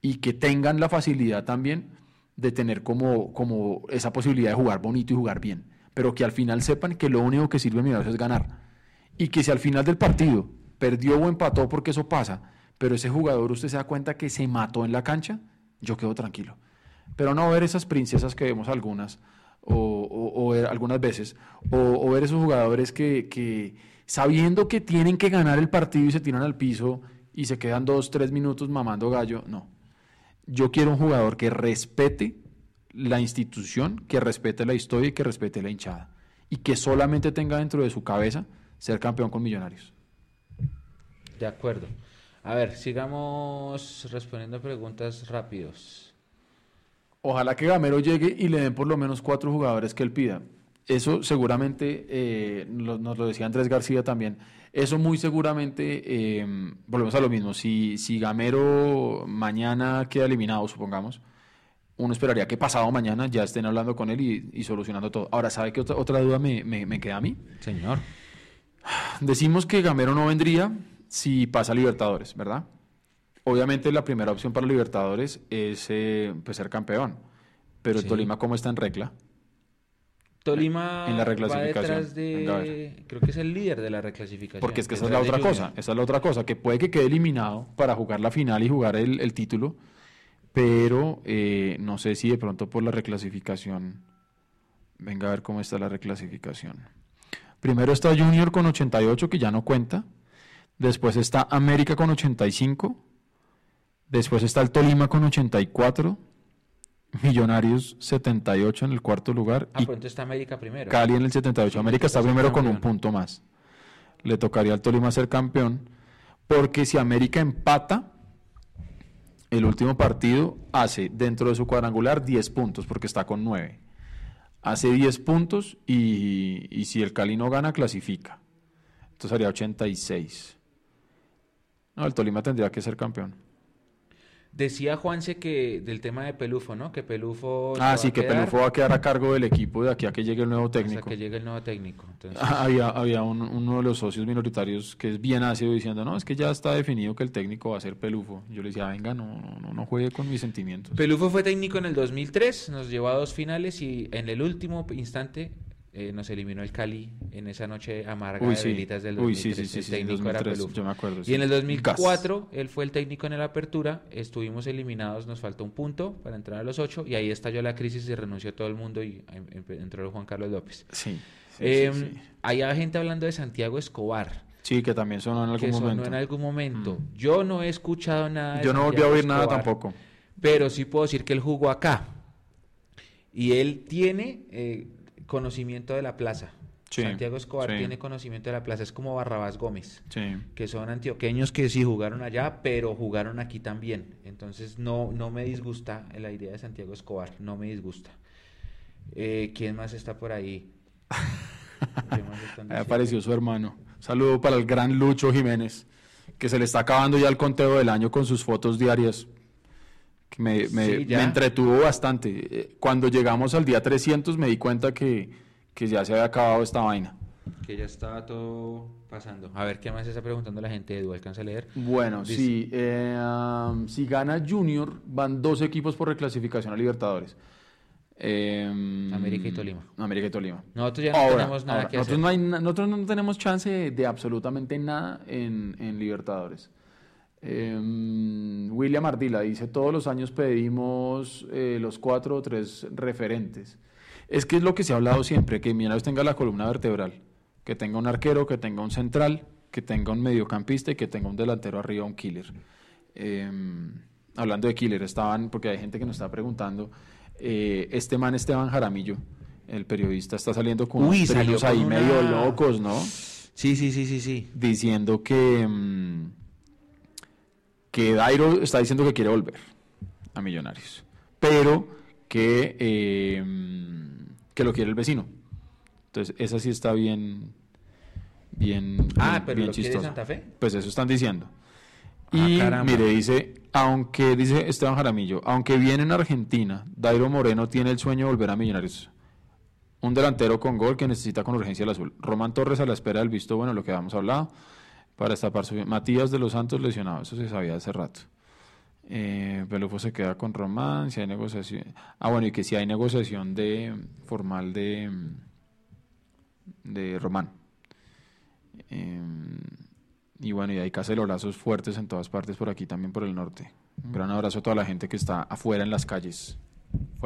Y que tengan la facilidad también de tener como, como esa posibilidad de jugar bonito y jugar bien, pero que al final sepan que lo único que sirve a es ganar. Y que si al final del partido perdió o empató, porque eso pasa, pero ese jugador usted se da cuenta que se mató en la cancha, yo quedo tranquilo. Pero no ver esas princesas que vemos algunas, o, algunas veces, o, o ver esos jugadores que, que sabiendo que tienen que ganar el partido y se tiran al piso y se quedan dos, tres minutos mamando gallo, no. Yo quiero un jugador que respete la institución, que respete la historia y que respete la hinchada. Y que solamente tenga dentro de su cabeza ser campeón con Millonarios. De acuerdo. A ver, sigamos respondiendo preguntas rápidos. Ojalá que Gamero llegue y le den por lo menos cuatro jugadores que él pida. Eso seguramente, eh, lo- nos lo decía Andrés García también, eso muy seguramente, eh, volvemos a lo mismo, si, si Gamero mañana queda eliminado, supongamos, uno esperaría que pasado mañana ya estén hablando con él y, y solucionando todo. Ahora, ¿sabe qué otra, otra duda me, me- me queda a mí? Señor. Decimos que Gamero no vendría si pasa a Libertadores, ¿verdad? Obviamente la primera opción para Libertadores es eh, pues, ser campeón, pero Sí. Tolima cómo está en regla. Tolima En la va reclasificación. detrás Venga, a de... Creo que es el líder de la reclasificación. Porque es que esa es la detrás otra cosa, esa es la otra cosa, que puede que quede eliminado para jugar la final y jugar el, el título, pero eh, no sé si de pronto por la reclasificación, venga a ver cómo está la reclasificación. Primero está Junior con 88, que ya no cuenta, después está América con 85, después está el Tolima con 84, Millonarios 78 en el cuarto lugar Ah, y pronto está América primero. Cali en el 78. Sí, América está primero con un punto más. Le tocaría al Tolima ser campeón. Porque si América empata el último partido, hace dentro de su cuadrangular 10 puntos, porque está con 9. Hace 10 puntos y, y si el Cali no gana, clasifica. Entonces haría 86. No, el Tolima tendría que ser campeón. Decía Juanse que del tema de Pelufo, ¿no? Que Pelufo... Ah, sí, que quedar Pelufo va a quedar a cargo del equipo de aquí a que llegue el nuevo Hasta técnico. que llegue el nuevo técnico. Entonces, Ah, Había, había un- uno de los socios minoritarios que es bien ácido diciendo, no, es que ya está definido que el técnico va a ser pelufo. Yo le decía, venga, no, no, no juegue con mis sentimientos. Pelufo fue técnico en el 2003, nos llevó a dos finales y en el último instante eh, nos eliminó el Cali en esa noche amarga Uy, de sí. velitas del Uy, 2003. sí, sí, sí, el técnico era 2003, Pelufo. yo me acuerdo, Y en el Gas. 2004 él fue el técnico en el apertura, estuvimos eliminados, nos faltó un punto para entrar a los ocho y ahí estalló la crisis y renunció todo el mundo y em- em- entró Juan Carlos López. Sí, sí, Em. Había gente hablando de Santiago Escobar. Sí, que también sonó en algún que sonó momento. Mm. en algún momento. Yo no he escuchado nada. de Yo no volví a oír nada tampoco. Pero sí puedo decir que él jugó acá. Y él tiene eh, conocimiento de la plaza. Sí, Santiago Escobar sí. tiene conocimiento de la plaza, es como Barrabás Gómez, Sí. que son antioqueños que sí jugaron allá, pero jugaron aquí también. Entonces no, no me disgusta la idea de Santiago Escobar, no me disgusta. Eh, ¿Quién más está por ahí? *laughs* ¿Qué más están Ahí apareció su hermano. Saludo para el gran Lucho Jiménez, que se le está acabando ya el conteo del año con sus fotos diarias. Que me, me- Sí, ya. me entretuvo bastante. Eh, Cuando llegamos al día 300 me di cuenta que, que ya se había acabado esta vaina. Que ya estaba todo pasando. A ver, ¿qué más está preguntando la gente? Edu, ¿alcanza a leer? Bueno, Dice- sí. eh, um, si gana Junior, van dos equipos por reclasificación a Libertadores. Eh, América y Tolima. América y Tolima. Nosotros ya no Ahora, tenemos nada ahora, que nosotros hacer. No hay nosotros no tenemos chance de, de absolutamente nada en, en Libertadores. Eh, William Ardila dice, todos los años pedimos eh, los cuatro o tres referentes. Es que es lo que se ha hablado siempre, que Millonarios tenga la columna vertebral, que tenga un arquero, que tenga un central, que tenga un mediocampista y que tenga un delantero arriba, un killer. Eh, hablando de killer, estaban, porque hay gente que nos está preguntando, eh, este man Esteban Jaramillo, el periodista, está saliendo con Uy, unos ahí una- medio locos, ¿no? Sí, sí, sí, sí, sí. Diciendo que, mm, que Dairo está diciendo que quiere volver a Millonarios, pero que, eh, mm, que lo quiere el vecino. Entonces, esa sí está bien, bien, Ah, bien- pero bien lo quiere. Santa Fe. Pues eso están diciendo. Ah, Y caramba. mire, dice, aunque, dice Esteban Jaramillo, aunque viene en Argentina, Dairo Moreno tiene el sueño de volver a Millonarios. Un delantero con gol que necesita con urgencia el azul. Román Torres a la espera del visto bueno, lo que habíamos hablado, para destapar su... Matías de los Santos lesionado, eso se sabía hace rato. Eh, Pelufo se queda con Román, si hay negociación... Ah, bueno, y que si hay negociación de formal de, de Román. Eh, y bueno, y hay cacerolazos fuertes en todas partes por aquí, también por el norte. Un gran abrazo a toda la gente que está afuera en las calles.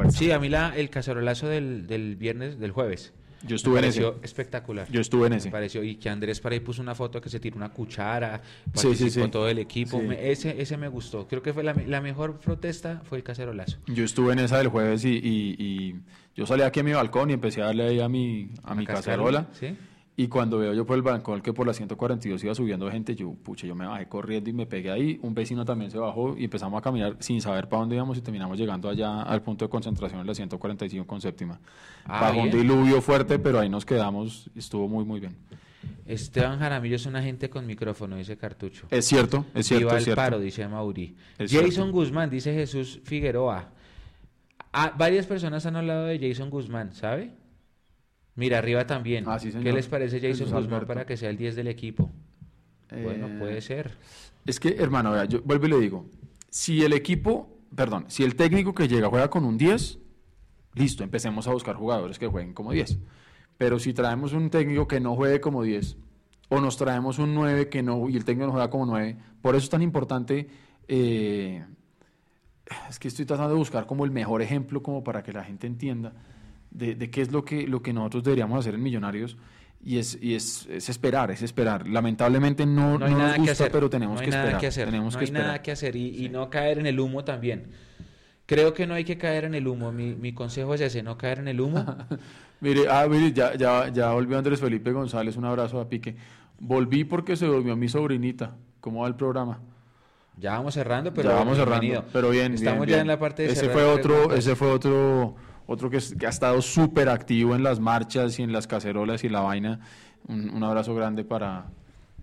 Sí, a mí la, el cacerolazo del, del viernes, del jueves. Yo estuve me en pareció ese. espectacular. Yo estuve en Me ese. pareció, y que Andrés para ahí puso una foto que se tiró una cuchara, Sí, participó sí, sí. todo el equipo. Sí. Me- ese, ese me gustó. Creo que fue la, la mejor protesta fue el cacerolazo. Yo estuve en esa del jueves y, y- y yo salí aquí a mi balcón y empecé a darle ahí a mi, a mi cascarle, cacerola. ¿sí? Y cuando veo yo por el balcón que por la 142 iba subiendo gente, yo, pucha, yo me bajé corriendo y me pegué ahí. Un vecino también se bajó y empezamos a caminar sin saber para dónde íbamos y terminamos llegando allá al punto de concentración en la 145 con séptima. Ah, Bajó un diluvio fuerte, pero ahí nos quedamos estuvo muy, muy bien. Esteban Jaramillo es una gente con micrófono, dice Cartucho. Es cierto, es cierto, Viva es el cierto. paro, dice Mauri. Es Jason cierto. Guzmán, dice Jesús Figueroa. Ah, varias personas han hablado de Jason Guzmán, ¿sabe? Mira, arriba también. Ah, sí. ¿Qué les parece Jason Jesús Guzmán Alberto. para que sea el 10 del equipo? Bueno, Eh, puede ser. Es que, hermano, vea, yo vuelvo y le digo, si el equipo, perdón, si el técnico que llega juega con un 10, listo, empecemos a buscar jugadores que jueguen como 10. Pero si traemos un técnico que no juegue como 10, o nos traemos un 9 que no, y el técnico no juega como 9, por eso es tan importante, eh, es que estoy tratando de buscar como el mejor ejemplo como para que la gente entienda de, de qué es lo que, lo que nosotros deberíamos hacer en Millonarios. Y es, y es, es esperar, es esperar. Lamentablemente no, No hay no nada nos que gusta, hacer. pero tenemos no hay que nada esperar. que hacer. Tenemos no que hay esperar. nada que hacer y, y no caer en el humo también. Creo que no hay que caer en el humo. Mi, mi consejo es ese, no caer en el humo. *laughs* Mire, ah, mire, ya, ya, ya volvió Andrés Felipe González, un abrazo a Pique. Volví porque se durmió mi sobrinita. ¿Cómo va el programa? Ya vamos cerrando, pero ya vamos bienvenido. cerrando, pero bien, Estamos bien, ya bien. en la parte de ese cerrar fue otro, ese fue otro, otro que, que ha estado súper activo en las marchas y en las cacerolas y la vaina. Un, un abrazo grande para,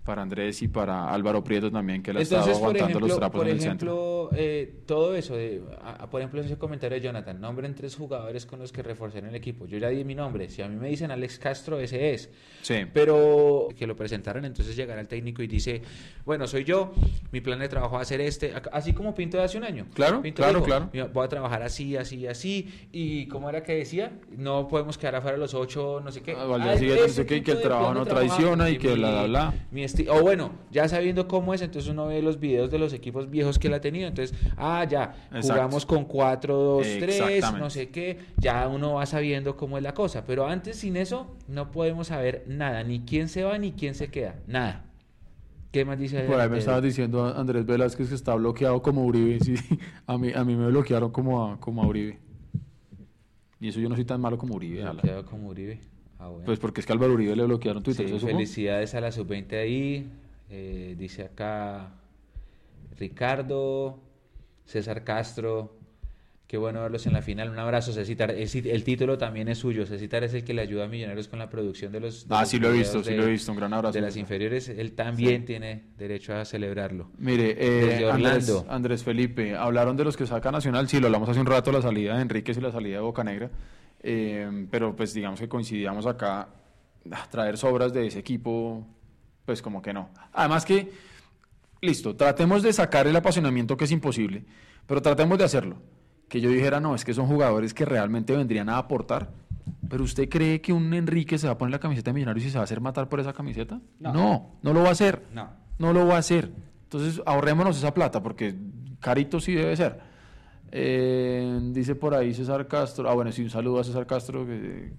para Andrés y para Álvaro Prieto también, que le ha estado aguantando ejemplo, los trapos por en el centro. ejemplo eh, todo eso, de, a- a- por ejemplo, ese comentario de Jonathan, nombren tres jugadores con los que reforcen el equipo. Yo ya di mi nombre, si a mí me dicen Alex Castro, ese es. Sí. Pero que lo presentaron, entonces llegará el técnico y dice, bueno, soy yo, mi plan de trabajo va a ser este, así como Pinto de hace un año. Claro, Pinto claro, dijo, claro. "Mira, Voy a trabajar así, así, así, y ¿cómo era que decía? No podemos quedar afuera los ocho, no sé qué. Ah, Ah, siguiente, no sé qué, y que el trabajo no traiciona y que bla, bla, bla. mi o bueno, ya sabiendo cómo es, entonces uno ve los videos de los equipos viejos que él ha tenido. Entonces, ah, ya, Exacto. jugamos con 4, 2, 3, Exactamente. no sé qué. Ya uno va sabiendo cómo es la cosa. Pero antes, sin eso, no podemos saber nada. Ni quién se va, ni quién se queda. Nada. ¿Qué más dice? Por ahí me estabas diciendo Andrés Velázquez que está bloqueado como Uribe. Sí, *laughs* a mí, a mí me bloquearon como a, como a Uribe. Y eso yo no soy tan malo como Uribe. ala. Bloqueado como Uribe. Ah, bueno. Pues porque es que Álvaro Uribe le bloquearon Twitter. Sí, felicidades a la sub-20 ahí. Eh, dice acá Ricardo, César Castro. Qué bueno verlos en la final. Un abrazo, Cecitar. El, título también es suyo. Cecitar es el que le ayuda a Millonarios con la producción de los. de Ah, los sí lo he visto, sí de- lo he visto. Un gran abrazo. De las inferiores. Él también tiene derecho a celebrarlo. Mire, eh, Desde Andrés, Orlando. Andrés Felipe, hablaron de los que saca Nacional, sí, lo hablamos hace un rato, la salida de Enríquez y la salida de Bocanegra, eh, pero pues digamos que coincidíamos acá, traer sobras de ese equipo, pues como que no. Además que, listo, tratemos de sacar el apasionamiento que es imposible, pero tratemos de hacerlo. Que yo dijera, no, es que son jugadores que realmente vendrían a aportar, pero ¿usted cree que un Enrique se va a poner la camiseta de Millonarios y se va a hacer matar por esa camiseta? No. no, no lo va a hacer No. no lo va a hacer. Entonces ahorrémonos esa plata porque carito sí debe ser. Eh, dice por ahí César Castro. Ah, bueno, sí, un saludo a César Castro. Que,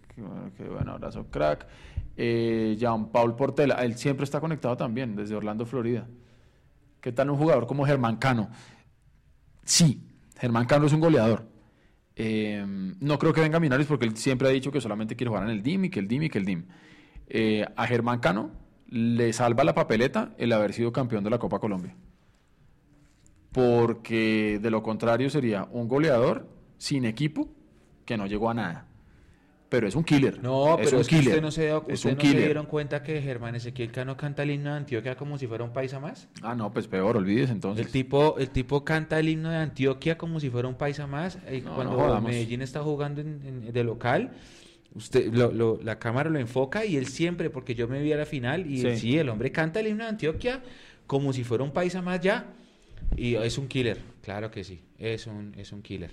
que, bueno, abrazo, crack. Eh, Jean Paul Portela. Él siempre está conectado también desde Orlando, Florida. ¿Qué tal un jugador como Germán Cano? Sí, Germán Cano es un goleador. Eh, no creo que venga a Minarios porque él siempre ha dicho que solamente quiere jugar en el DIM y que el DIM y que el DIM. Eh, a Germán Cano le salva la papeleta el haber sido campeón de la Copa Colombia. Porque de lo contrario sería un goleador sin equipo que no llegó a nada. Pero es un killer. No, es pero un es que killer. usted no se, es usted un no se dieron cuenta que Germán Ezequiel Cano canta el himno de Antioquia como si fuera un paisa más. Ah, no, pues peor, olvides entonces. El tipo, el tipo canta el himno de Antioquia como si fuera un paisa más. eh, No, cuando no. Medellín está jugando en- en- de local, usted lo- lo- la cámara lo enfoca y él siempre, porque yo me vi a la final y Sí. sí. el hombre canta el himno de Antioquia como si fuera un paisa más ya. Y es un killer, claro que sí, es un, es un killer.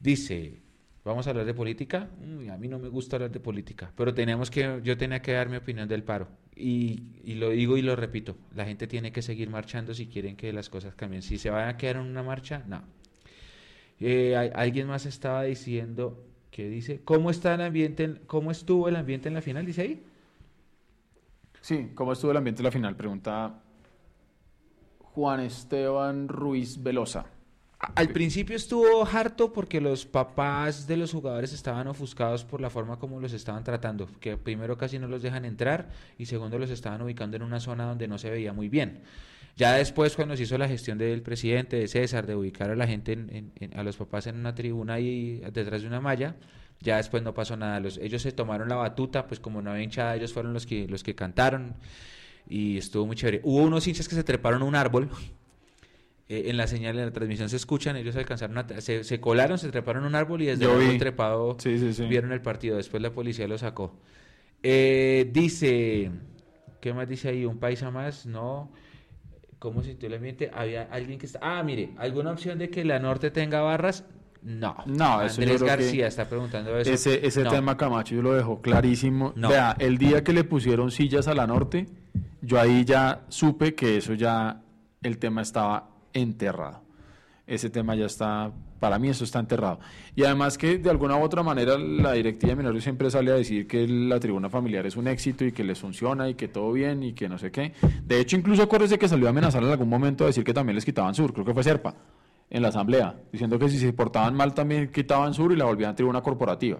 Dice, vamos a hablar de política. A mí no me gusta hablar de política, pero tenemos que, yo tenía que dar mi opinión del paro. Y, y lo digo y lo repito, la gente tiene que seguir marchando si quieren que las cosas cambien. Si se van a quedar en una marcha, no. Eh, alguien más estaba diciendo que dice, ¿cómo está el ambiente, en- cómo estuvo el ambiente en la final? Dice ahí. Sí, ¿cómo estuvo el ambiente de la final? Pregunta Juan Esteban Ruiz Velosa. Al principio estuvo harto porque los papás de los jugadores estaban ofuscados por la forma como los estaban tratando, que primero casi no los dejan entrar y segundo los estaban ubicando en una zona donde no se veía muy bien. Ya después cuando se hizo la gestión del presidente, de César, de ubicar a la gente, en- a los papás en una tribuna y detrás de una malla, ya después no pasó nada. Los, ellos se tomaron la batuta, pues como no había hinchada, ellos fueron los que, los que cantaron y estuvo muy chévere. Hubo unos hinchas que se treparon a un árbol eh, en la señal de la transmisión se escuchan, ellos alcanzaron a, se, se colaron, se treparon a un árbol y desde vi. trepado Sí, sí, sí. vieron el partido. Después la policía lo sacó. Eh, dice, ¿qué más dice ahí? ¿Un paisa más? No. ¿Cómo sintió el ambiente? Había alguien que está... Ah, mire, ¿alguna opción de que la norte tenga barras? No. No, eso Andrés García está preguntando eso. Ese, ese No. tema Camacho yo lo dejo clarísimo. No. Vea, el día que le pusieron sillas a la norte, yo ahí ya supe que eso ya, el tema estaba enterrado. Ese tema ya está, para mí eso está enterrado. Y además que de alguna u otra manera la directiva de Minarios siempre sale a decir que la tribuna familiar es un éxito y que les funciona y que todo bien y que no sé qué. De hecho, incluso acuérdese que salió a amenazar en algún momento a decir que también les quitaban sur, creo que fue Serpa, en la asamblea, diciendo que si se portaban mal también quitaban sur y la volvían tribuna corporativa.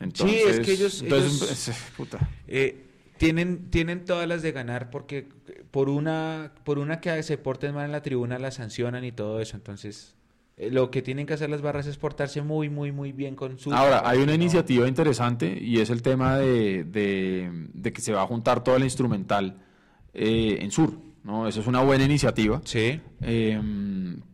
Entonces, es que ellos- entonces, ellos- *laughs* puta. Eh, tienen, tienen todas las de ganar porque por una, por una que se porten mal en la tribuna la sancionan y todo eso. Entonces, eh, lo que tienen que hacer las barras es portarse muy, muy, muy bien con su... Ahora, hay una No. iniciativa interesante y es el tema de, de- de que se va a juntar todo el instrumental eh, en Sur. ¿no? Eso es una buena iniciativa. Sí. Eh,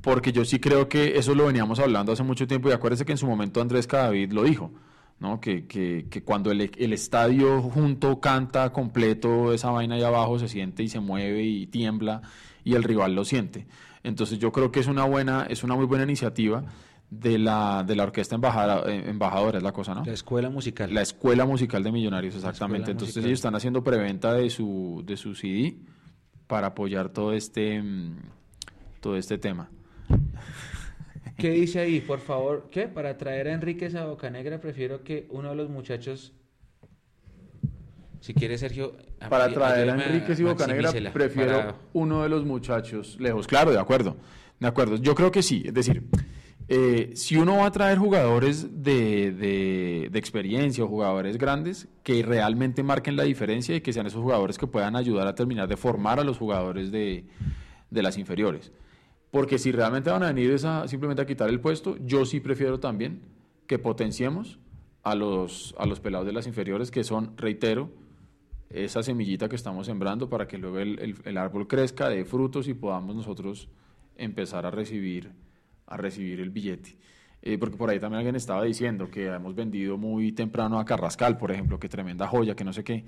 porque yo sí creo que eso lo veníamos hablando hace mucho tiempo y acuérdese que en su momento Andrés Cadavid lo dijo, ¿no? que, que, que cuando el, el estadio junto canta completo, esa vaina ahí abajo se siente y se mueve y tiembla y el rival lo siente. Entonces yo creo que es una buena, es una muy buena iniciativa de la, de la orquesta embajada, eh, embajadora, es la cosa, ¿no? La escuela musical. La Escuela Musical de Millonarios, exactamente. Entonces Musical. ellos están haciendo preventa de su, de su CD para apoyar todo este, mm, todo este tema. ¿Qué dice ahí? Por favor, ¿qué? Para traer a Enríquez a Bocanegra prefiero que uno de los muchachos... Si quiere, Sergio... Para traer a Enríquez y Bocanegra, prefiero para- uno de los muchachos lejos. Claro, de acuerdo. De acuerdo. Yo creo que sí. Es decir, eh, si uno va a traer jugadores de, de, de, experiencia o jugadores grandes que realmente marquen la diferencia y que sean esos jugadores que puedan ayudar a terminar de formar a los jugadores de, de las inferiores. Porque si realmente van a venir esa, simplemente a quitar el puesto, yo sí prefiero también que potenciemos a los, a los pelados de las inferiores, que son, reitero, esa semillita que estamos sembrando para que luego el, el, árbol crezca, dé frutos y podamos nosotros empezar a recibir a recibir el billete. Eh, porque por ahí también alguien estaba diciendo que hemos vendido muy temprano a Carrascal, por ejemplo, que tremenda joya, que no sé qué.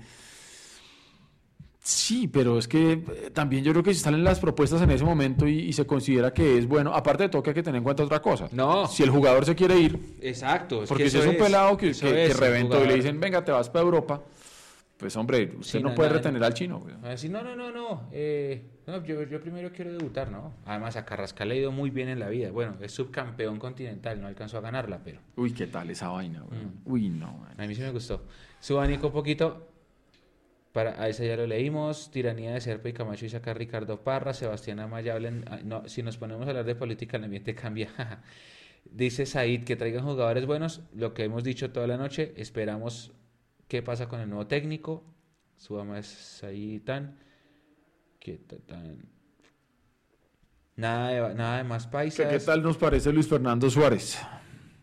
Sí, pero es que eh, también yo creo que si salen las propuestas en ese momento y, y, se considera que es bueno, aparte de todo que hay que tener en cuenta otra cosa. No. Si el jugador se quiere ir. Exacto. Es porque que si es un es, pelado que, que, es, que reventó y le dicen, venga, te vas para Europa, pues hombre, usted Sí, no no, puede no, retener no. al chino. güey. Va a decir, no, no, no, no, eh, yo primero quiero debutar, ¿no? Además, a Carrascal le ha ido muy bien en la vida. Bueno, es subcampeón continental, no alcanzó a ganarla, pero Uy, qué tal esa vaina. güey. Mm. Uy, no. man. a mí sí me gustó. Suba Nico un poquito. Para, a ese ya lo leímos. Tiranía de Serpa y Camacho y saca Ricardo Parra. Sebastián Amaya hablen. ah, No, si nos ponemos a hablar de política, el ambiente cambia. *laughs* Dice Said que traigan jugadores buenos. Lo que hemos dicho toda la noche. Esperamos qué pasa con el nuevo técnico. Suba más Said tan. Que ta- tan. Nada de, nada de más ¿Qué, paisas. qué tal nos parece Luis Fernando Suárez?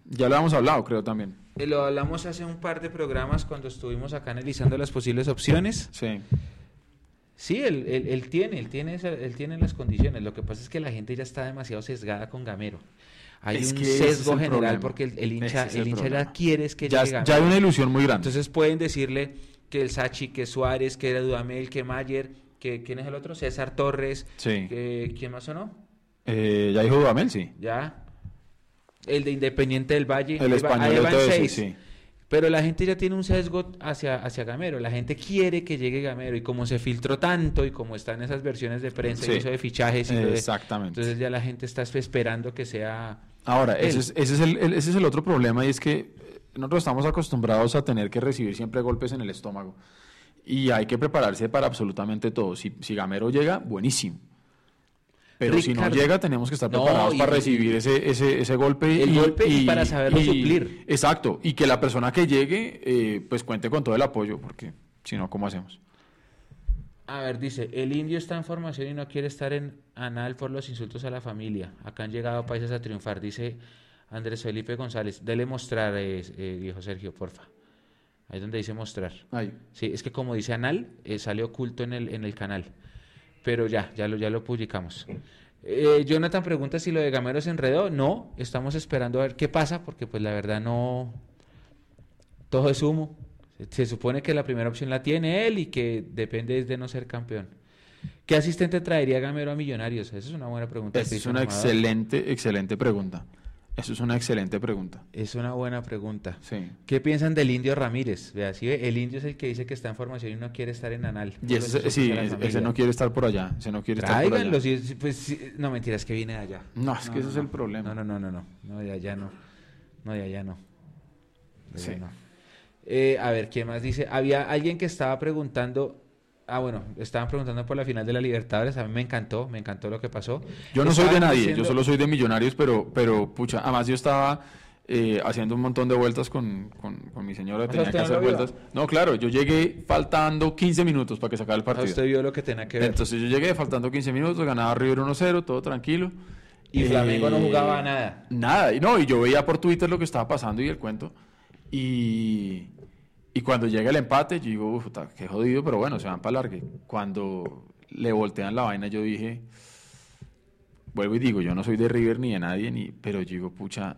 Ya lo hemos hablado, creo también. Eh, Lo hablamos hace un par de programas cuando estuvimos acá analizando las posibles opciones. Sí. Sí, él, él- él tiene, él tiene, él tiene las condiciones. Lo que pasa es que la gente ya está demasiado sesgada con Gamero. Hay Es un es sesgo general porque el, el hincha, es el el hincha ya quiere es que Ya, llegue ya hay una ilusión muy grande. Entonces pueden decirle que el Sachi, que Suárez, que Dudamel, que Mayer, que ¿quién es el otro? César Torres, Sí. que ¿quién más sonó? Eh, ya dijo Dudamel, sí. Ya. El de Independiente del Valle. El español van seis. sí. Pero la gente ya tiene un sesgo hacia, hacia Gamero. La gente quiere que llegue Gamero. Y como se filtró tanto y como están esas versiones de prensa Sí. y eso de fichajes, y de- Exactamente. entonces ya la gente está esperando que sea. Ahora, ese es, ese, es el, el- ese es el otro problema y es que nosotros estamos acostumbrados a tener que recibir siempre golpes en el estómago y hay que prepararse para absolutamente todo. Si, si Gamero llega, buenísimo. Pero si no llega, tenemos que estar No, preparados y- para recibir ese, ese, ese golpe. El golpe y para saberlo suplir. Exacto, y que la persona que llegue, eh, pues cuente con todo el apoyo, porque si no, ¿cómo hacemos? A ver, dice: el indio está en formación y no quiere estar en anal por los insultos a la familia. Acá han llegado países a triunfar, dice Andrés Felipe González. Dele mostrar, eh, eh, dijo Sergio, porfa. Ahí es donde dice mostrar. Ahí. Sí, es que como dice Anal, eh, sale oculto en el, en el canal. Pero ya, ya lo, ya lo publicamos. Eh, Jonathan pregunta si lo de Gamero se enredó. No, estamos esperando a ver qué pasa, porque pues la verdad no... Todo es humo. Se, se supone que la primera opción la tiene él y que depende de no ser campeón. ¿Qué asistente traería Gamero a Millonarios? Esa es una buena pregunta. Es una excelente, excelente pregunta. Eso es una excelente pregunta. Es una buena pregunta. Sí. ¿Qué piensan del indio Ramírez? Vea, ¿sí ve? El indio es el que dice que está en formación y no quiere estar en Anal. Y ese, sí, ese, no quiere estar por allá. Ese no quiere estar por allá. pues, sí, no mentiras que viene de allá. No, es que ese es el problema. No, no, no, no, no, no de allá no, no de allá no. De allá Sí. no. Eh, a ver, ¿quién más dice? Había alguien que estaba preguntando, ah bueno, estaban preguntando por la final de la Libertadores, a mí me encantó, me encantó lo que pasó. Yo no soy de nadie, diciendo- yo solo soy de millonarios, pero, pero pucha, además yo estaba eh, haciendo un montón de vueltas con, con, con mi señora, O sea, tenía ¿usted que no hacer vio? vueltas. No, claro, yo llegué faltando 15 minutos para que sacara el Ah, partido. usted vio lo que tenía que ver. Entonces yo llegué faltando 15 minutos, ganaba River 1-0, todo tranquilo. y Flamengo no Eh, jugaba nada. Nada, y no, y yo veía por Twitter lo que estaba pasando y el cuento. Y, y cuando llega el empate, yo digo, uff, qué jodido, pero bueno, se van para largue. Cuando le voltean la vaina, yo dije, vuelvo y digo, yo no soy de River ni de nadie, ni, pero yo digo, pucha,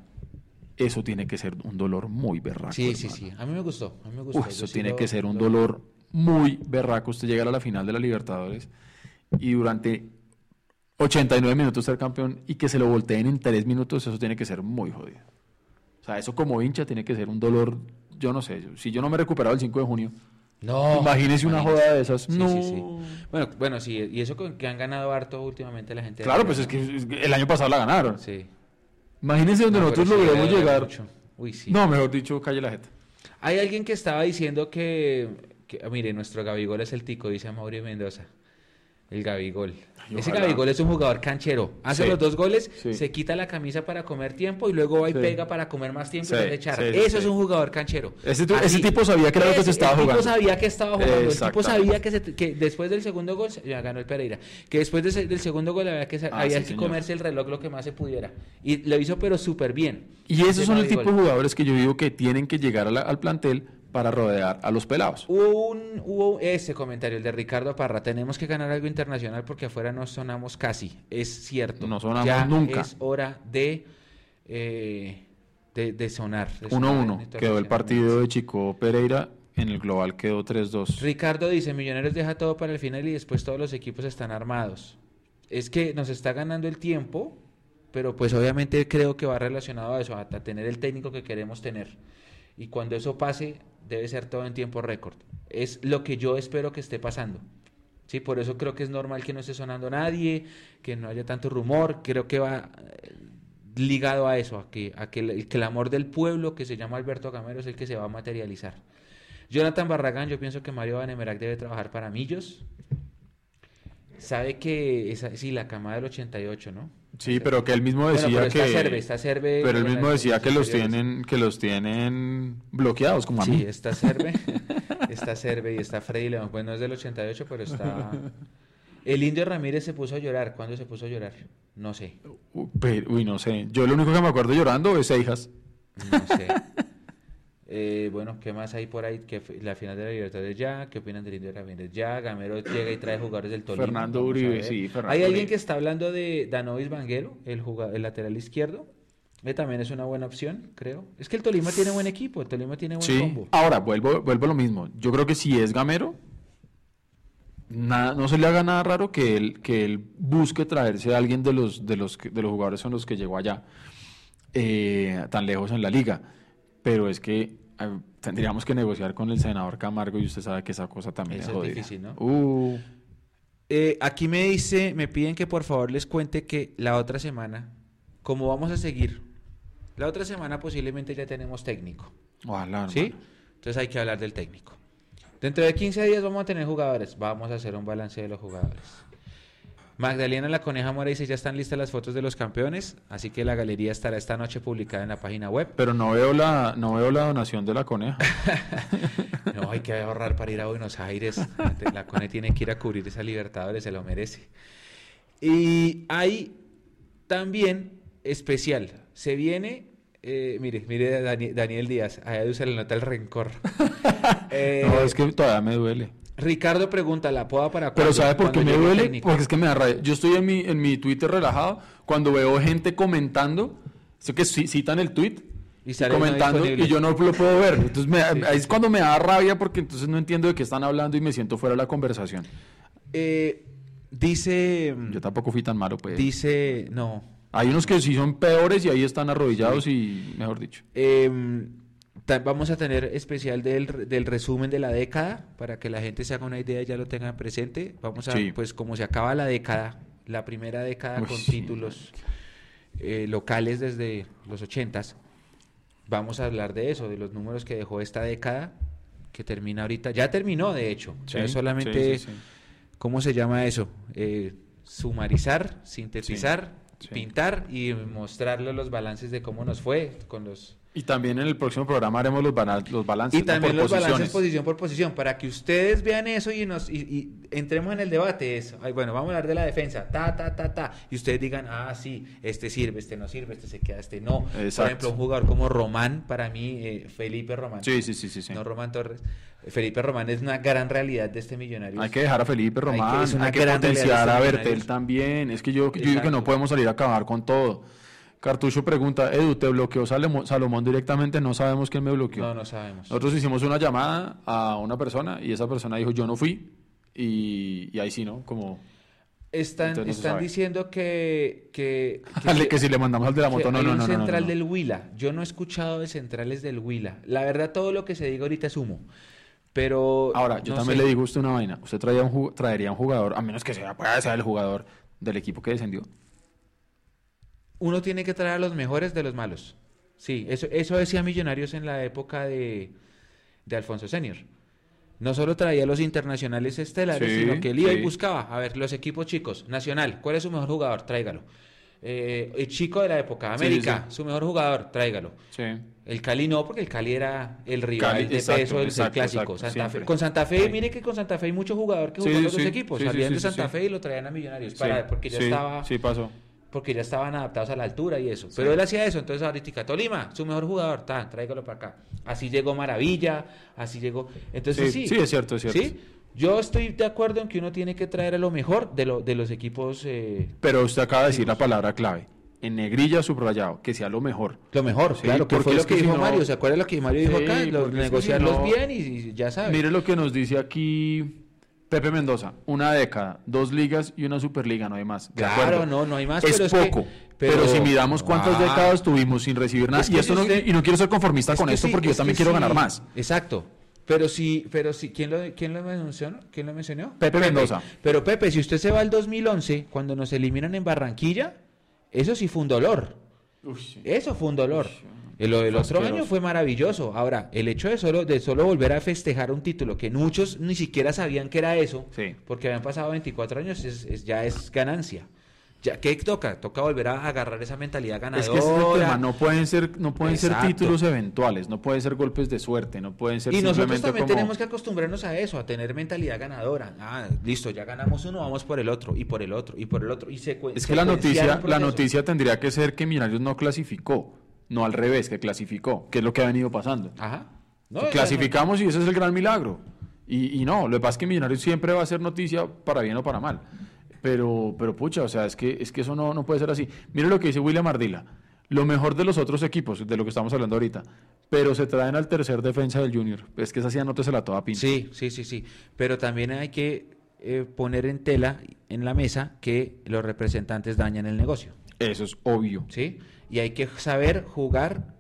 eso tiene que ser un dolor muy berraco. Sí, sí, hermano. sí, a mí me gustó, a mí me gustó. Uf, eso tiene que ser un lo- dolor muy berraco. Usted llegar a la final de la Libertadores y durante 89 minutos ser campeón y que se lo volteen en 3 minutos, eso tiene que ser muy jodido. O sea, eso como hincha tiene que ser un dolor, yo no sé, si yo no me he recuperado el 5 de junio, No. imagínese una imagínese. joda de esas. Sí, no. sí, sí. Bueno, bueno, sí, y eso con que han ganado harto últimamente la gente. Claro, pues es que el año pasado la ganaron. Sí. Imagínense donde No, nosotros logremos llegar. mucho. Uy, sí. No, mejor dicho, calle la jeta. Hay alguien que estaba diciendo que, que- mire, nuestro Gabigol es el tico, dice Mauri Mendoza. El Gabigol. Ay, Ese. Gabigol es un jugador canchero. Hace Sí. los dos goles, Sí. se quita la camisa para comer tiempo y luego va y Sí. pega para comer más tiempo y echar. Eso es un jugador canchero. Ese ese tipo sabía que era lo que se estaba el jugando. tipo sabía que estaba jugando. El tipo sabía que, se- que después del segundo gol ya ganó el Pereira. Que después de del segundo gol había que, Ah, había que comerse el reloj lo que más se pudiera. Y lo hizo pero súper bien. Y esos Ese son el Gabigol. tipo de jugadores que yo digo que tienen que llegar la- al plantel para rodear a los pelados. Hubo un hubo ese comentario, el de Ricardo Parra. Tenemos que ganar algo internacional porque afuera no sonamos casi. Es cierto. No sonamos Ya nunca. Es hora de, eh, de, de sonar. de 1-1 sonar quedó el partido de Chico Pereira, en el global quedó 3-2. Ricardo dice, Millonarios deja todo para el final y después todos los equipos están armados. Es que nos está ganando el tiempo, pero pues obviamente creo que va relacionado a eso, a, a tener el técnico que queremos tener. Y cuando eso pase, debe ser todo en tiempo récord. Es lo que yo espero que esté pasando. Sí, por eso creo que es normal que no esté sonando nadie, que no haya tanto rumor. Creo que va eh, ligado a eso, a que, a que el, clamor del pueblo que se llama Alberto Gamero es el que se va a materializar. Jonathan Barragán, yo pienso que Mario Vanemerac debe trabajar para Millos. Sabe que esa, sí, la camada del 88, ¿no? Sí, pero que él mismo Bueno, decía pero que está Cerve, está Cerve pero él mismo decía que los tienen que los tienen bloqueados como a Sí, mí. está Cerve, está Cerve y está Freddy León. Pues no es del 88, pero está... *laughs* El Indio Ramírez se puso a llorar. ¿Cuándo se puso a llorar? No sé. Uy, pero- uy, no sé. Yo lo único que me acuerdo llorando es Seijas. No sé. *laughs* Eh, bueno, ¿qué más hay por ahí? Que la final de la Libertadores ya, ¿qué opinan del Indio Ramírez? Ya, Gamero llega y trae jugadores del Tolima. Fernando Uribe, sí, Fernando Hay alguien que está hablando de Danovis Vanguero, el, juga- el lateral izquierdo. Que también es una buena opción, creo. Es que el Tolima tiene buen equipo, el Tolima tiene buen Sí. combo. Ahora vuelvo vuelvo a lo mismo. Yo creo que si es Gamero nada, no se le haga nada raro que él que él busque traerse a alguien de los de los de los jugadores con los que llegó allá eh, tan lejos en la liga. Pero es que eh, tendríamos que negociar con el senador Camargo y usted sabe que esa cosa también Eso es es jodida. difícil, ¿no? Uh, Eh, aquí me dice, me piden que por favor les cuente que la otra semana, como vamos a seguir, la otra semana posiblemente ya tenemos técnico. ojalá, ¿Sí? hermano. Entonces hay que hablar del técnico. Dentro de 15 días vamos a tener jugadores. Vamos a hacer un balance de los jugadores. Magdalena La Coneja Mora dice, ya están listas las fotos de los campeones, así que la galería estará esta noche publicada en la página web. Pero no veo la no veo la donación de la coneja. *laughs* No, hay que ahorrar para ir a Buenos Aires. La Cone tiene que ir a cubrir esa Libertadores, se lo merece. Y hay también especial. Se viene, eh, mire, mire Dani- Daniel Díaz, a Edu se le nota el rencor. Eh, *laughs* no, es que todavía me duele. Ricardo pregunta, ¿la poda para Pero cuándo? ¿sabe por qué me duele? técnico. Porque es que me da rabia. Yo estoy en mi, en mi Twitter relajado cuando veo gente comentando, eso que ci- citan el tweet Y comentando y yo no lo puedo ver. Entonces me- Sí, ahí es cuando me da rabia porque entonces no entiendo de qué están hablando y me siento fuera de la conversación. Eh, dice, Yo tampoco fui tan malo, pues. dice, no. Hay unos que sí son peores y ahí están arrodillados y, mejor dicho. Eh, vamos a tener especial del, del resumen de la década para que la gente se haga una idea y ya lo tenga presente. Vamos a, Sí. pues como se acaba la década, la primera década con sí, títulos eh, locales desde los ochentas, vamos a hablar de eso, de los números que dejó esta década que termina ahorita. Ya terminó, de hecho. Sí, es solamente. ¿cómo se llama eso? Eh, sumarizar, sintetizar, sí. pintar y mostrarle los balances de cómo nos fue con los Y también en el próximo programa haremos los, los balances. y también por los balances posición por posición, para que ustedes vean eso y nos y, y entremos en el debate. Eso. Ay, bueno, vamos a hablar de la defensa, ta, ta, ta, ta. Y ustedes digan, ah, sí, este sirve, este no sirve, este se queda, este no. Por Exacto. ejemplo, un jugador como Román, para mí, eh, Felipe Román. Sí, sí, sí, sí. sí. No Román Torres. Felipe Román es una gran realidad de este millonario. Hay que dejar a Felipe Hay que- Román, hay que, una gran potenciar realidad a Bertel también. Es que yo, yo digo que no podemos salir a acabar con todo. Cartucho pregunta, Edu, ¿te bloqueó Salomón directamente? No sabemos quién me bloqueó. No, no sabemos. Nosotros hicimos una llamada a una persona y esa persona dijo, yo no fui. Y, y ahí sí, ¿no? Como, Están, no están diciendo que... que, *laughs* que si le mandamos al de la moto, no, no, no, no, no, central no. del Huila. Yo no he escuchado de centrales del Huila. La verdad, todo lo que se diga ahorita es humo. Pero. Ahora, yo también sé. le digo usted una vaina. Usted traía un traería un jugador, a menos que sea, pueda ser el jugador del equipo que descendió. Uno tiene que traer a los mejores de los malos. Sí, eso, eso decía Millonarios en la época de, de Alfonso Senior. no solo traía los internacionales estelares, Sí, sino que él iba sí. y buscaba, a ver, los equipos chicos, Nacional, ¿cuál es su mejor jugador? Tráigalo. Eh, el chico de la época, América, sí. su mejor jugador, tráigalo. El Cali no, porque el Cali era el rival Cali, de exacto, peso del, exacto, clásico. exacto, Santa. Fe, con Santa Fe, mire que con Santa Fe hay mucho jugador que en los dos equipos. Salían de Santa. Fe y lo traían a Millonarios, para, porque ya estaba Sí, pasó. Porque ya estaban adaptados a la altura y eso. Pero él hacía eso, entonces ahorita Tolima, su mejor jugador, ta, tráigalo para acá. Así llegó Maravilla, así llegó. Entonces sí. Sí, sí, es cierto, es cierto. ¿Sí? Yo estoy de acuerdo en que uno tiene que traer a lo mejor de, lo, de los equipos, eh, Pero usted acaba de decir la palabra clave. En negrilla subrayado, que sea lo mejor. lo mejor, Sí, claro, que porque fue lo es que, que si dijo no- Mario. ¿Se acuerda lo que Mario dijo Sí, acá? Si negociarlos no- bien y, y ya sabes. Mire lo que nos dice aquí Pepe Mendoza. Una década, dos ligas y una superliga, no hay más. De Claro, acuerdo. no, no hay más, Es pero es que- poco. pero- pero, si miramos cuántas Ah. décadas tuvimos sin recibir nada. Es y, esto si no, y no quiero ser conformista Es con esto sí, porque yo también quiero sí. ganar más. Exacto. Pero sí, pero sí, ¿quién lo, quién lo mencionó? ¿Quién lo mencionó? Pepe Mendoza. Pero Pepe, si usted se va al 2011, cuando nos eliminan en Barranquilla, eso sí fue un dolor. Eso fue un dolor. Lo del Fue otro año fue maravilloso. Ahora, el hecho de solo, de solo volver a festejar un título que muchos ni siquiera sabían que era eso, Sí. porque habían pasado 24 años, es, es- ya es ganancia. Ya, ¿Qué toca? Toca volver a agarrar esa mentalidad ganadora. Es que ese es el tema, no pueden ser, no pueden ser títulos eventuales, no pueden ser golpes de suerte, no pueden ser Y nosotros también como... tenemos que acostumbrarnos a eso, a tener mentalidad ganadora. Ah, listo, ya ganamos uno, vamos por el otro, y por el otro, y por el otro. Y Es que la noticia, la noticia tendría que ser que Millonarios no clasificó, no al revés, que clasificó, que es lo que ha venido pasando. Ajá. No, clasificamos y ese es el gran milagro. Y, y no, lo que pasa es que Millonarios siempre va a ser noticia para bien o para mal. Pero, pero pucha, o sea, es que, es que eso no, no puede ser así. Mire lo que dice William Ardila. Lo mejor de los otros equipos, de lo que estamos hablando ahorita. Pero se traen al tercer defensa del Junior. Es que esa sí anótesela toda pinta. Sí, sí, sí, sí. Pero también hay que eh, poner en tela, en la mesa, que los representantes dañan el negocio. Eso es obvio. ¿Sí? Y hay que saber jugar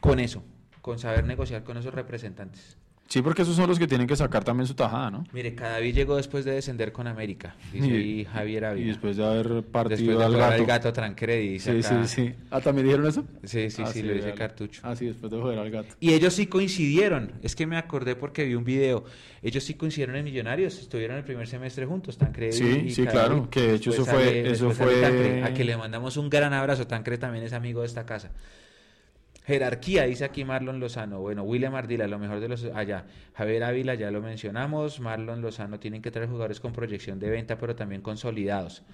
con eso, con saber negociar con esos representantes. Sí, porque esos son los que tienen que sacar también su tajada, ¿no? Mire, Cadavid llegó después de descender con América, dice Y- ahí Javier Ávila. Y después de haber partido de al gato. al gato Trancredi, dice Sí, acá. sí, sí. Ah, ¿también dijeron eso? Sí, sí, Ah, sí, lo dice. Cartucho. Ah, sí, después de joder al gato. Y ellos sí coincidieron, es que me acordé porque vi un video, ellos sí coincidieron en Millonarios, estuvieron el primer semestre juntos, Tancred Sí, y sí, claro, que de hecho Después eso fue- sale- eso fue- Tancred, a que le mandamos un gran abrazo, Tancred también es amigo de esta casa. Jerarquía, dice aquí Marlon Lozano. Bueno, William Ardila, lo mejor de los... Allá. Javier Ávila, ya lo mencionamos. Marlon Lozano, tienen que traer jugadores con proyección de venta, pero también consolidados.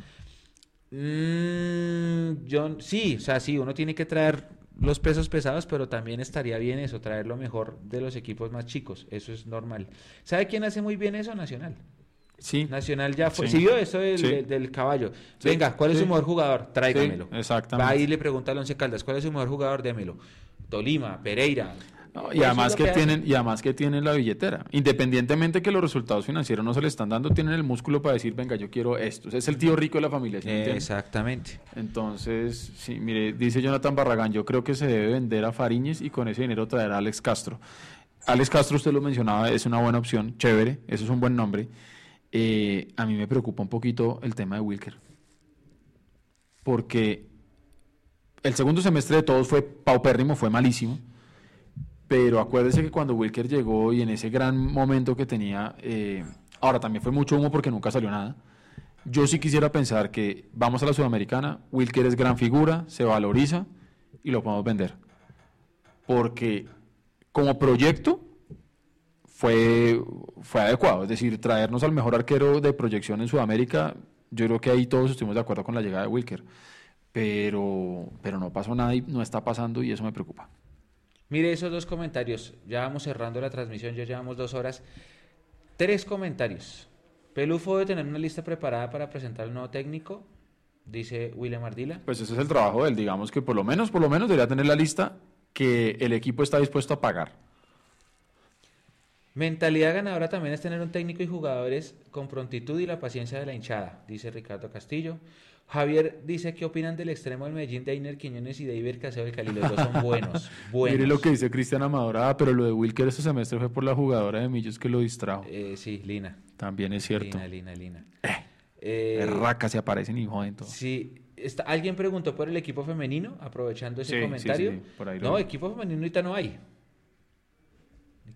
Mm, sí, o sea, sí, uno tiene que traer los pesos pesados, pero también estaría bien eso, traer lo mejor de los equipos más chicos. Eso es normal. ¿Sabe quién hace muy bien eso? Nacional. Sí. Nacional ya fue. Sí. ¿Sí vio eso del, Sí. del- del caballo? Venga, ¿cuál es su mejor jugador? Tráigamelo. Exactamente. Va y le pregunta al Once Caldas, ¿cuál es su mejor jugador? Démelo. Tolima, Pereira. No, y además que, tienen y además que tienen la billetera independientemente que los resultados financieros no se le están dando tienen el músculo para decir venga yo quiero esto es el tío rico de la familia. Exactamente. entonces sí mire dice Jonathan Barragán yo creo que se debe vender a Fariñez y con ese dinero traer a Alex Castro Alex Castro usted lo mencionaba es una buena opción chévere eso es un buen nombre Eh, a mí me preocupa un poquito el tema de Wilker porque el segundo semestre de todos fue paupérrimo fue malísimo pero acuérdese que cuando Wilker llegó y en ese gran momento que tenía, eh, ahora también fue mucho humo porque nunca salió nada. Yo sí quisiera pensar que vamos a la Sudamericana, Wilker es gran figura, se valoriza y lo podemos vender. Porque como proyecto fue, fue adecuado, es decir, traernos al mejor arquero de proyección en Sudamérica, yo creo que ahí todos estuvimos de acuerdo con la llegada de Wilker. Pero, pero no pasó nada y no está pasando y eso me preocupa. Mire esos dos comentarios. Ya vamos cerrando la transmisión, ya llevamos dos horas. Tres comentarios. Pelufo debe tener una lista preparada para presentar al nuevo técnico, dice William Ardila. Pues ese es el trabajo de él, digamos que por lo menos, por lo menos debería tener la lista que el equipo está dispuesto a pagar. Mentalidad ganadora también es tener un técnico y jugadores con prontitud y la paciencia de la hinchada, dice Ricardo Castillo. Javier dice, ¿qué opinan del extremo del Medellín de Ainer Quiñones y de Iber Caseo del Cali? Los dos son buenos, *laughs* buenos. Mire lo que dice Cristian Amador, ah, pero lo de Wilker este semestre fue por la jugadora de Millos que lo distrajo. Eh, sí, Lina. También es cierto. Lina, Lina, Lina. Eh, Racas se aparecen y joden todo. Sí, está, alguien preguntó por el equipo femenino, aprovechando ese Sí, sí, comentario. sí, por ahí no, equipo femenino ahorita no hay.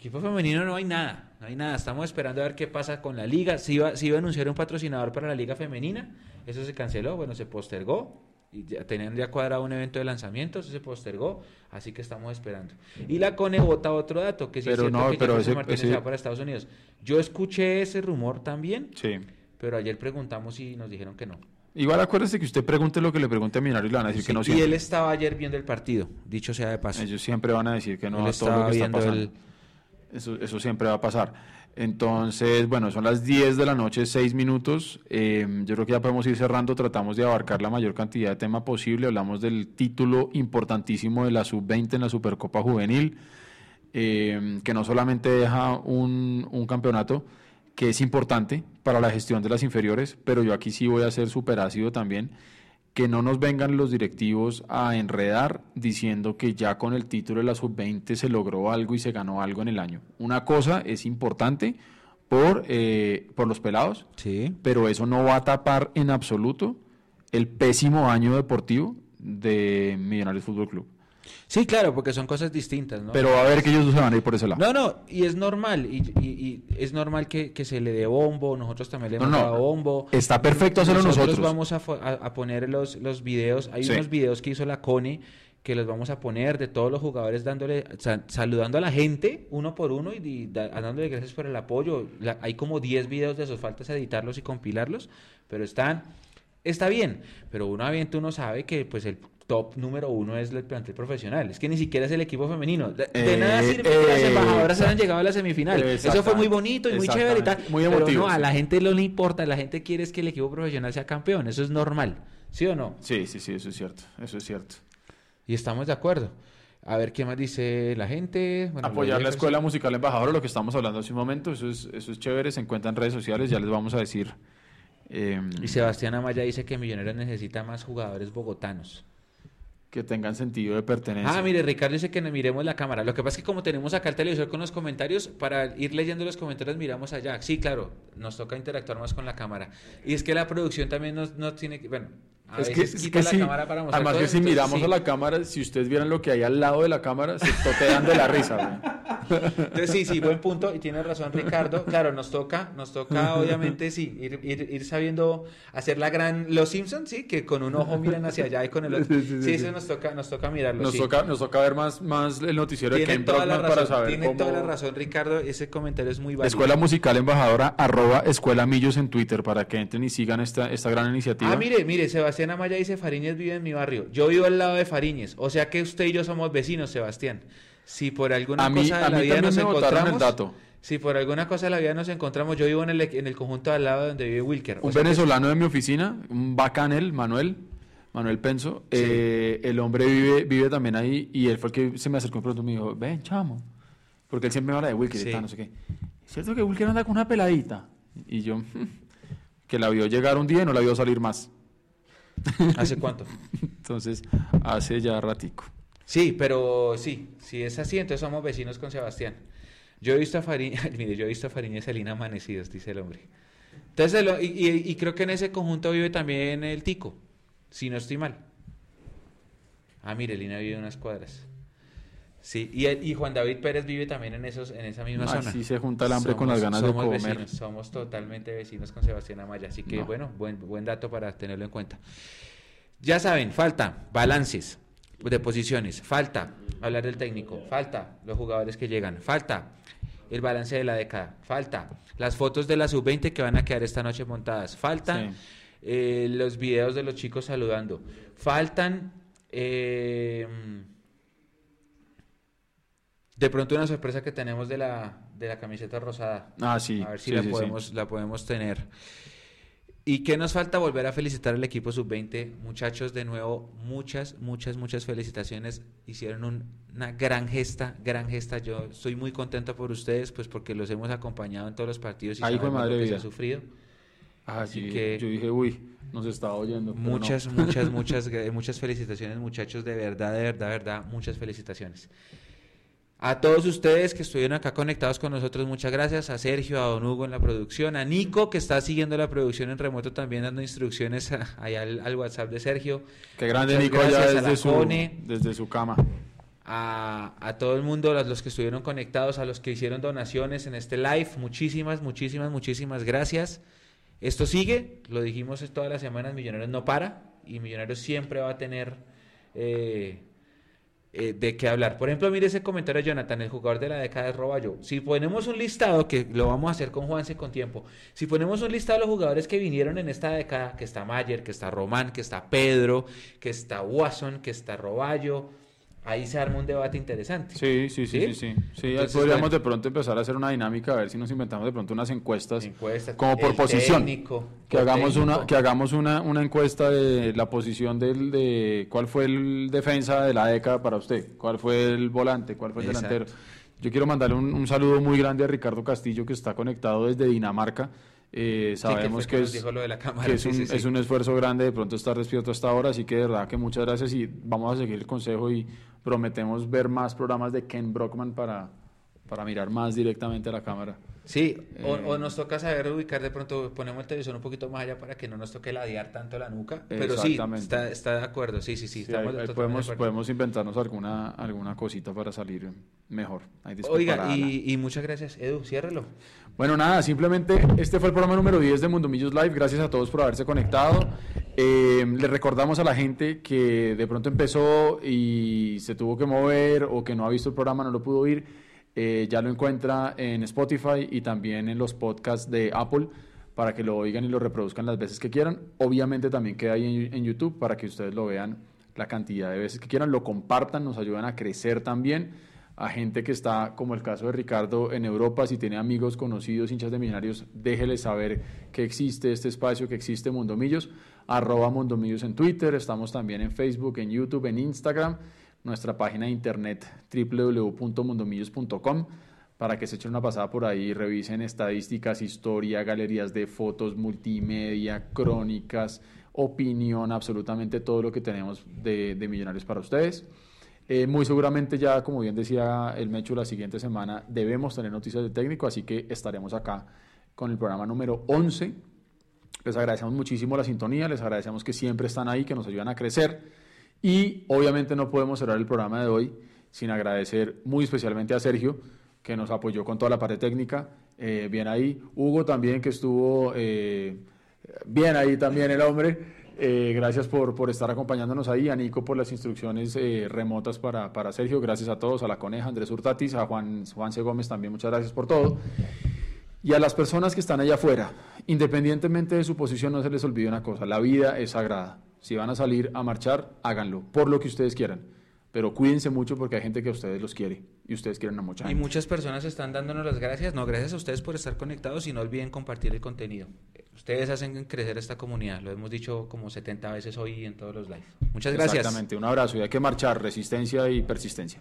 Equipo femenino no hay nada, no hay nada. Estamos esperando a ver qué pasa con la liga. Si iba, se iba a anunciar un patrocinador para la liga femenina, eso se canceló, bueno, se postergó. Y ya tenían ya cuadrado un evento de lanzamiento, eso se postergó, así que estamos esperando. Y la CONE vota otro dato, que si Pero es cierto no, que pero Jefferson ese- Martínez ese- se va para Estados Unidos. Yo escuché ese rumor también, Sí. pero ayer preguntamos y nos dijeron que no. Igual acuérdese que usted pregunte lo que le pregunte a Millonario y le van a decir que no y siempre. él estaba ayer viendo el partido, dicho sea de paso. Ellos siempre van a decir que no Él a todo estaba lo que está viendo pasando. el- Eso, eso siempre va a pasar. Entonces, bueno, son las 10 de la noche, 6 minutos. Eh, yo creo que ya podemos ir cerrando. Tratamos de abarcar la mayor cantidad de tema posible. Hablamos del título importantísimo de la Sub-20 en la Supercopa Juvenil, eh, que no solamente deja un, un campeonato que es importante para la gestión de las inferiores, pero yo aquí sí voy a ser súper ácido también que no nos vengan los directivos a enredar diciendo que ya con el título de la sub-20 se logró algo y se ganó algo en el año. Una cosa es importante por, eh, por los pelados, Sí. pero eso no va a tapar en absoluto el pésimo año deportivo de Millonarios Fútbol Club. Sí, claro, porque son cosas distintas, ¿no? Pero a ver que ellos no se van a ir por ese lado. No, no, y es normal, y, y- y es normal que, que se le dé bombo, nosotros también le hemos no, dado bombo. está perfecto hacerlo nosotros. vamos a, fo- a- a poner los, los videos, hay Sí. unos videos que hizo la CONE que los vamos a poner de todos los jugadores dándole, sa- saludando a la gente uno por uno y, y da- dándole gracias por el apoyo. La- hay como 10 videos de esos, faltas editarlos y compilarlos, pero están, está bien, pero uno avienta uno sabe que pues el top número uno es el plantel profesional, es que ni siquiera es el equipo femenino. De, de Eh, nada sirve que las eh, embajadoras hayan llegado a la semifinal. Eso fue muy bonito y muy chévere y tal. Muy pero emotivo, no, a la gente no le importa, la gente quiere es que el equipo profesional sea campeón, eso es normal, ¿sí o no? Sí, sí, sí, eso es cierto. Eso es cierto. Y estamos de acuerdo. A ver qué más dice la gente. Bueno, Apoyar la. Escuela Musical Embajador, lo que estamos hablando hace un momento, eso es, eso es chévere, se encuentra en redes sociales, ya les vamos a decir. eh, Y Sebastián Amaya dice que Millonarios necesita más jugadores bogotanos. Que tengan sentido de pertenencia. Ah, mire, Ricardo dice que nos miremos la cámara. Lo que pasa es que como tenemos acá el televisor con los comentarios, para ir leyendo los comentarios miramos allá. Sí, claro, nos toca interactuar más con la cámara. Y es que la producción también nos, no tiene que... Bueno, a es que, es la para mostrar además que si miramos sí. a la cámara, si ustedes vieran lo que hay al lado de la cámara, se totean de la risa. güey. Entonces sí, sí, buen punto y tiene razón Ricardo. Claro, nos toca, nos toca obviamente sí, ir, ir, ir sabiendo hacer la gran Los Simpsons, sí, que con un ojo miran hacia allá y con el otro. Sí, Sí, sí, sí, eso sí. nos toca, nos toca mirarlo. Nos, sí. toca, nos toca ver más, más el noticiero de Ken toda la Brockman para razón, saber tiene cómo... toda la razón Ricardo, ese comentario es muy válido. Escuela Musical Embajadora, arroba Escuela Millos en Twitter para que entren y sigan esta, esta gran iniciativa. Ah, mire, mire, Sebastián Amaya dice Fariñez vive en mi barrio. Yo vivo al lado de Fariñez, o sea que usted y yo somos vecinos, Sebastián. Si por alguna A mí- cosa de a la mí vida nos me botaron el encontramos, dato. si por alguna cosa de la vida nos encontramos, yo vivo en el, en el conjunto al lado donde vive Wilker. Un que- venezolano de mi oficina, un bacanel, Manuel, Manuel Penso, eh, el hombre vive, vive también ahí y él fue el que se me acercó y pronto me dijo, ven chamo, porque él siempre me habla de Wilker y tal, no sé qué. ¿Es cierto que Wilker anda con una peladita? Y yo, *laughs* que la vio llegar un día y no la vio salir más. ¿Hace cuánto? *laughs* Entonces, hace ya ratico. Sí, pero sí, si es así, entonces somos vecinos con Sebastián. Yo he visto a Fariñez, *laughs* mire, yo he visto a Fariñez y a Lina amanecidos, dice el hombre. Entonces, y, y- y creo que en ese conjunto vive también el Tico, si no estoy mal. Ah, mire, Lina vive unas cuadras. Sí, y, el- y Juan David Pérez vive también en esos en esa misma zona. Así se junta el hambre con las ganas de somos comer. Vecinos, somos totalmente vecinos con Sebastián Amaya, así que No. bueno, buen, buen dato para tenerlo en cuenta. Ya saben, falta balances de posiciones, falta hablar del técnico, falta los jugadores que llegan, falta el balance de la década, falta las fotos de la sub-20 que van a quedar esta noche montadas, faltan Sí. eh, los videos de los chicos saludando, faltan eh, de pronto una sorpresa que tenemos de la, de la camiseta rosada. Ah, sí. A ver si sí, la, sí, sí. podemos, la podemos tener. ¿Y qué nos falta? Volver a felicitar al equipo sub-20. Muchachos, de nuevo, muchas, muchas, muchas felicitaciones. Hicieron un- una gran gesta, gran gesta. Yo estoy muy contento por ustedes, pues porque los hemos acompañado en todos los partidos y de sabemos madre lo que se ha sufrido. Ah, Así sí, que- yo dije, uy, nos estaba oyendo. pero no. Muchas, muchas, *laughs* muchas, gra- muchas felicitaciones, muchachos, de verdad, de verdad, de verdad, muchas felicitaciones. A todos ustedes que estuvieron acá conectados con nosotros, muchas gracias. A Sergio, a Don Hugo en la producción, a Nico que está siguiendo la producción en remoto también dando instrucciones ahí al, al WhatsApp de Sergio. Qué grande Muchas Nico ya desde su, Cone. desde su cama. a, a todo el mundo, a los que estuvieron conectados, a los que hicieron donaciones en este live. Muchísimas, muchísimas, muchísimas gracias. Esto sigue, lo dijimos todas las semanas, Millonarios no para y Millonarios siempre va a tener eh, eh, de qué hablar. Por ejemplo, mire ese comentario de Jonathan, el jugador de la década de Roballo. Si ponemos un listado, que lo vamos a hacer con Juanse con tiempo, si ponemos un listado de los jugadores que vinieron en esta década, que está Mayer, que está Román, que está Pedro, que está Watson, que está Roballo, ahí se arma un debate interesante. Sí, sí, sí, sí, sí. sí. Entonces, podríamos bueno. de pronto empezar a hacer una dinámica, a ver si nos inventamos de pronto unas encuestas, Encuestas, como por posición. técnico, que hagamos técnico. una que hagamos una, una encuesta de la posición del de cuál fue el defensa de la década para usted, cuál fue el volante, cuál fue el Exacto. delantero. Yo quiero mandarle un, un saludo muy grande a Ricardo Castillo que está conectado desde Dinamarca. Eh, Sí, que sabemos que, es, dijo lo de la cámara, que es, sí, un, sí, sí. es un esfuerzo grande de pronto estar despierto hasta ahora, así que de verdad que muchas gracias y vamos a seguir el consejo y prometemos ver más programas de Ken Brockman para, para mirar más directamente a la cámara. Sí, o, Eh, o nos toca saber ubicar de pronto, ponemos el televisor un poquito más allá para que no nos toque ladear tanto la nuca. Pero sí, está, está de acuerdo, sí, sí, sí. Sí, estamos ahí- ahí podemos, de podemos inventarnos alguna, alguna cosita para salir mejor. Ahí Oiga, y, y muchas gracias, Edu, ciérrelo. Bueno, nada, simplemente este fue el programa número 10 de Mundo Millos Live. Gracias a todos por haberse conectado. Eh, le recordamos a la gente que de pronto empezó y se tuvo que mover o que no ha visto el programa, no lo pudo oír. Eh, ya lo encuentra en Spotify y también en los podcasts de Apple para que lo oigan y lo reproduzcan las veces que quieran. Obviamente también queda ahí en, en YouTube para que ustedes lo vean la cantidad de veces que quieran, lo compartan, nos ayudan a crecer también. A gente que está, como el caso de Ricardo, en Europa, si tiene amigos conocidos, hinchas de millonarios, déjeles saber que existe este espacio, que existe Mondomillos, arroba Mondomillos en Twitter, estamos también en Facebook, en YouTube, en Instagram, nuestra página de internet www.mondomillos.com para que se echen una pasada por ahí, revisen estadísticas, historia, galerías de fotos, multimedia, crónicas, opinión, absolutamente todo lo que tenemos de, de Millonarios para ustedes. Eh, muy seguramente ya, como bien decía el Mecho, la siguiente semana debemos tener noticias de técnico, así que estaremos acá con el programa número 11. Les agradecemos muchísimo la sintonía, les agradecemos que siempre están ahí, que nos ayudan a crecer. Y obviamente no podemos cerrar el programa de hoy sin agradecer muy especialmente a Sergio, que nos apoyó con toda la parte técnica. Eh, bien ahí. Hugo también, que estuvo eh, bien ahí también el hombre. Eh, gracias por, por estar acompañándonos ahí, a Nico por las instrucciones eh, remotas para, para Sergio, gracias a todos, a la Coneja, Andrés Hurtatis, a Juan, Juan C. Gómez también, muchas gracias por todo. Y a las personas que están allá afuera, independientemente de su posición, no se les olvide una cosa, la vida es sagrada. Si van a salir a marchar, háganlo, por lo que ustedes quieran. Pero cuídense mucho porque hay gente que a ustedes los quiere y ustedes quieren a mucha Y muchas personas están dándonos las gracias. No, gracias a ustedes por estar conectados y no olviden compartir el contenido. Ustedes hacen crecer esta comunidad. Lo hemos dicho como 70 veces hoy en todos los live. Muchas gracias. Exactamente, un abrazo y hay que marchar, resistencia y persistencia.